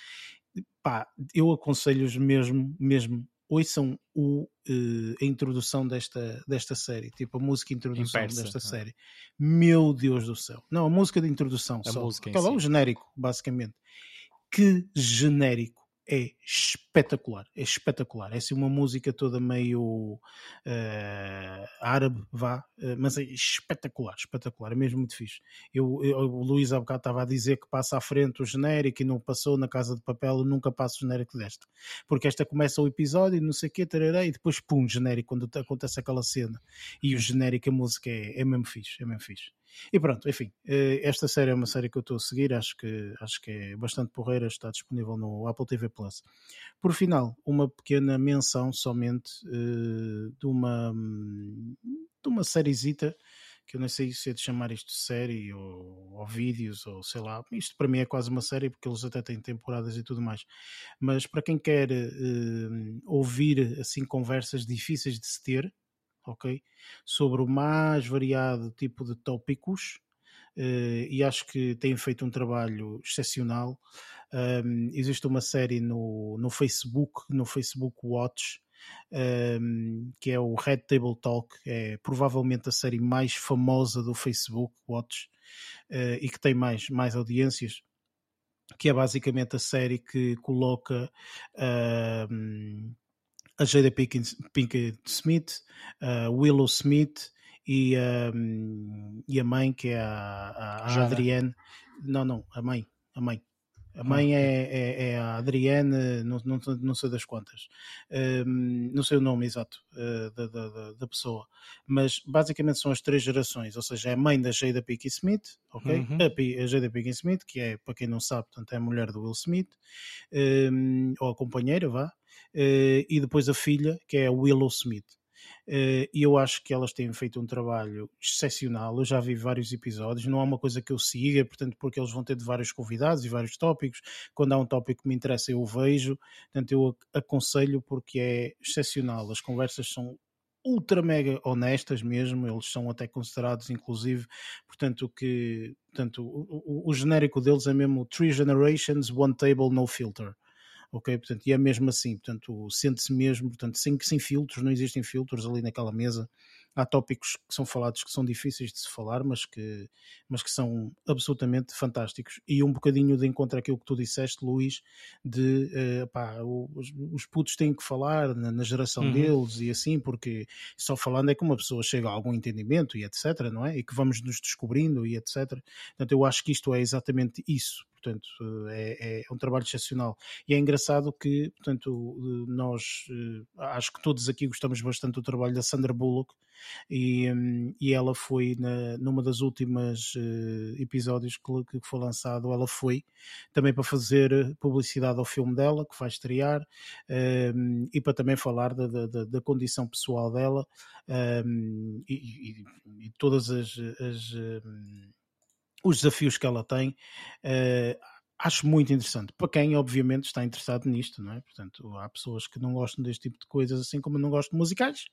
[SPEAKER 1] pá, eu aconselho-os mesmo, mesmo, ouçam o, uh, a introdução desta, desta série, tipo a música de introdução persa, desta é? série. Meu Deus do céu. Não, a música de introdução, a só. Música Aquela, si. o genérico, basicamente. Que genérico é espetacular, é espetacular. É assim uma música toda meio uh, árabe, vá, uh, mas é espetacular, espetacular, é mesmo muito fixe. Eu, eu, o Luís há bocado estava a dizer que passa à frente o genérico e não passou na Casa de Papel, nunca passo o genérico desta. Porque esta começa o episódio, não sei o quê, tarará, e depois pum, genérico, quando acontece aquela cena. E o genérico, a música é, é mesmo fixe, é mesmo fixe. E pronto, enfim, eh, esta série é uma série que eu estou a seguir, acho que, acho que é bastante porreira, está disponível no Apple TV Plus. Por final, uma pequena menção somente uh, de uma de uma sériezita que eu não sei se é de chamar isto de série ou, ou, vídeos ou sei lá, isto para mim é quase uma série porque eles até têm temporadas e tudo mais. Mas para quem quer uh, ouvir assim conversas difíceis de se ter, ok? Sobre o mais variado tipo de tópicos uh, e acho que têm feito um trabalho excepcional. Um, existe uma série no, no Facebook, no Facebook Watch, um, que é o Red Table Talk, é provavelmente a série mais famosa do Facebook Watch uh, e que tem mais, mais audiências que é basicamente a série que coloca uh, a Jada Pinkett Smith, a Willow Smith e, um, e a mãe que é a, a Adrienne. Não, não, a mãe, a mãe. A mãe é, é, é, a Adriane, não, não, não sei das quantas, um, não sei o nome exato uh, da, da, da, pessoa, mas basicamente são as três gerações, ou seja, é a mãe da Jada Pinkett Smith, ok? Uhum. A, a Jada Pinkett Smith, que é, para quem não sabe, portanto, é a mulher do Will Smith, um, ou a companheira, vá, uh, e depois a filha, que é a Willow Smith. Uh, e eu acho que elas têm feito um trabalho excepcional. Eu já vi vários episódios, não é uma coisa que eu siga, portanto, porque eles vão ter de vários convidados e vários tópicos. Quando há um tópico que me interessa, eu o vejo. Portanto, eu aconselho porque é excepcional. As conversas são ultra mega honestas mesmo, eles são até considerados inclusive, portanto que portanto, o, o, o genérico deles é mesmo Three Generations, One Table, No Filter ok? Portanto, e é mesmo assim, portanto, sente-se mesmo, portanto, sem, sem filtros, não existem filtros ali naquela mesa. Há tópicos que são falados que são difíceis de se falar, mas que, mas que são absolutamente fantásticos. E um bocadinho de encontro àquilo que tu disseste, Luís, de uh, pá, os, os putos têm que falar na, na geração uhum. deles e assim, porque só falando é que uma pessoa chega a algum entendimento e etc, não é? E que vamos nos descobrindo e etc. Portanto, eu acho que isto é exatamente isso portanto é, é, um trabalho excepcional. E é engraçado que, portanto, nós acho que todos aqui gostamos bastante do trabalho da Sandra Bullock e, hum, e ela foi na, numa das últimas episódios que, foi lançado, ela foi também para fazer publicidade ao filme dela, que vai estrear, um, e para também falar da, da, da condição pessoal dela um, e, e, e, todas as, as os desafios que ela tem. Uh, acho muito interessante. Para quem, obviamente, está interessado nisto, não é? Portanto, há pessoas que não gostam deste tipo de coisas, assim como eu não gosto de musicais,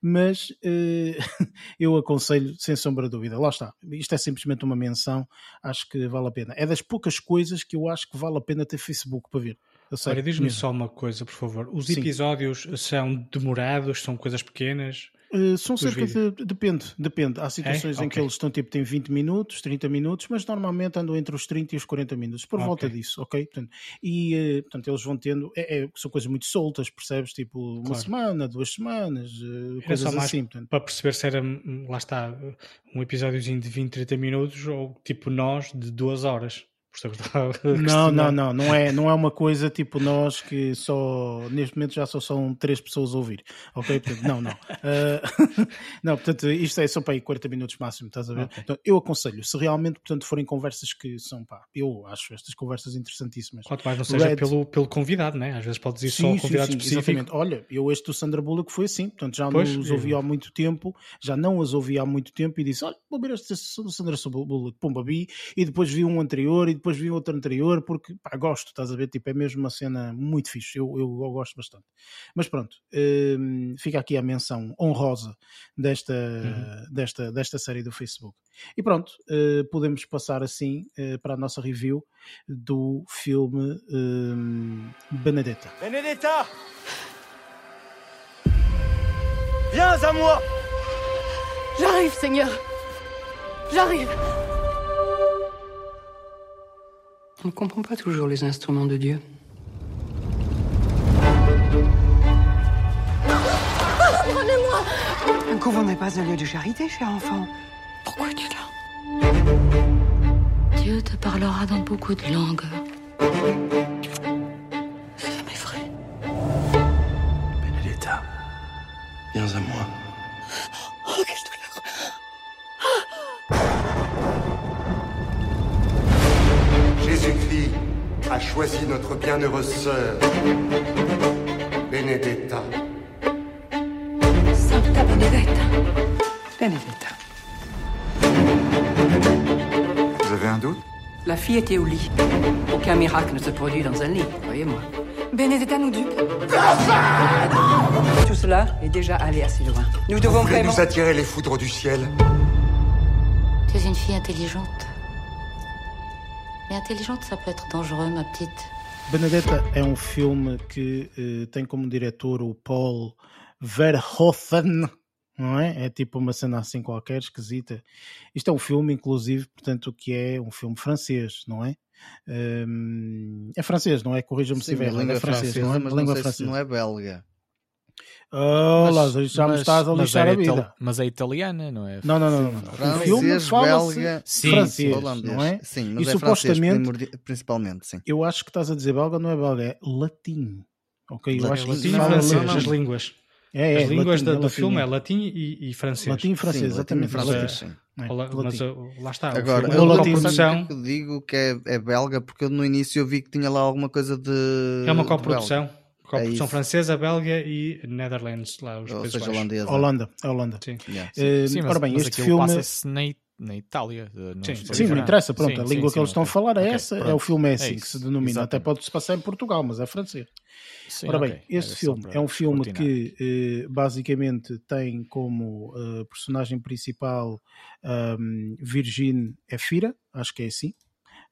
[SPEAKER 1] mas uh, eu aconselho, sem sombra de dúvida. Lá está. Isto é simplesmente uma menção, acho que vale a pena. É das poucas coisas que eu acho que vale a pena ter Facebook para ver.
[SPEAKER 3] Olha, diz-me só uma coisa, por favor. Os Sim. episódios são demorados, são coisas pequenas?
[SPEAKER 1] Uh, são cerca de. Depende, depende. Há situações é? em okay. que eles estão tipo, têm 20 minutos, 30 minutos, mas normalmente andam entre os 30 e os 40 minutos, por okay. volta disso, ok? Portanto, e uh, portanto, eles vão tendo. É, é, são coisas muito soltas, percebes? Tipo, uma claro. semana, duas semanas, uh, coisas assim. Portanto.
[SPEAKER 3] Para perceber se era, hum, lá está, um episódiozinho de 20, 30 minutos ou tipo nós de duas horas.
[SPEAKER 1] Não, não, não, não é, não é uma coisa tipo nós que só neste momento já só são três pessoas a ouvir, ok? Portanto, não, não. Uh, não, portanto, isto é só para aí 40 minutos máximo, estás a ver? Okay. Então, eu aconselho, se realmente, portanto, forem conversas que são, pá, eu acho estas conversas interessantíssimas.
[SPEAKER 3] Quanto mais não seja Red... pelo, pelo convidado, né? Às vezes pode dizer só o convidado sim, específico. Exatamente.
[SPEAKER 1] Olha, eu este do Sandra Bullock foi assim, portanto, já pois, não os ouvi há muito tempo, já não as ouvi há muito tempo e disse, olha, vou ver este do Sandra Bullock, pumba, vi, e depois vi um anterior e depois vi outro anterior, porque pá, gosto, estás a ver? Tipo, é mesmo uma cena muito fixe, eu, eu, eu gosto bastante. Mas pronto, hum, fica aqui a menção honrosa desta, uhum. desta, desta série do Facebook. E pronto, uh, podemos passar assim uh, para a nossa review do filme um, Benedetta. Benedetta! Viens à moi! J'arrive, Seigneur! J'arrive! On ne comprend pas toujours les instruments de Dieu. Prenez-moi Un couvent n'est pas un lieu de charité, cher enfant. Pourquoi tu es là? Dieu te parlera dans beaucoup de langues. Notre bienheureuse sœur, Benedetta. Santa Benedetta. Benedetta. Vous avez un doute? La fille était au lit. Aucun miracle ne se produit dans un lit, croyez-moi. Benedetta nous dupe. Tout cela est déjà allé assez loin. Nous devons Vous vraiment... nous attirer les foudres du ciel? Tu es une fille intelligente. Mais intelligente, ça peut être dangereux, ma petite. Benedetta é um filme que uh, tem como diretor o Paul Verhoeven, não é? É tipo uma cena assim qualquer, esquisita. Isto é um filme, inclusive, portanto, que é um filme francês, não é? Um, é francês, não é? Corrija-me se estiver. É francês,
[SPEAKER 2] não é? Mas língua não francesa. não é belga.
[SPEAKER 1] Oh, Lázaro, já me estás a lixar
[SPEAKER 4] é
[SPEAKER 1] a vida.
[SPEAKER 4] Mas é italiana, não é?
[SPEAKER 1] Não, não, não. não.
[SPEAKER 2] O filme belga,
[SPEAKER 1] sim, francês, não é?
[SPEAKER 2] Sim, mas e é supostamente, francês, principalmente, sim.
[SPEAKER 1] Eu acho que estás a dizer belga, não é belga, é latim. Ok, eu acho
[SPEAKER 3] latim e francês, as línguas. É, é, as línguas latim, do, filme é latim e, e francês.
[SPEAKER 1] Latim e francês, sim, exatamente.
[SPEAKER 2] Francês, sim.
[SPEAKER 3] É, mas lá está.
[SPEAKER 2] Agora, eu latim, produção... eu digo que é, é belga porque no início eu vi que tinha lá alguma coisa de.
[SPEAKER 3] É uma coprodução. Coprodução é francesa, Bélgia e Netherlands, lá os Ou países seja,
[SPEAKER 1] holandesa. Holanda, a Holanda.
[SPEAKER 3] Sim.
[SPEAKER 1] Yeah, sim. sim mas, ora bem, mas este filme
[SPEAKER 4] passa-se na, na Itália.
[SPEAKER 1] Não sim, sim, não interessa, pronto, sim, a língua sim, que eles estão a falar é okay, essa, pronto. é o filme é assim é que se denomina, Exatamente. até pode-se passar em Portugal, mas é francês. Sim, ora bem, okay. este Era filme é um filme que eh, basicamente tem como uh, personagem principal um, Virgin Efira, acho que é assim,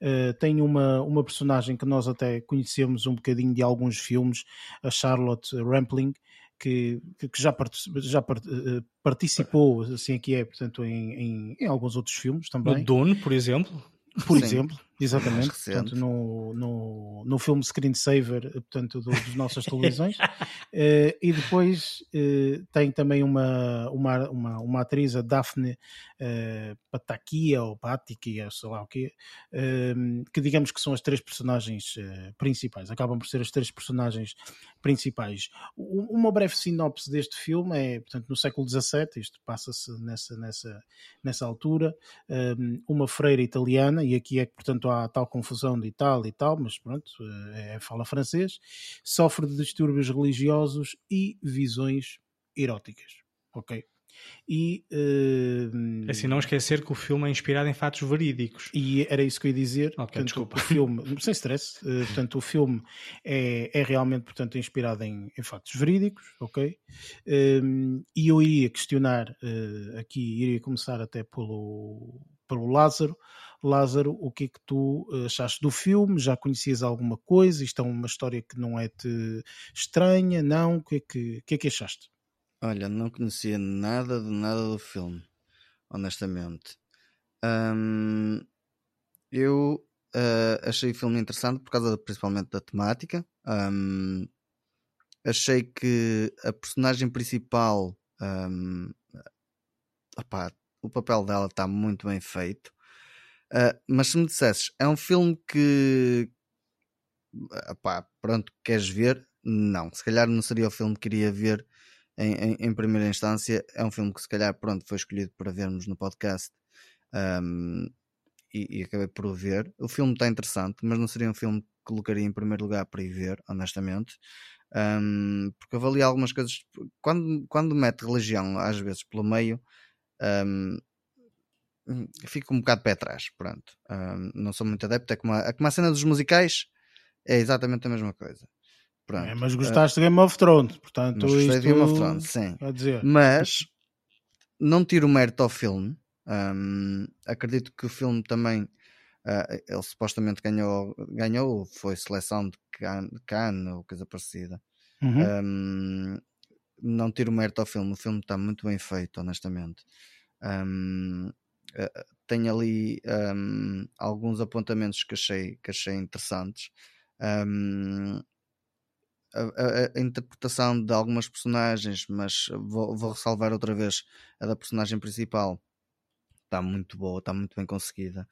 [SPEAKER 1] Uh, tem uma, uma personagem que nós até conhecemos um bocadinho de alguns filmes, a Charlotte Rampling, que, que já, part, já part, uh, participou, assim aqui é, portanto, em, em, em, alguns outros filmes também.
[SPEAKER 3] No Dune, por exemplo.
[SPEAKER 1] Por Sim. exemplo, Exatamente, portanto, no, no, no filme Screensaver portanto, do, das nossas televisões. uh, e depois uh, tem também uma, uma, uma, uma atriz, a Daphne uh, Patakia ou Patikia, sei lá o quê, que digamos que são as três personagens principais, acabam por ser as três personagens principais. Uma breve sinopse deste filme é, portanto, no século XVII, isto passa-se nessa, nessa, nessa altura, uma freira italiana, e aqui é que, portanto, há tal confusão de Itália e tal, mas pronto, é, fala francês, sofre de distúrbios religiosos e visões eróticas, ok?
[SPEAKER 3] E uh, assim, não esquecer que o filme é inspirado em fatos verídicos.
[SPEAKER 1] E era isso que eu ia dizer.
[SPEAKER 3] Okay,
[SPEAKER 1] portanto,
[SPEAKER 3] desculpa.
[SPEAKER 1] O filme, sem stress, uh, portanto, o filme é, é realmente portanto, inspirado em, em fatos verídicos, ok? Uh, e eu iria questionar aqui, iria começar até pelo, pelo Lázaro. Lázaro, o que é que tu achaste do filme? Já conhecias alguma coisa? Isto é uma história que não é te estranha? Não? O que é que, que, é que achaste?
[SPEAKER 2] Olha, não conhecia nada de nada do filme, honestamente. Eu uh, achei o filme interessante por causa principalmente da temática. Achei que a personagem principal, o papel dela está muito bem feito. Uh, mas se me dissesses, é um filme que opá, pronto, queres ver? Não, se calhar não seria o filme que queria ver em, em, em, primeira instância. É um filme que se calhar pronto, foi escolhido para vermos no podcast um, e, e, acabei por o ver. O filme está interessante, mas não seria um filme que colocaria em primeiro lugar para ir ver, honestamente. Um, porque avalia algumas coisas. Quando, quando mete religião, às vezes pelo meio, um, fico um bocado pé atrás. Pronto, um, não sou muito adepto. É como, a, é como a cena dos musicais, é exatamente a mesma coisa. Pronto. É,
[SPEAKER 1] mas gostaste uh, de Game of Thrones, portanto,
[SPEAKER 2] gostei isto... de Game of Thrones, sim.
[SPEAKER 1] Dizer.
[SPEAKER 2] Mas não tiro o mérito ao filme. Um, acredito que o filme também uh, ele supostamente ganhou, ganhou foi seleção de Cannes ou coisa parecida. Uhum. Um, não tiro o mérito ao filme, o filme está muito bem feito, honestamente. Um, tem ali um, alguns apontamentos que achei, que achei interessantes. Um, a, a, a, interpretação de algumas personagens, mas vou, vou ressalvar outra vez a da personagem principal. Está muito boa, está muito bem conseguida.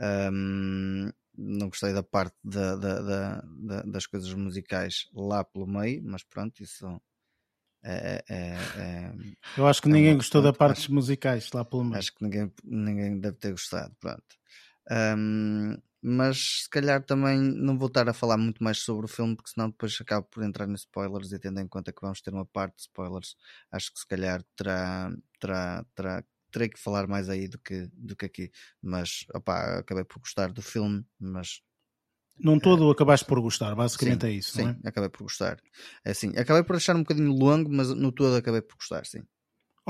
[SPEAKER 2] Um, não gostei da parte da, da, da, das coisas musicais lá pelo meio, mas pronto, isso é, é, é, é
[SPEAKER 1] Eu acho que é ninguém gostou da parte acho, musicais lá pelo meio.
[SPEAKER 2] Acho que ninguém, ninguém deve ter gostado. Pronto. Um, mas se calhar também não vou estar a falar muito mais sobre o filme, porque senão depois acabo por entrar nos spoilers e tendo em conta que vamos ter uma parte de spoilers, acho que se calhar terá, terá, terá, terei que falar mais aí do que, do que aqui. Mas opá, acabei por gostar do filme, mas
[SPEAKER 1] não todo acabaste por gostar, basicamente
[SPEAKER 2] sim,
[SPEAKER 1] é isso,
[SPEAKER 2] sim, é? acabei por gostar. É assim, acabei por achar um bocadinho longo, mas no todo acabei por gostar, sim.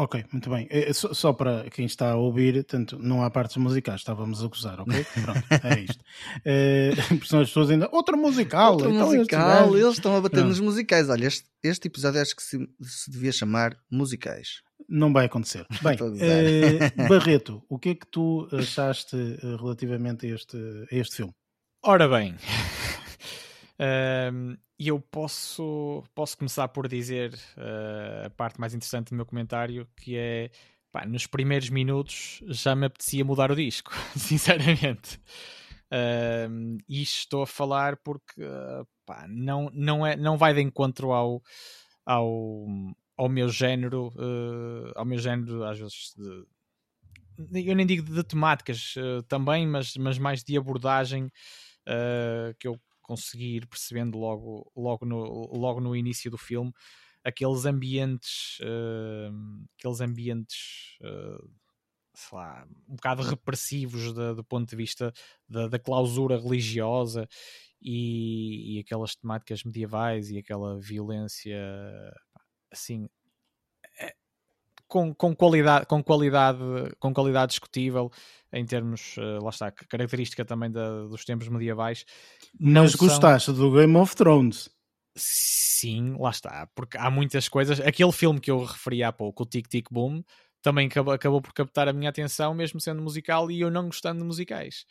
[SPEAKER 1] Ok, muito bem. É, só, só, para quem está a ouvir, tanto, não há partes musicais, estávamos a gozar, ok? Pronto, é isto. É, as pessoas ainda. Outro musical!
[SPEAKER 2] Outro então musical, eles estão a bater nos musicais. Olha, este, este episódio acho que se, se devia chamar musicais.
[SPEAKER 1] Não vai acontecer. Bem, é, Barreto, o que é que tu achaste eh, relativamente a este, a este filme?
[SPEAKER 4] Ora bem, e eu posso, posso começar por dizer uh, a parte mais interessante do meu comentário, que é pá, nos primeiros minutos já me apetecia mudar o disco, sinceramente. Uh, e estou a falar porque uh, pá, não, não, é, não vai de encontro ao, ao, ao meu género, uh, ao meu género, às vezes, de, eu nem digo de temáticas uh, também, mas, mas mais de abordagem uh, que eu conseguir percebendo logo, logo, no, logo no início do filme aqueles ambientes, uh, aqueles ambientes, uh, sei lá, um bocado repressivos de, do ponto de vista da, da clausura religiosa e, e, aquelas temáticas medievais e aquela violência, assim, com, com, qualidade, com, qualidade, com qualidade discutível em termos, uh, lá está, característica também da, dos tempos medievais.
[SPEAKER 1] Mas são... gostaste do Game of Thrones?
[SPEAKER 4] Sim, lá está, porque há muitas coisas. Aquele filme que eu referi há pouco, o Tic Tic Boom, também acabou, acabou por captar a minha atenção, mesmo sendo musical e eu não gostando de musicais.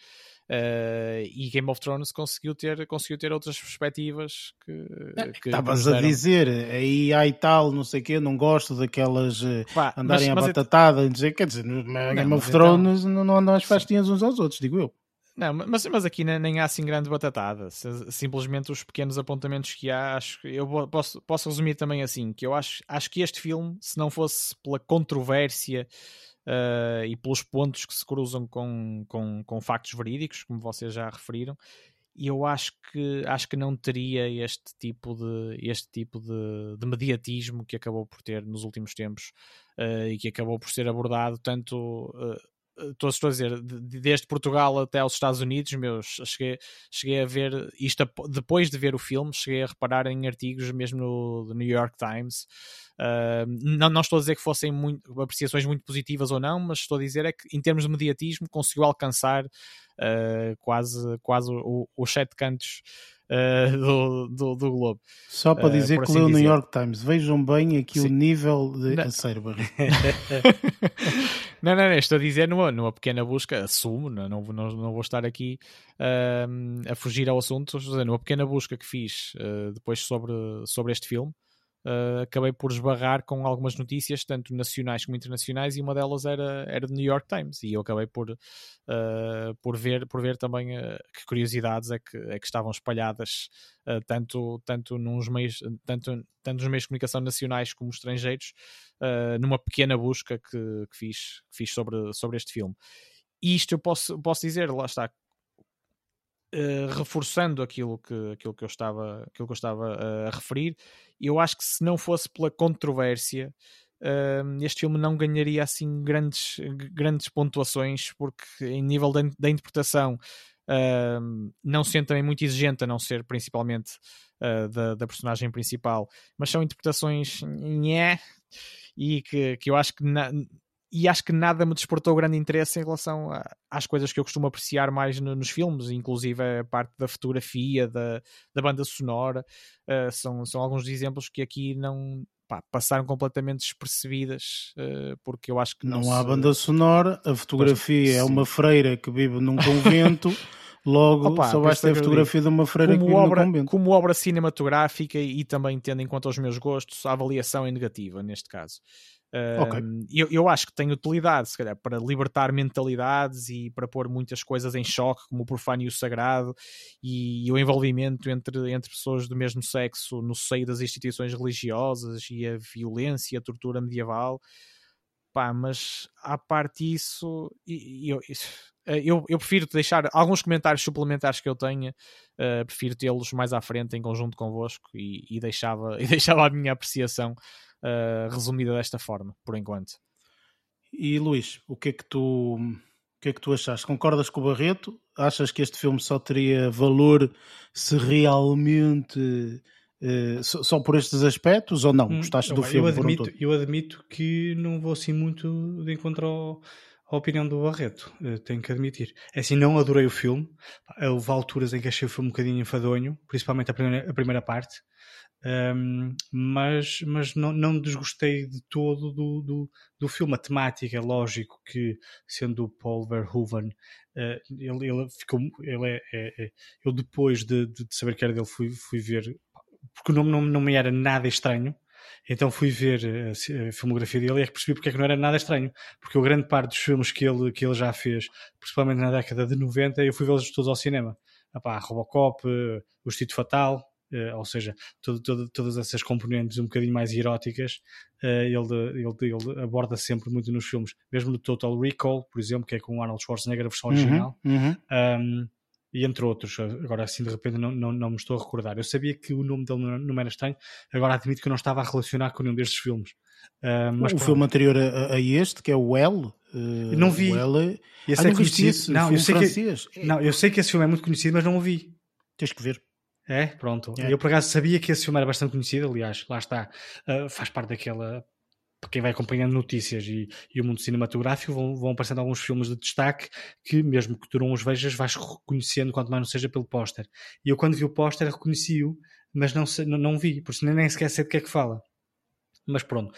[SPEAKER 4] Uh, e Game of Thrones conseguiu ter, conseguiu ter outras perspectivas que
[SPEAKER 1] é, estavas a dizer aí há e tal, não sei o quê, não gosto daquelas eh, Pá, andarem mas, a batatada, é... dizer, quer dizer, no Game of então Thrones então... não andam as festinhas uns aos outros, digo eu.
[SPEAKER 4] Não, mas, mas aqui nem há assim grande batatada. Simplesmente os pequenos apontamentos que há, acho que eu posso, posso resumir também assim, que eu acho, acho que este filme, se não fosse pela controvérsia uh, e pelos pontos que se cruzam com, com, com factos verídicos, como vocês já referiram, eu acho que acho que não teria este tipo de este tipo de, de mediatismo que acabou por ter nos últimos tempos uh, e que acabou por ser abordado tanto uh, estou, estou a dizer, desde Portugal até aos Estados Unidos, meus, cheguei, cheguei a ver isto depois de ver o filme, cheguei a reparar em artigos mesmo no New York Times. Uh, não, não estou a dizer que fossem muito, apreciações muito positivas ou não, mas estou a dizer é que em termos de mediatismo conseguiu alcançar uh, quase, quase os sete cantos uh, do, do, do, Globo.
[SPEAKER 1] Só para dizer uh, que assim leu o New York Times, vejam bem aqui Sim. o nível de não.
[SPEAKER 4] não, não, não, estou a dizer numa, numa pequena busca, assumo, não, não, não, vou estar aqui uh, a fugir ao assunto, estou a dizer, numa pequena busca que fiz depois sobre, sobre este filme uh, acabei por esbarrar com algumas notícias, tanto nacionais como internacionais, e uma delas era, era do New York Times, e eu acabei por, uh, por, ver, por ver também uh, que curiosidades é que, é que estavam espalhadas tanto, tanto, nos meios, tanto, tanto nos meios de comunicação nacionais como estrangeiros, numa pequena busca que, que, fiz, que fiz sobre, sobre este filme. E isto eu posso, posso dizer, lá está, Uh, reforçando aquilo que, aquilo que eu estava, aquilo que eu estava uh, a referir, eu acho que se não fosse pela controvérsia, uh, este filme não ganharia assim grandes, grandes pontuações, porque em nível da, da interpretação, não sendo também muito exigente, a não ser principalmente da, da, personagem principal, mas são interpretações nhé, e que, que eu acho que na, e acho que nada me despertou grande interesse em relação a, às coisas que eu costumo apreciar mais no, nos filmes, inclusive a parte da fotografia, da, da banda sonora. Uh, são, são alguns exemplos que aqui não pá, passaram completamente despercebidas, uh, porque eu acho que
[SPEAKER 1] não, não há banda sonora, a fotografia é uma freira que vive num convento. Logo, Opa, só basta a fotografia de uma freira como
[SPEAKER 4] obra. Como obra cinematográfica e também tendo em conta os meus gostos, a avaliação é negativa neste caso. Okay. eu, eu acho que tem utilidade, se calhar, para libertar mentalidades e para pôr muitas coisas em choque, como o profano e o sagrado, e, e, o envolvimento entre, entre pessoas do mesmo sexo no seio das instituições religiosas e a violência e a tortura medieval. Pá, mas à parte disso, eu, eu, eu prefiro deixar alguns comentários suplementares que eu tenha, uh, prefiro tê-los mais à frente em conjunto convosco e, e, deixava, e deixava a minha apreciação uh, resumida desta forma, por enquanto.
[SPEAKER 1] E Luís, o que é que tu o que é que tu achaste? Concordas com o Barreto? Achas que este filme só teria valor se realmente uh, só, por estes aspectos ou não? Hum, Gostaste do filme?
[SPEAKER 3] Eu admito, eu admito que não vou assim muito de encontro ao, à opinião do Barreto, uh, tenho que admitir. É assim, não adorei o filme. Houve alturas em que achei o filme um bocadinho enfadonho, principalmente a primeira, a primeira parte. Um, mas mas não, não desgostei de todo do, do, do filme. A temática, lógico que, sendo o Paul Verhoeven, uh, ele, ele ficou. Ele é, é, é eu, depois de, de, saber que era dele, fui, fui ver, porque o nome não, não me era nada estranho. Então fui ver a, a filmografia dele e é que percebi porque é que não era nada estranho. Porque a grande parte dos filmes que ele, que ele já fez, principalmente na década de 90, eu fui vê-los todos ao cinema. Epá, Robocop, O Estito Fatal, Uh, ou seja, todo, todo, todas essas componentes um bocadinho mais eróticas, ele, ele, ele, aborda sempre muito nos filmes, mesmo no Total Recall, por exemplo, que é com o Arnold Schwarzenegger, a versão uhum, original,
[SPEAKER 1] uhum.
[SPEAKER 3] Um, e entre outros. Agora, assim, de repente, não, não, não me estou a recordar. Eu sabia que o nome dele não, não era estranho, agora admito que eu não estava a relacionar com nenhum destes filmes.
[SPEAKER 1] Uh, mas o filme anterior a, a, este, que é o L. Uh,
[SPEAKER 3] não vi.
[SPEAKER 1] O L...
[SPEAKER 3] Esse ah, é conhecido. Não, eu sei que, não, eu sei que esse filme é muito conhecido, mas não o vi.
[SPEAKER 1] Tens que ver.
[SPEAKER 3] É, pronto. É. Eu por acaso sabia que esse filme era bastante conhecido, aliás, lá está. Uh, faz parte daquela. Para quem vai acompanhando notícias e, e o mundo cinematográfico, vão, vão aparecendo alguns filmes de destaque que, mesmo que tu não os vejas, vais reconhecendo, quanto mais não seja pelo póster. E eu, quando vi o póster, reconheci-o, mas não, não, não vi, por isso nem sequer sei de que é que fala. Mas pronto.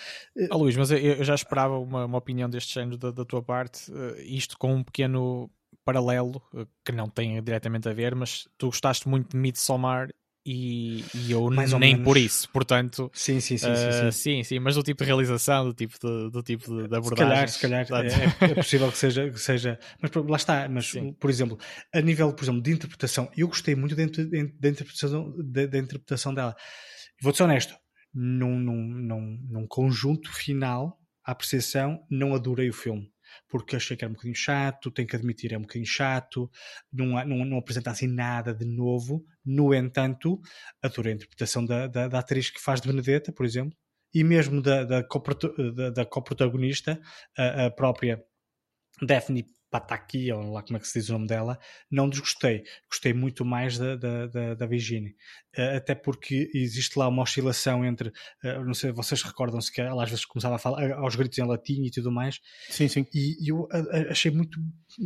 [SPEAKER 4] Oh, Luís, mas eu, eu já esperava uma, uma, opinião deste género da, da tua parte, uh, isto com um pequeno paralelo, uh, que não tem diretamente a ver, mas tu gostaste muito de Midsommar e, e eu Mais nem por isso, portanto.
[SPEAKER 3] Sim sim sim, uh, sim, sim,
[SPEAKER 4] sim, sim. mas do tipo de realização, do tipo de, do tipo de, de abordagem.
[SPEAKER 3] Se calhar, se calhar é, é, possível que seja, que seja. Mas lá está, mas sim. por exemplo, a nível, por exemplo, de interpretação, eu gostei muito da, interpretação, da, da interpretação dela. Vou ser honesto, num, num, num, num conjunto final, a apreciação, não adorei o filme porque achei que era um bocadinho chato, tenho que admitir, é um bocadinho chato, não, não, não apresenta assim nada de novo. No entanto, adorei a interpretação da, da, da atriz que faz de Benedetta, por exemplo, e mesmo da, da, coprotagonista, a, a própria Daphne Pataki, ou lá como é que se diz o nome dela, não desgostei. Gostei muito mais da, da, da, da Virginie. Uh, até porque existe lá uma oscilação entre, uh, não sei, vocês recordam-se que ela às vezes começava a falar aos gritos em latim e tudo mais.
[SPEAKER 1] Sim, sim.
[SPEAKER 3] E, eu achei muito,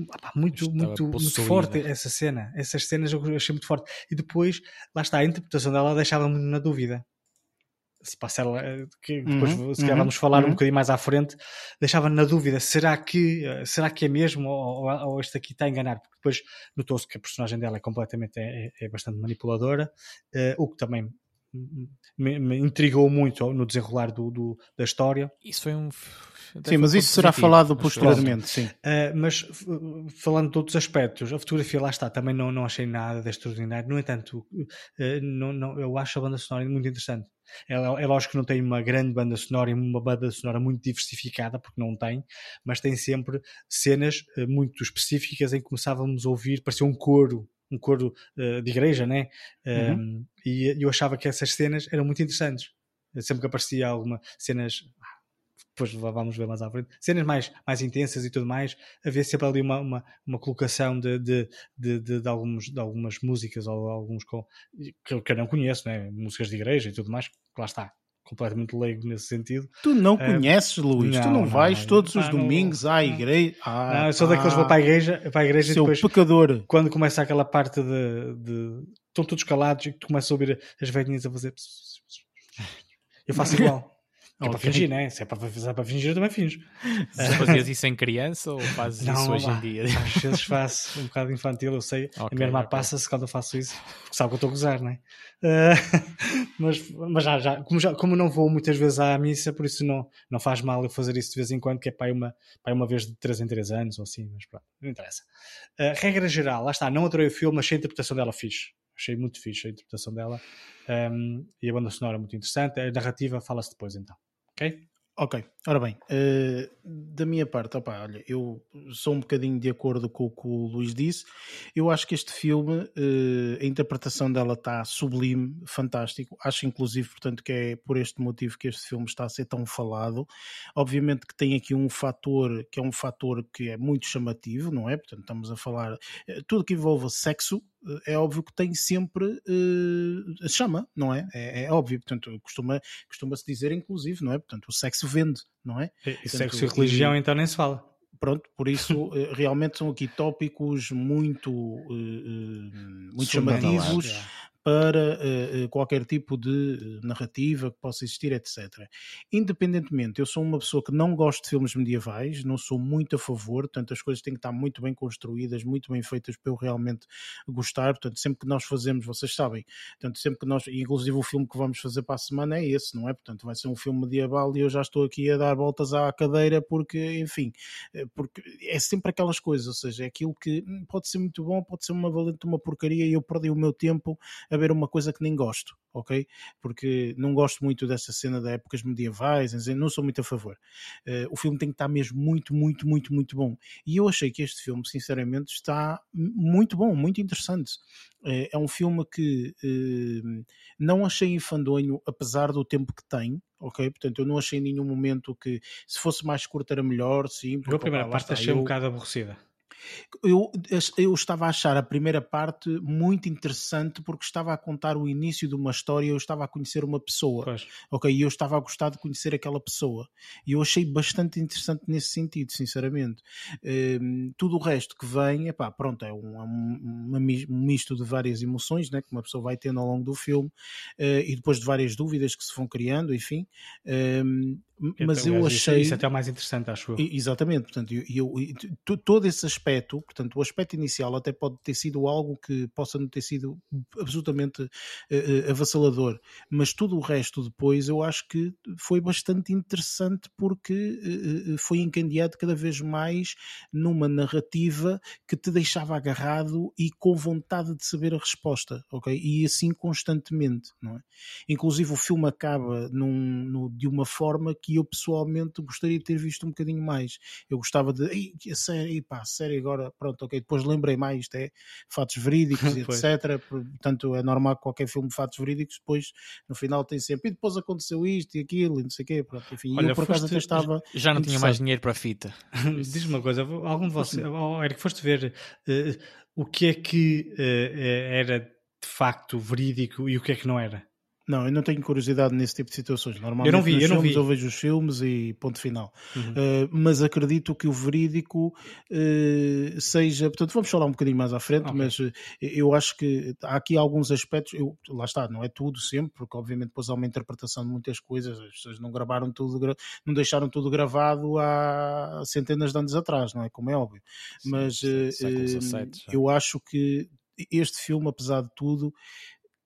[SPEAKER 3] opa, muito, muito, muito forte essa cena. Essas cenas eu achei muito forte. E depois, lá está, a interpretação dela deixava-me na dúvida se passar eh, que depois uhum, se calhar uhum, vamos falar uhum. um bocadinho mais à frente, deixava na dúvida, será que, eh, será que é mesmo ou, ou este aqui está a enganar? Porque depois notou-se que a personagem dela é completamente, é, é bastante manipuladora, uh, o que também me, me, intrigou muito no desenrolar do, do, da história.
[SPEAKER 4] Isso foi um
[SPEAKER 1] sim, mas isso será falado posteriormente, sim.
[SPEAKER 3] Uh, mas falando de outros aspectos, a fotografia lá está, também não, não achei nada de extraordinário. No entanto, uh, não, não, eu acho a banda sonora muito interessante. É, é lógico que não tem uma grande banda sonora e uma banda sonora muito diversificada, porque não tem, mas tem sempre cenas uh, muito específicas em que começávamos a ouvir, parecia um coro um coro uh, de igreja, né? Uhum. Um, e eu achava que essas cenas eram muito interessantes. Sempre que aparecia alguma cenas depois vamos ver mais à frente, cenas mais, mais intensas e tudo mais, haver sempre ali uma, uma, uma colocação de, de, de, de, de, alguns, de algumas músicas ou alguns com, que, que eu não conheço, né? músicas de igreja e tudo mais, que lá está, completamente leigo nesse sentido.
[SPEAKER 1] Tu não conheces, Luís, não, tu não, não vais não, todos os domingos à igreja.
[SPEAKER 3] Ah, não, eu sou daqueles que vou para a igreja, para a igreja
[SPEAKER 1] Seu
[SPEAKER 3] e depois,
[SPEAKER 1] pecador.
[SPEAKER 3] quando começa aquela parte de, de estão todos calados e tu começas a ouvir as velhinhas a fazer eu faço igual. É okay. para fingir, né? Se é para, se é para fingir, eu também finjo.
[SPEAKER 4] Se fazias isso em criança ou fazes não, isso hoje lá. em dia?
[SPEAKER 3] Às vezes faço um bocado infantil, eu sei. Okay, a minha irmã okay. passa-se quando eu faço isso, porque sabe que eu estou a gozar, né? Uh, mas mas já, já, como já, como não vou muitas vezes à missa, por isso não, não faz mal eu fazer isso de vez em quando, que é para uma, para uma vez de 3 em 3 anos ou assim, mas pronto, não interessa. Uh, regra geral, lá está, não adorei o filme, achei a interpretação dela fixe. Achei muito fixe a interpretação dela. Um, e a banda sonora é muito interessante. A narrativa fala-se depois então. Ok?
[SPEAKER 1] Ok, ora bem, uh, da minha parte, opa, olha, eu sou um bocadinho de acordo com o que o Luís disse. Eu acho que este filme, uh, a interpretação dela está sublime, fantástico. Acho, inclusive, portanto, que é por este motivo que este filme está a ser tão falado. Obviamente que tem aqui um fator que é um fator que é muito chamativo, não é? Portanto, estamos a falar uh, tudo que envolva sexo, é óbvio que tem sempre uh, chama, não é? é? é? óbvio, portanto, costuma, costuma-se dizer, inclusive, não é? Portanto, o sexo vende, não é?
[SPEAKER 3] E sexo e religião, e, então, nem se fala.
[SPEAKER 1] Pronto, por isso eh, realmente são aqui tópicos muito, uh, uh, muito chamativos para uh, qualquer tipo de narrativa que possa existir, etc. Independentemente, eu sou uma pessoa que não gosto de filmes medievais, não sou muito a favor, portanto as coisas têm que estar muito bem construídas, muito bem feitas para eu realmente gostar, portanto sempre que nós fazemos, vocês sabem, portanto sempre que nós, inclusive o filme que vamos fazer para a semana é esse, não é? Portanto vai ser um filme medieval e eu já estou aqui a dar voltas à cadeira porque, enfim, porque é sempre aquelas coisas, ou seja, é aquilo que hum, pode ser muito bom, pode ser uma valente uma porcaria e eu perdi o meu tempo a ver uma coisa que nem gosto, ok? Porque não gosto muito dessa cena de épocas medievais, não sou muito a favor. Uh, o filme tem que estar mesmo muito, muito, muito, muito bom. E eu achei que este filme, sinceramente, está muito bom, muito interessante. Uh, é um filme que uh, não achei infandonho, apesar do tempo que tem, ok? Portanto, eu não achei em nenhum momento que se fosse mais curto era melhor, sim.
[SPEAKER 3] Porque, a primeira parte achei eu... um bocado aborrecida.
[SPEAKER 1] Eu, eu estava a achar a primeira parte muito interessante porque estava a contar o início de uma história, eu estava a conhecer uma pessoa,
[SPEAKER 3] Pois.
[SPEAKER 1] ok? E eu estava a gostar de conhecer aquela pessoa. E eu achei bastante interessante nesse sentido, sinceramente. Hum, tudo o resto que vem, epá, pronto, é um, é um, um misto de várias emoções né, que uma pessoa vai tendo ao longo do filme eh, e depois de várias dúvidas que se vão criando, enfim. Hum, mas
[SPEAKER 3] Então,
[SPEAKER 1] eu
[SPEAKER 3] isso-
[SPEAKER 1] achei.
[SPEAKER 3] Isso, até é o mais interessante, acho eu.
[SPEAKER 1] Exatamente, portanto, eu, eu- todo esse aspecto, portanto, o aspecto inicial até pode ter sido algo que possa não ter sido absolutamente eh, avassalador, mas tudo o resto depois eu acho que foi bastante interessante porque eh, foi encandeado cada vez mais numa narrativa que te deixava agarrado e com vontade de saber a resposta, ok? E assim constantemente, não é? Inclusive o filme acaba num- no- de uma forma que eu pessoalmente gostaria de ter visto um bocadinho mais. Eu gostava de. "Ei, a série, pá, a série agora, pronto, ok. Depois lembrei mais, isto é fatos verídicos, etc. Portanto, é normal que qualquer filme de fatos verídicos, depois no final tem sempre. E depois aconteceu isto e aquilo, e não sei o quê. Pronto, enfim,
[SPEAKER 3] Olha,
[SPEAKER 1] eu por acaso até estava.
[SPEAKER 4] Já não tinha mais dinheiro para a fita.
[SPEAKER 3] Diz-me uma coisa, algum de vocês, oh, Eric, foste ver eh, o que é que eh, era de facto verídico e o que é que não era?
[SPEAKER 1] Não, eu não tenho curiosidade nesse tipo de situações. Normalmente
[SPEAKER 3] Eu não vi, eu não
[SPEAKER 1] filmes
[SPEAKER 3] vi.
[SPEAKER 1] eu vejo os filmes e ponto final.
[SPEAKER 3] Uhum.
[SPEAKER 1] Uh, mas acredito que o verídico uh, seja. Portanto, vamos falar um bocadinho mais à frente,
[SPEAKER 3] Ok.
[SPEAKER 1] mas uh, eu acho que há aqui alguns aspectos. Eu, lá está, não é tudo sempre, porque obviamente depois há uma interpretação de muitas coisas. As pessoas não gravaram tudo, não deixaram tudo gravado há centenas de anos atrás, não é? Como é óbvio. mas
[SPEAKER 4] Sim,
[SPEAKER 1] uh,
[SPEAKER 4] século
[SPEAKER 1] uh,
[SPEAKER 4] XVII já.
[SPEAKER 1] eu acho que este filme, apesar de tudo,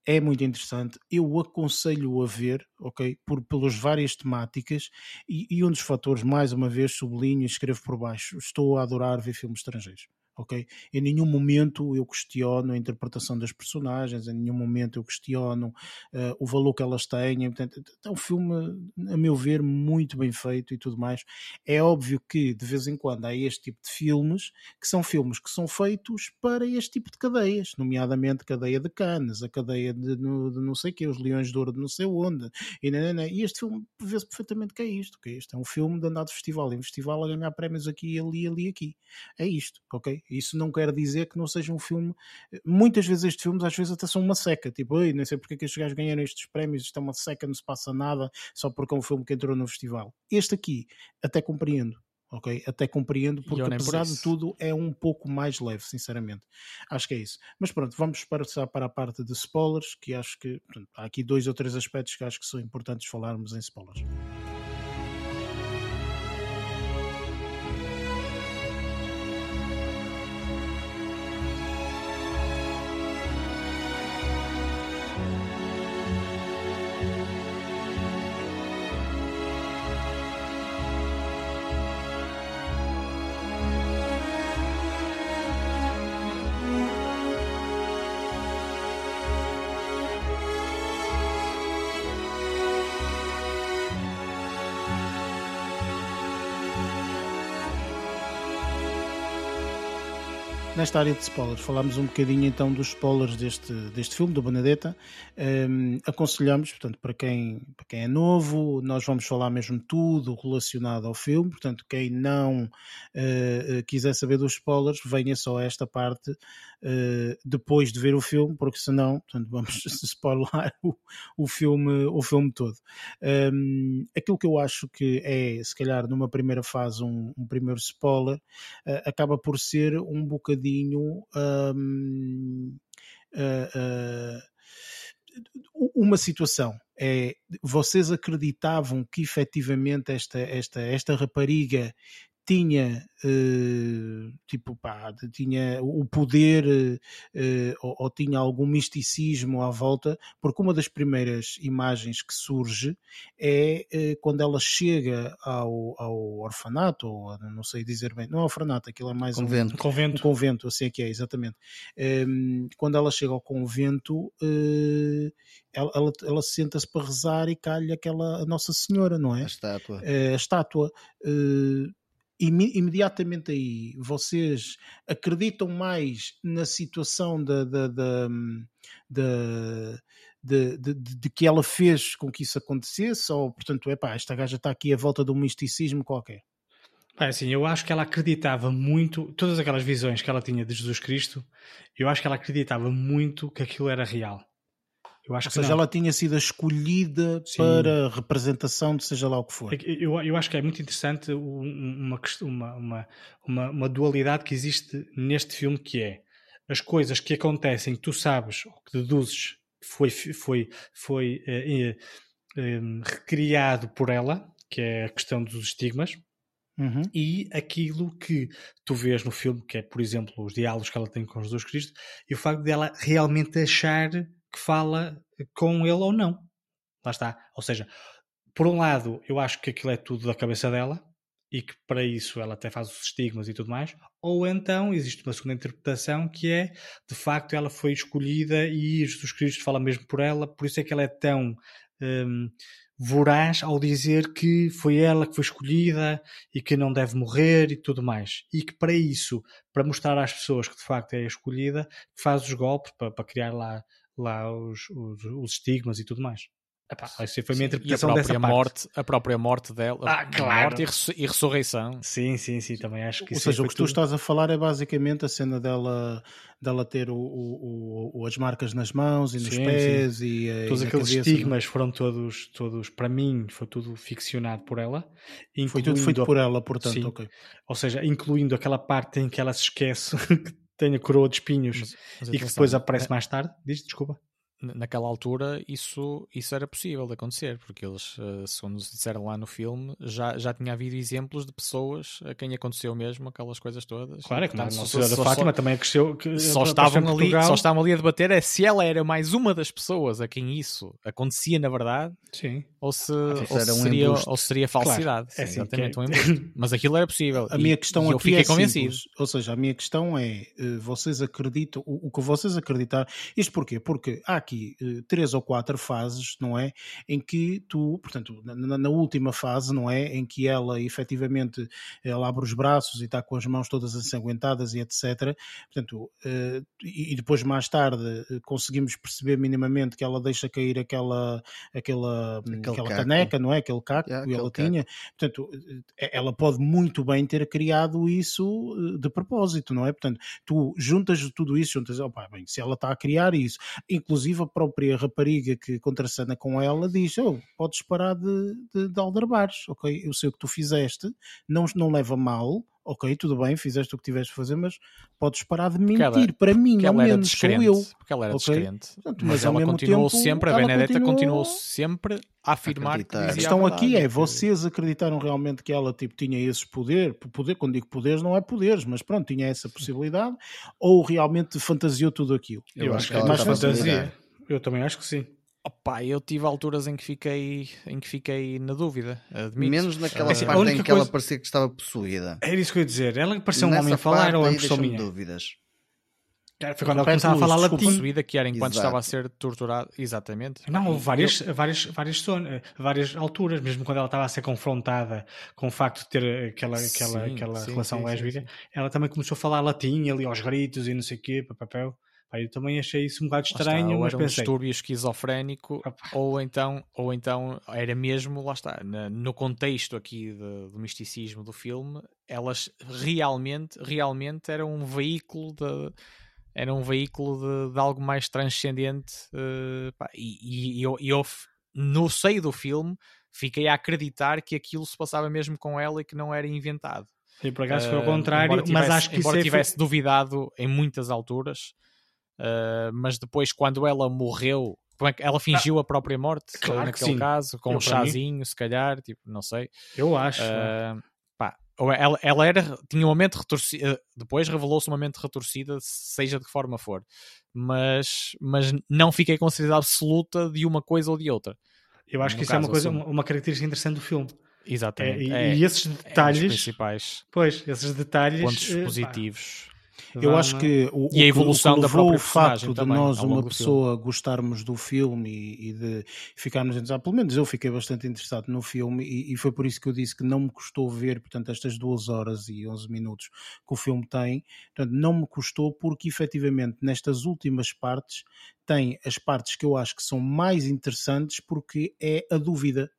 [SPEAKER 1] é muito interessante. Eu aconselho a ver, ok? Por, pelas várias temáticas e, e um dos fatores, mais uma vez, sublinho e escrevo por baixo: estou a adorar ver filmes estrangeiros. Ok? Em nenhum momento eu questiono a interpretação das personagens, em nenhum momento eu questiono eh, o valor que elas têm. Portanto, é um filme, a meu ver, muito bem feito e tudo mais. É óbvio que de vez em quando há este tipo de filmes que são filmes que são feitos para este tipo de cadeias, nomeadamente a cadeia de Cannes, a cadeia de, de não sei o que, os Leões de Ouro de não sei onde, e, nanana. e este filme vê-se perfeitamente que é isto, que isto é um filme de andar de festival em festival a ganhar prémios aqui, ali, ali, aqui. É isto, ok? Isso não quer dizer que não seja um filme. Muitas vezes estes filmes, às vezes, até são uma seca, tipo, ei, nem sei porque é que estes gajos ganharam estes prémios, isto é uma seca, não se passa nada, só porque é um filme que entrou no festival. Este aqui, até compreendo. Ok, até compreendo, porque
[SPEAKER 4] nem por
[SPEAKER 1] apesar de tudo é um pouco mais leve, sinceramente. Acho que é isso. Mas pronto, vamos passar para a parte de spoilers, que acho que portanto, há aqui dois ou três aspectos que acho que são importantes falarmos em spoilers. Nesta área de spoilers, falámos um bocadinho então dos spoilers deste, deste filme, do Benedetta. Um, aconselhamos, portanto, para quem, para quem é novo, nós vamos falar mesmo tudo relacionado ao filme. Portanto, quem não uh, quiser saber dos spoilers, venha só a esta parte uh, depois de ver o filme, porque senão, portanto, vamos spoiler o, o, filme, o filme todo. Um, aquilo que eu acho que é, se calhar, numa primeira fase, um, um primeiro spoiler, uh, acaba por ser um bocadinho. Um, uh, uma situação é vocês acreditavam que efetivamente esta, esta, esta rapariga tinha uh, tipo pá, tinha o poder uh, ou, ou, tinha algum misticismo à volta, porque uma das primeiras imagens que surge é uh, quando ela chega ao, ao orfanato, ou não sei dizer bem, não é orfanato, aquilo é mais
[SPEAKER 2] convento.
[SPEAKER 3] Um, convento.
[SPEAKER 1] um convento, assim é que é, exatamente. Um, quando ela chega ao convento, ela, ela, ela senta-se para rezar e calha aquela a Nossa Senhora, não é?
[SPEAKER 2] A estátua.
[SPEAKER 1] a estátua imediatamente aí vocês acreditam mais na situação da, da, da, da de, de, que ela fez com que isso acontecesse, ou portanto, é pá, esta gaja está aqui à volta de um misticismo qualquer?
[SPEAKER 3] É assim, eu acho que ela acreditava muito, todas aquelas visões que ela tinha de Jesus Cristo, eu acho que ela acreditava muito que aquilo era real.
[SPEAKER 1] Eu acho Ou seja, não. ela tinha sido escolhida Sim. para representação de seja lá o que for.
[SPEAKER 3] É eu, eu acho que é muito interessante uma, uma, uma, uma dualidade que existe neste filme que é as coisas que acontecem, que tu sabes, ou que deduzes, foi, foi, foi eh, eh, eh, recriado por ela, que é a questão dos estigmas, Uhum. E aquilo que tu vês no filme, que é, por exemplo, os diálogos que ela tem com Jesus Cristo, e o facto dela realmente achar que fala com ele ou não. Lá está. Ou seja, por um lado, eu acho que aquilo é tudo da cabeça dela e que para isso ela até faz os estigmas e tudo mais, ou então existe uma segunda interpretação que é de facto ela foi escolhida e Jesus Cristo fala mesmo por ela, por isso é que ela é tão hum, voraz ao dizer que foi ela que foi escolhida e que não deve morrer e tudo mais. E que para isso, para mostrar às pessoas que de facto é escolhida, faz os golpes para, para criar lá lá os, os, os estigmas e tudo mais. Epá, essa foi a minha interpretação
[SPEAKER 4] e a
[SPEAKER 3] própria
[SPEAKER 4] morte, A própria morte dela,
[SPEAKER 3] ah, claro.
[SPEAKER 4] morte e, ressurreição.
[SPEAKER 3] Sim, sim, sim, também acho que
[SPEAKER 1] Ou seja, o que tu estás a falar é basicamente a cena dela, dela ter o, o, o as marcas nas mãos e nos sim, pés sim. e
[SPEAKER 3] Todos aqueles cabeça, estigmas não? foram todos, todos, para mim, foi tudo ficcionado por ela.
[SPEAKER 1] Foi tudo feito por ela, portanto, ok.
[SPEAKER 3] Ou seja, incluindo aquela parte em que ela se esquece que tem a coroa de espinhos mas, mas e que depois aparece é... mais tarde. Diz, desculpa
[SPEAKER 4] naquela altura isso, isso era possível de acontecer, porque eles, uh, segundo nos disseram lá no filme, já, já tinha havido exemplos de pessoas a quem aconteceu mesmo aquelas coisas todas.
[SPEAKER 3] Claro, é que Portanto, Nossa Senhora da Fátima também aconteceu. Que,
[SPEAKER 4] só, estavam ali, só estavam ali a debater é se ela era mais uma das pessoas a quem isso acontecia na verdade,
[SPEAKER 3] Sim.
[SPEAKER 4] ou se, ou, se seria, ou seria falsidade. Claro, é Sim, exatamente, é... um Mas aquilo era possível.
[SPEAKER 1] A e, minha questão aqui é convencido. Simples. Ou seja, a minha questão é: eh, vocês acreditam, o, o que vocês acreditar, isto porquê? Porque há aqui uh, três ou quatro fases, não é? Em que tu, portanto, na, na, última fase, não é? Em que ela efetivamente ela abre os braços e está com as mãos todas ensanguentadas e etc. Portanto, uh, e, depois mais tarde eh, conseguimos perceber minimamente que ela deixa cair aquela, aquela, aquela caneca, não é? Aquele caco yeah, que ela caco. tinha. Portanto, eh, ela pode muito bem ter criado isso de propósito, não é? Portanto, tu juntas tudo isso, juntas, opa, bem, se ela está a criar isso, inclusive a própria rapariga que contracena com ela diz: Oh, podes parar de, de, de aldrabares, ok? Eu sei o que tu fizeste, não, não leva mal, ok, tudo bem, fizeste o que tiveste de fazer, mas podes parar de mentir ela, para mim, ao menos sou eu.
[SPEAKER 4] Porque ela era okay? descrente. Portanto, mas, mas ela continuou tempo, sempre, a Benedetta continuou... continuou... sempre a afirmar que
[SPEAKER 1] A questão a aqui é, vocês acreditaram realmente que ela tipo, tinha esses poderes, poder, quando digo poderes não é poderes, mas pronto, tinha essa possibilidade, ou realmente fantasiou tudo aquilo?
[SPEAKER 3] Eu, eu acho que ela é mais fantasia. Eu também acho que sim.
[SPEAKER 4] Opa, eu tive alturas em que fiquei, em que fiquei na dúvida, admito.
[SPEAKER 2] Menos naquela é, parte em que coisa... ela parecia que estava possuída.
[SPEAKER 3] Era isso que eu ia dizer. Ela parecia um homem a falar ou é impressão minha?
[SPEAKER 2] dúvidas.
[SPEAKER 3] Foi quando ela começava a falar latim.
[SPEAKER 4] Possuída que era enquanto Exato. estava a ser torturada. Exatamente.
[SPEAKER 3] Não, houve várias, eu... várias, várias, zonas, várias alturas, mesmo quando ela estava a ser confrontada com o facto de ter aquela, aquela, sim, aquela sim, relação sim, lésbica, ela também começou a falar latim ali aos gritos e não sei o quê, papel. Pá, eu também achei isso um bocado estranho, está, mas
[SPEAKER 4] era
[SPEAKER 3] pensei...
[SPEAKER 4] um distúrbio esquizofrénico, ou então, ou então era mesmo, lá está, no contexto aqui de, do misticismo do filme, elas realmente, realmente eram um veículo de era um veículo de, de algo mais transcendente uh, pá, e, e, eu, eu, no seio do filme fiquei a acreditar que aquilo se passava mesmo com ela e que não era inventado.
[SPEAKER 3] E por acaso foi ao eh, contrário, tivesse, mas acho que
[SPEAKER 4] embora
[SPEAKER 3] isso
[SPEAKER 4] tivesse
[SPEAKER 3] foi...
[SPEAKER 4] duvidado em muitas alturas, Uh, mas depois, quando ela morreu, como é que ela fingiu ah, a própria morte claro naquele caso, com eu, um chazinho, se calhar, tipo, não sei.
[SPEAKER 3] Eu acho. Uh,
[SPEAKER 4] pá, ela, ela era, tinha uma mente retorcida, depois revelou-se uma mente retorcida, seja de que forma for, mas, mas não fiquei com certeza absoluta de uma coisa ou de outra.
[SPEAKER 3] Eu acho que isso é uma coisa, uma característica interessante do filme.
[SPEAKER 4] Exatamente.
[SPEAKER 3] É, e, é, e, esses detalhes. É principais. Pois, esses detalhes.
[SPEAKER 4] Pontos uh, positivos.
[SPEAKER 1] Eu acho que o, e a evolução o que levou o facto de nós, uma pessoa, filme. gostarmos do filme e, e de ficarmos interessado, pelo menos eu fiquei bastante interessado no filme e, e, foi por isso que eu disse que não me custou ver, portanto, estas duas horas e 11 minutos que o filme tem, portanto, não me custou porque efetivamente nestas últimas partes tem as partes que eu acho que são mais interessantes porque é a dúvida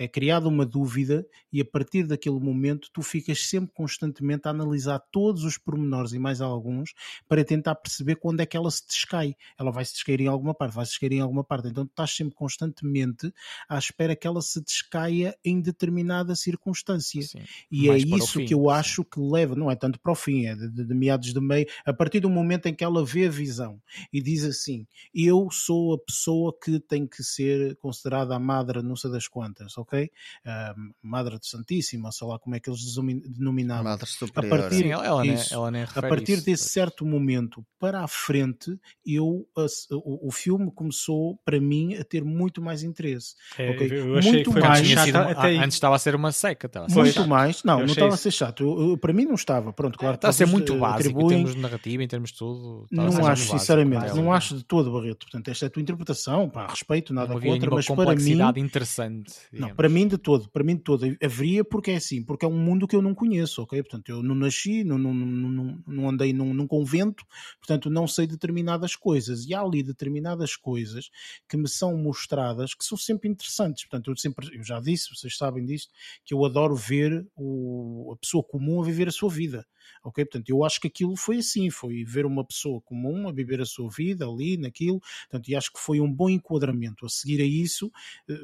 [SPEAKER 1] é criada uma dúvida e a partir daquele momento tu ficas sempre constantemente a analisar todos os pormenores e mais alguns para tentar perceber quando é que ela se descai. Ela vai se descair em alguma parte, vai se descair em alguma parte. Então tu estás sempre constantemente à espera que ela se descaia em determinada circunstância. Sim. E é isso fim, que eu acho que leva, não é tanto para o fim, é de, de, de meados de meio, a partir do momento em que ela vê a visão e diz assim: Eu sou a pessoa que tem que ser considerada a madre, não sei das quantas, ok? Uh, madre de Santíssima, sei lá como é que eles denominavam.
[SPEAKER 2] Madre superior.
[SPEAKER 1] A partir, Sim, ela, isso, ela nem a partir isso, desse certo momento para a frente, eu, a, o, o, filme começou para mim a ter muito mais interesse.
[SPEAKER 3] É, okay? muito mais
[SPEAKER 4] sido, antes estava a ser uma seca. Estava
[SPEAKER 1] muito chato. mais, não, eu não estava a ser chato. Eu, eu, para mim não estava. Pronto, claro.
[SPEAKER 4] Está a ser muito básico atribuem... em termos de narrativa, em termos de tudo.
[SPEAKER 1] Não acho, sinceramente, não acho de todo, Barreto. Portanto, esta é a tua interpretação, pá, respeito, nada contra, mas para mim.
[SPEAKER 4] interessante.
[SPEAKER 1] Digamos. Não, para mim de todo, para mim de todo. Haveria porque é assim, porque é um mundo que eu não conheço, ok? Portanto, eu não nasci, não, não, não, não andei num, num convento, portanto, não sei determinadas coisas. E há ali determinadas coisas que me são mostradas que são sempre interessantes. Portanto, eu sempre, eu já disse, vocês sabem disto, que eu adoro ver o, a pessoa comum a viver a sua vida. Ok? Portanto, eu acho que aquilo foi assim, foi ver uma pessoa comum a viver a sua vida ali, naquilo, portanto, e acho que foi um bom enquadramento. A seguir a isso, eh, eh,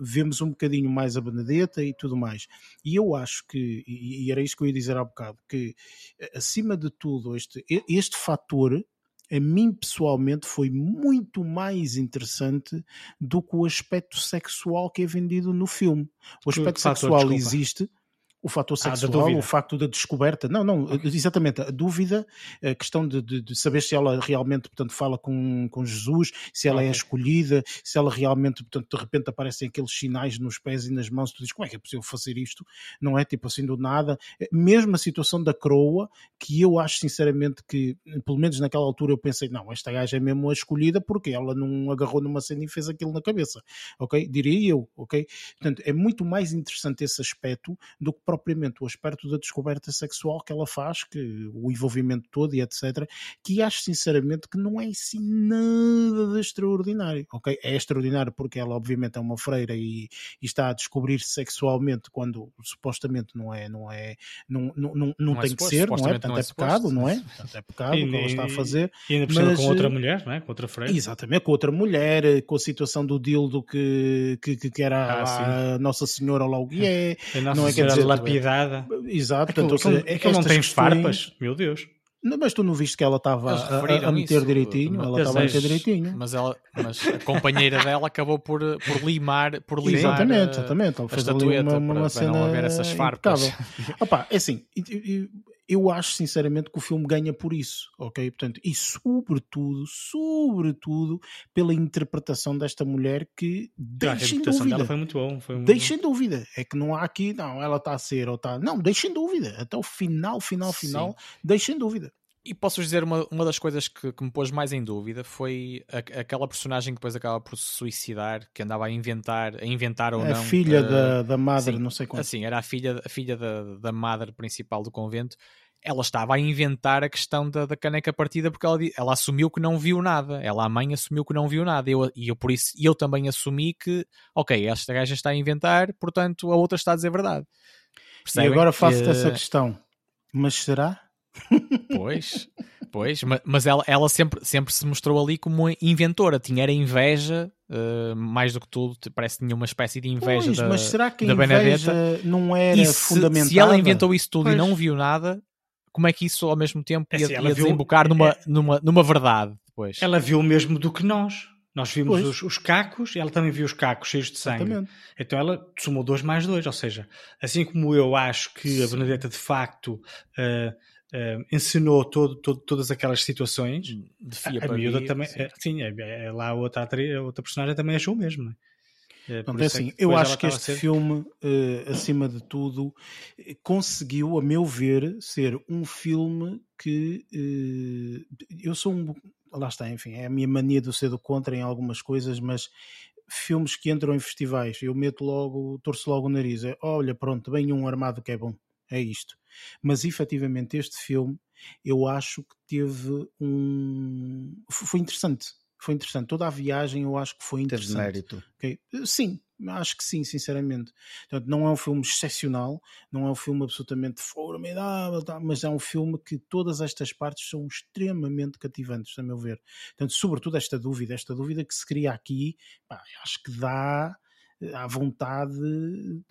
[SPEAKER 1] vemos um bocadinho mais a Benedetta e tudo mais. E eu acho que, e era isso que eu ia dizer há bocado, que eh, acima de tudo, este, este fator a mim pessoalmente foi muito mais interessante do que o aspecto sexual que é vendido no filme. O aspecto sexual existe, o fator ah, sexual, ah, o facto da descoberta. Não, não, okay. exatamente. A dúvida, a questão de, de, de, saber se ela realmente, portanto, fala com, com Jesus, se ela é okay. é escolhida, se ela realmente, portanto, de repente aparecem aqueles sinais nos pés e nas mãos, tu dizes, como é que é possível fazer isto? Não é tipo assim do nada. Mesmo a situação da croa, que eu acho sinceramente que, pelo menos naquela altura, eu pensei, não, esta gaja é mesmo a escolhida porque ela não agarrou numa cena e fez aquilo na cabeça, ok? Diria eu, ok? Portanto, é muito mais interessante esse aspecto do que propriamente o aspecto da descoberta sexual que ela faz, que o envolvimento todo e etc, que acho sinceramente que não é assim nada de extraordinário, ok? É extraordinário porque ela obviamente é uma freira e, e está a descobrir-se sexualmente quando supostamente não é, não é, não, não, não, não, tem é que ser, não é? Portanto, não é, é pecado, não é? Portanto, é pecado o que ela está a fazer.
[SPEAKER 3] E ainda mas, com outra mulher, não é? Com outra freira.
[SPEAKER 1] Exatamente, com outra mulher, com a situação do dildo que, que, que era ah, a Nossa Senhora ou lá o que é.
[SPEAKER 3] Não é, quer dizer, lapidada.
[SPEAKER 1] Exato.
[SPEAKER 3] Portanto, aquilo, seja, é que não tem farpas, meu Deus.
[SPEAKER 1] Não, mas tu não viste que ela estava a, a, meter isso, direitinho? Ela estava a meter direitinho.
[SPEAKER 4] Mas, ela, mas a companheira dela acabou por, por limar, por limar
[SPEAKER 1] Exatamente, exatamente. Ela fez ali uma, uma,
[SPEAKER 4] para, cena para não haver essas farpas.
[SPEAKER 1] Opa, é assim, eu acho sinceramente que o filme ganha por isso, ok? Portanto, e sobretudo, sobretudo pela interpretação desta mulher que deixa em dúvida. Dela
[SPEAKER 3] foi muito bom, foi muito
[SPEAKER 1] deixa em dúvida. É que não há aqui, não, ela está a ser ou está. Não, deixa em dúvida. Até o final, final, final, Sim. deixa em dúvida.
[SPEAKER 4] E posso dizer, uma, uma das coisas que, que me pôs mais em dúvida foi a, aquela personagem que depois acaba por se suicidar, que andava a inventar, a inventar ou
[SPEAKER 1] a
[SPEAKER 4] não.
[SPEAKER 1] A filha uh, da, da madre, sim, não sei quanto.
[SPEAKER 4] Assim, era a filha, a filha da, da madre principal do convento. Ela estava a inventar a questão da, da caneca partida porque ela, ela assumiu que não viu nada. Ela, a mãe, assumiu que não viu nada. Eu, e eu, por isso, eu também assumi que, ok, esta gaja está a inventar, portanto a outra está a dizer verdade.
[SPEAKER 1] Percebem? E agora faço-te uh... essa questão. Mas será?
[SPEAKER 4] Pois, pois, mas ela, ela sempre, sempre se mostrou ali como inventora, tinha era inveja, uh, mais do que tudo, parece que tinha uma espécie de inveja pois, da,
[SPEAKER 1] mas será que a inveja não era
[SPEAKER 4] se,
[SPEAKER 1] fundamental?
[SPEAKER 4] Se ela inventou isso tudo pois. e não viu nada, como é que isso ao mesmo tempo é ia, assim, ia desembocar viu, numa, é, numa, numa verdade depois?
[SPEAKER 3] Ela viu o mesmo do que nós. Nós vimos os, os, cacos e ela também viu os cacos cheios de sangue. Exatamente. Então ela somou dois mais dois, ou seja, assim como eu acho que Sim. a Benedetta de facto uh, uh, ensinou todo, todo, todas aquelas situações. De fia a, a miúda também, sim, é, sim é, é, lá a outra, atriz, a outra personagem também achou o mesmo, é?
[SPEAKER 1] É, é assim, eu acho que este ser... filme, uh, acima de tudo, conseguiu, a meu ver, ser um filme que uh, eu sou um. Lá está, enfim, é a minha mania de ser do contra em algumas coisas, mas filmes que entram em festivais, eu meto logo, torço logo o nariz. É, olha, pronto, vem um armado que é bom é isto. Mas efetivamente este filme eu acho que teve um. foi interessante. Foi interessante. Toda a viagem eu acho que foi
[SPEAKER 2] Teve
[SPEAKER 1] interessante.
[SPEAKER 2] mérito.
[SPEAKER 1] Ok? Sim, acho que sim, sinceramente. Portanto, não é um filme excepcional, não é um filme absolutamente formidável, tá, mas é um filme que todas estas partes são extremamente cativantes, a meu ver. Portanto, sobretudo esta dúvida, esta dúvida que se cria aqui, pá, acho que dá à vontade,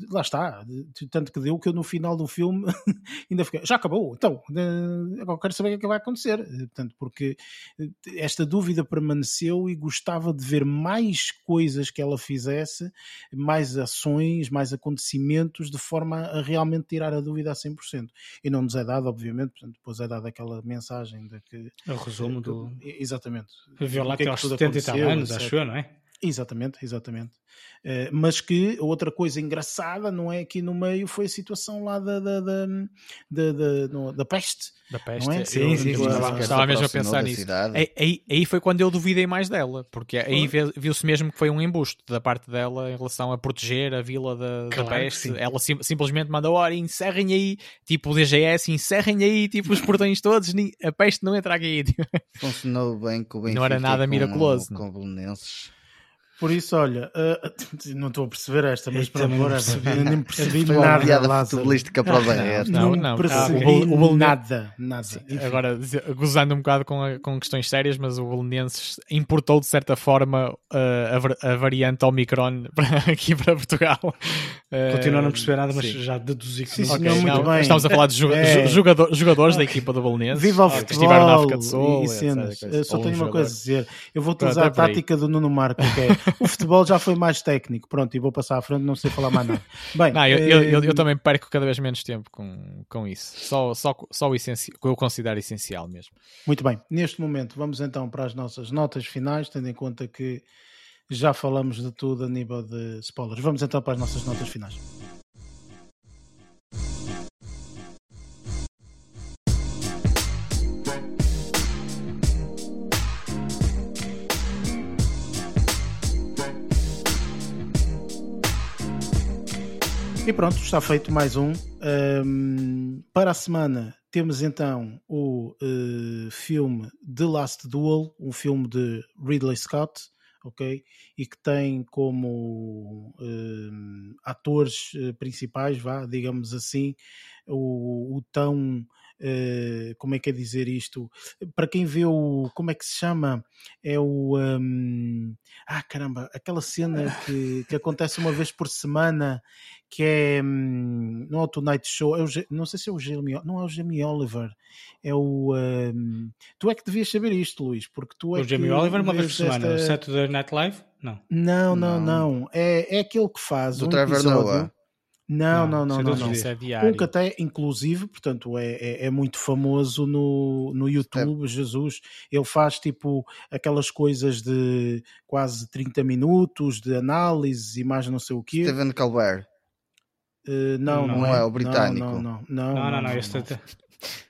[SPEAKER 1] lá está, tanto que deu que eu no final do filme ainda fiquei, já acabou, então, eh, agora quero saber o que é que vai acontecer, Eh, portanto, porque eh, esta dúvida permaneceu e gostava de ver mais coisas que ela fizesse, mais ações, mais acontecimentos, de forma a realmente tirar a dúvida a 100%. E não nos é dado, obviamente, portanto, depois é dada aquela mensagem de que...
[SPEAKER 3] É o resumo do.
[SPEAKER 1] Exatamente.
[SPEAKER 3] Viu lá
[SPEAKER 1] é
[SPEAKER 3] até aos
[SPEAKER 1] tudo
[SPEAKER 3] 70 e tal anos, acho eu, não é?
[SPEAKER 1] Exatamente, exatamente. Eh, mas que outra coisa engraçada, não é? Aqui no meio foi a situação lá da, da, da, da, da- no- da peste.
[SPEAKER 4] Da peste.
[SPEAKER 1] Não é?
[SPEAKER 4] Eu-
[SPEAKER 1] Sim,
[SPEAKER 4] eu
[SPEAKER 1] sim, sim,
[SPEAKER 4] estava, estava mesmo a pensar
[SPEAKER 2] da
[SPEAKER 4] nisso. Aí, aí- aí foi quando eu duvidei mais dela, porque aí viu-se mesmo que foi um embuste da parte dela em relação a proteger a vila da, da
[SPEAKER 3] Claro que
[SPEAKER 4] peste.
[SPEAKER 3] sim.
[SPEAKER 4] Ela sim- simplesmente mandou: olha, encerrem aí, tipo o DGS, encerrem aí, tipo os portões todos, a peste não entra aqui.
[SPEAKER 2] Funcionou bem com o Benfica
[SPEAKER 4] Não era nada
[SPEAKER 2] com,
[SPEAKER 4] miraculoso,
[SPEAKER 2] Com Belenenses.
[SPEAKER 1] Por isso, olha, eh, não estou a perceber esta, mas para agora nem percebi
[SPEAKER 2] Foi uma
[SPEAKER 1] nada.
[SPEAKER 2] piada
[SPEAKER 1] Lázaro.
[SPEAKER 2] futebolística para o Barreto.
[SPEAKER 4] Não,
[SPEAKER 1] Não,
[SPEAKER 4] não.
[SPEAKER 1] percebi
[SPEAKER 4] Ah, o o
[SPEAKER 1] nada, nada. Enfim.
[SPEAKER 4] Agora, gozando um bocado com, a- com questões sérias, mas o Belenenses importou de certa forma uh, a, a variante Omicron para, aqui para Portugal. Uh,
[SPEAKER 3] Continuo a não perceber nada, mas
[SPEAKER 4] sim.
[SPEAKER 3] já deduzi que
[SPEAKER 1] Sim,
[SPEAKER 3] não.
[SPEAKER 1] senhor,
[SPEAKER 4] Ok,
[SPEAKER 1] muito
[SPEAKER 4] não,
[SPEAKER 1] bem.
[SPEAKER 4] Estamos a falar de ju-
[SPEAKER 1] É.
[SPEAKER 4] jogador- jogadores da equipa do Belenenses.
[SPEAKER 1] Viva o
[SPEAKER 4] que estiveram na
[SPEAKER 1] futebol
[SPEAKER 4] África do Sul.
[SPEAKER 1] e cenas. só
[SPEAKER 4] um
[SPEAKER 1] tenho uma
[SPEAKER 4] jogador.
[SPEAKER 1] coisa a dizer. Eu vou utilizar
[SPEAKER 4] é
[SPEAKER 1] a tática do Nuno Marco, que é o futebol já foi mais técnico. Pronto, e vou passar à frente, não sei falar mais nada. Bem,
[SPEAKER 4] Não, eu, eu, eu-
[SPEAKER 1] eh,
[SPEAKER 4] eu também perco cada vez menos tempo com, com isso. Só, só, só o, essenci- o que eu considero essencial mesmo.
[SPEAKER 1] Muito bem, neste momento vamos então para as nossas notas finais, tendo em conta que já falamos de tudo a nível de spoilers. Vamos então para as nossas notas finais. E pronto, está feito mais um. Ahm, para a semana temos então o eh, filme The Last Duel, um filme de Ridley Scott, ok? E que tem como atores eh, principais, vá, digamos assim, o, o tão. Eh, como é que é dizer isto? Para quem vê o. Como é que se chama? É o. ahm, ah, caramba, aquela cena que, que acontece uma vez por semana que é hum, não é o Tonight Show, é o, não sei se é o Jamie, não é o Jamie Oliver, é o hum, tu é que devias saber isto, Luís, porque tu é
[SPEAKER 3] O Jamie
[SPEAKER 1] que
[SPEAKER 3] Oliver, uma vez por semana.
[SPEAKER 1] esta-
[SPEAKER 3] Saturday Night Live? Não.
[SPEAKER 1] Não, não,
[SPEAKER 2] Não.
[SPEAKER 1] não, é, é aquele que faz
[SPEAKER 2] Do
[SPEAKER 1] um
[SPEAKER 2] Trevor
[SPEAKER 1] episódio.
[SPEAKER 2] Noah.
[SPEAKER 1] Não, não,
[SPEAKER 3] Não,
[SPEAKER 1] não,
[SPEAKER 3] é
[SPEAKER 1] não, não.
[SPEAKER 4] Isso é
[SPEAKER 1] Um que até, inclusive, portanto, é, é, é muito famoso no, no YouTube, Jesus. Ele faz tipo aquelas coisas de quase 30 minutos de análise e mais não sei o quê.
[SPEAKER 2] Stephen Colbert.
[SPEAKER 1] Uh, não,
[SPEAKER 3] Não
[SPEAKER 1] não,
[SPEAKER 2] é
[SPEAKER 1] é
[SPEAKER 2] o britânico.
[SPEAKER 1] Não, não, não.
[SPEAKER 3] Não, não, não.
[SPEAKER 1] não,
[SPEAKER 3] Esse,
[SPEAKER 1] é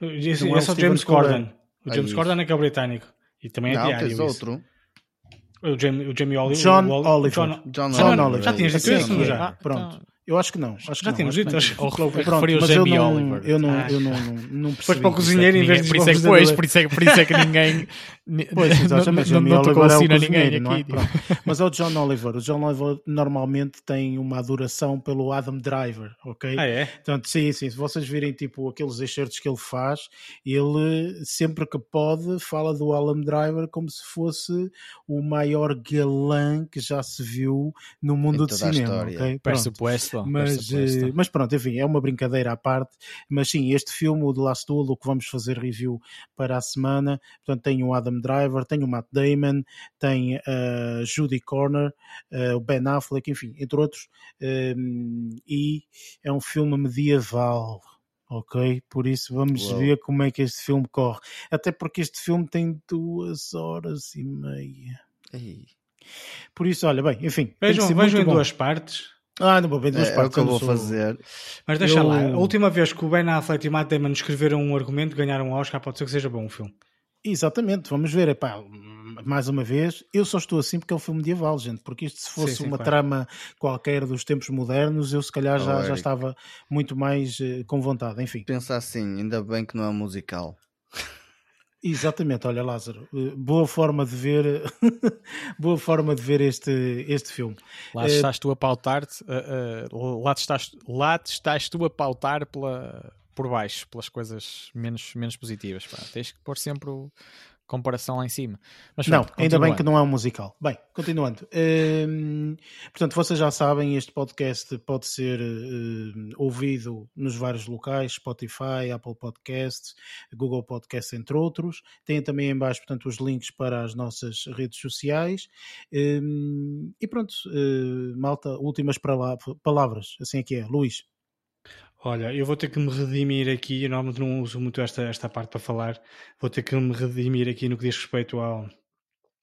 [SPEAKER 1] o
[SPEAKER 3] esse é o
[SPEAKER 1] Steven
[SPEAKER 3] James. Corden. O
[SPEAKER 2] Ah,
[SPEAKER 3] James. Corden é que é o britânico. E também é
[SPEAKER 2] Não,
[SPEAKER 3] diário.
[SPEAKER 2] tens outro.
[SPEAKER 3] O Jamie, o Jamie Oliver.
[SPEAKER 1] John Oliver.
[SPEAKER 3] John-
[SPEAKER 2] John,
[SPEAKER 1] John
[SPEAKER 2] Oliver.
[SPEAKER 1] Oliver.
[SPEAKER 3] Já tinhas dito isso,
[SPEAKER 1] é
[SPEAKER 3] já?
[SPEAKER 1] é. Pronto. Eu acho que não. Acho que
[SPEAKER 3] Já
[SPEAKER 1] não,
[SPEAKER 3] tínhamos
[SPEAKER 1] que
[SPEAKER 3] dito, acho que.
[SPEAKER 1] Pronto,
[SPEAKER 4] referiu
[SPEAKER 1] eu
[SPEAKER 4] Jamie Oliver.
[SPEAKER 1] eu não, eu não, não, não percebi.
[SPEAKER 3] Foste para o cozinheiro em vez de
[SPEAKER 4] Por isso é que,
[SPEAKER 3] o
[SPEAKER 4] pois,
[SPEAKER 3] apresentador.
[SPEAKER 4] por isso é que, por isso é que ninguém ni-
[SPEAKER 1] Pois,
[SPEAKER 4] não,
[SPEAKER 1] exatamente.
[SPEAKER 4] não, não tocou
[SPEAKER 1] Oliver é
[SPEAKER 4] o
[SPEAKER 1] o
[SPEAKER 4] sino a ninguém
[SPEAKER 1] não é?
[SPEAKER 4] aqui.
[SPEAKER 1] Pronto. Mas é o John Oliver. O John Oliver normalmente tem uma adoração pelo Adam Driver, ok?
[SPEAKER 3] Ah, é?
[SPEAKER 1] Portanto, sim, sim, se vocês virem tipo aqueles excertos que ele faz, ele sempre que pode fala do Alan Driver como se fosse o maior galã que já se viu no mundo do cinema, ok? Pronto.
[SPEAKER 4] Pressuposto.
[SPEAKER 1] Mas, eh, mas pronto, enfim, é uma brincadeira à parte. Mas sim, este filme, o The Last Duel, o que vamos fazer review para a semana, portanto, tem o Adam Driver, tem o Matt Damon, tem a Judy Corner, eh, o Ben Affleck, enfim, entre outros. Um, e é um filme medieval. Ok, por isso vamos
[SPEAKER 2] Uau.
[SPEAKER 1] ver como é que este filme corre. Até porque este filme tem duas horas e meia.
[SPEAKER 2] Ei,
[SPEAKER 1] Por isso, olha, bem, enfim.
[SPEAKER 3] Vejam, vejam em
[SPEAKER 1] bom.
[SPEAKER 3] duas partes.
[SPEAKER 1] Ah, não vou ver em duas
[SPEAKER 2] É, é o
[SPEAKER 1] partes.
[SPEAKER 2] que eu
[SPEAKER 1] não
[SPEAKER 2] vou
[SPEAKER 1] sou-
[SPEAKER 2] fazer.
[SPEAKER 3] Mas deixa
[SPEAKER 1] Eu-
[SPEAKER 3] lá. A última vez que o Ben Affleck e o Matt Damon escreveram um argumento, ganharam um Oscar, pode ser que seja bom o filme.
[SPEAKER 1] Exatamente, vamos ver. Epá, mais uma vez, eu só estou assim porque é um filme medieval, gente. Porque isto, se fosse
[SPEAKER 3] Sim, sim,
[SPEAKER 1] uma
[SPEAKER 3] claro.
[SPEAKER 1] trama qualquer dos tempos modernos, eu se calhar já,
[SPEAKER 2] Oh,
[SPEAKER 1] já estava muito mais eh, com vontade. Enfim,
[SPEAKER 2] Pensa assim, ainda bem que não é musical.
[SPEAKER 1] Exatamente, olha Lázaro, eh, boa forma de ver, boa forma de ver este, este filme.
[SPEAKER 4] Lá uh, estás tu a pautar-te, uh, uh, lá, estás, lá estás tu a pautar pela, por baixo, pelas coisas menos, menos positivas. Pá. Tens que pôr sempre o, comparação lá em cima.
[SPEAKER 1] Mas, não, ainda bem que não é um musical. Bem, continuando. Hum, portanto, vocês já sabem, este podcast pode ser uh, ouvido nos vários locais, Spotify, Apple Podcasts, Google Podcasts, entre outros. Tem também em baixo, portanto, os links para as nossas redes sociais. Hum, e pronto, uh, malta, últimas palavras, assim é que é. Luís.
[SPEAKER 3] Olha, eu vou ter que me redimir aqui, eu normalmente não uso muito esta, esta parte para falar, vou ter que me redimir aqui no que diz respeito ao,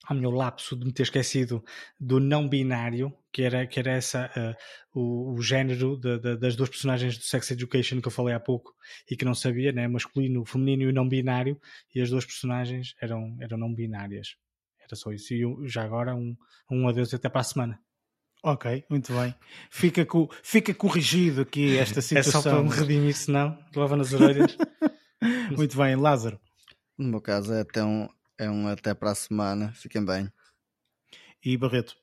[SPEAKER 3] ao meu lapso de me ter esquecido do não binário, que era, que era essa uh, o, o, género de, de, das duas personagens do Sex Education que eu falei há pouco e que não sabia, né? masculino, feminino e não binário, e as duas personagens eram, eram não binárias. Era só isso. E já agora um, um adeus até para a semana.
[SPEAKER 1] Ok, muito bem. Fica, co fica corrigido aqui esta situação.
[SPEAKER 3] É só para me redimir, senão leva nas orelhas.
[SPEAKER 1] muito bem, Lázaro.
[SPEAKER 2] No meu caso é até um, é um até para a semana. Fiquem bem.
[SPEAKER 1] E Barreto?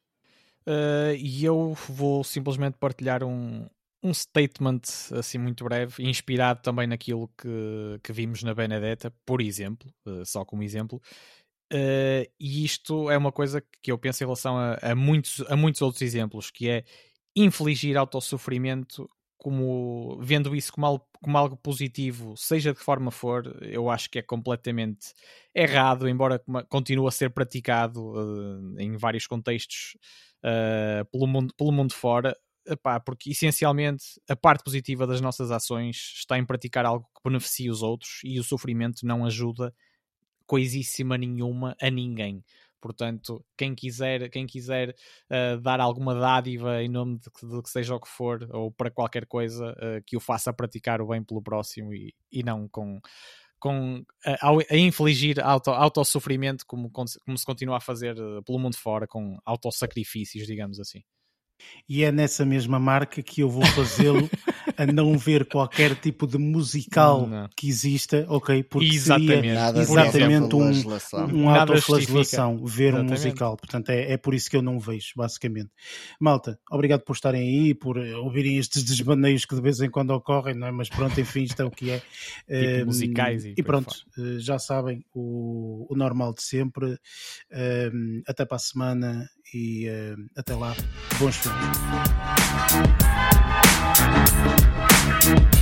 [SPEAKER 4] Uh, e eu vou simplesmente partilhar um, um statement assim muito breve, inspirado também naquilo que, que vimos na Benedetta, por exemplo, uh, só como exemplo, Uh, e isto é uma coisa que eu penso em relação a, a, muitos, a muitos outros exemplos, que é infligir autossofrimento como vendo isso como algo, como algo positivo, seja de que forma for, eu acho que é completamente errado, embora continue a ser praticado uh, em vários contextos uh, pelo, mundo, pelo mundo fora, epá, porque essencialmente a parte positiva das nossas ações está em praticar algo que beneficie os outros e o sofrimento não ajuda coisíssima nenhuma a ninguém. Portanto, quem quiser, quem quiser uh, dar alguma dádiva em nome de que, de que, seja o que for, ou para qualquer coisa, uh, que o faça praticar o bem pelo próximo e, e não com, com a, a infligir auto, autossofrimento como, como se continua a fazer pelo mundo fora, com autossacrifícios, digamos assim.
[SPEAKER 1] E é nessa mesma marca que eu vou fazê-lo a não ver qualquer tipo de musical não. que exista, ok? Porque exatamente. seria Nada exatamente um, um autoflagelação ver exatamente. um musical. Portanto, é, é por isso que eu não vejo, basicamente. Malta, obrigado por estarem aí, por ouvirem estes desbaneios que de vez em quando ocorrem, não é? Mas pronto, enfim, isto é o que é.
[SPEAKER 4] Tipo um, musicais e,
[SPEAKER 1] e pronto, eh, já sabem, o, o normal de sempre. Um, até para a semana e uh, até lá, bons filmes. Thank you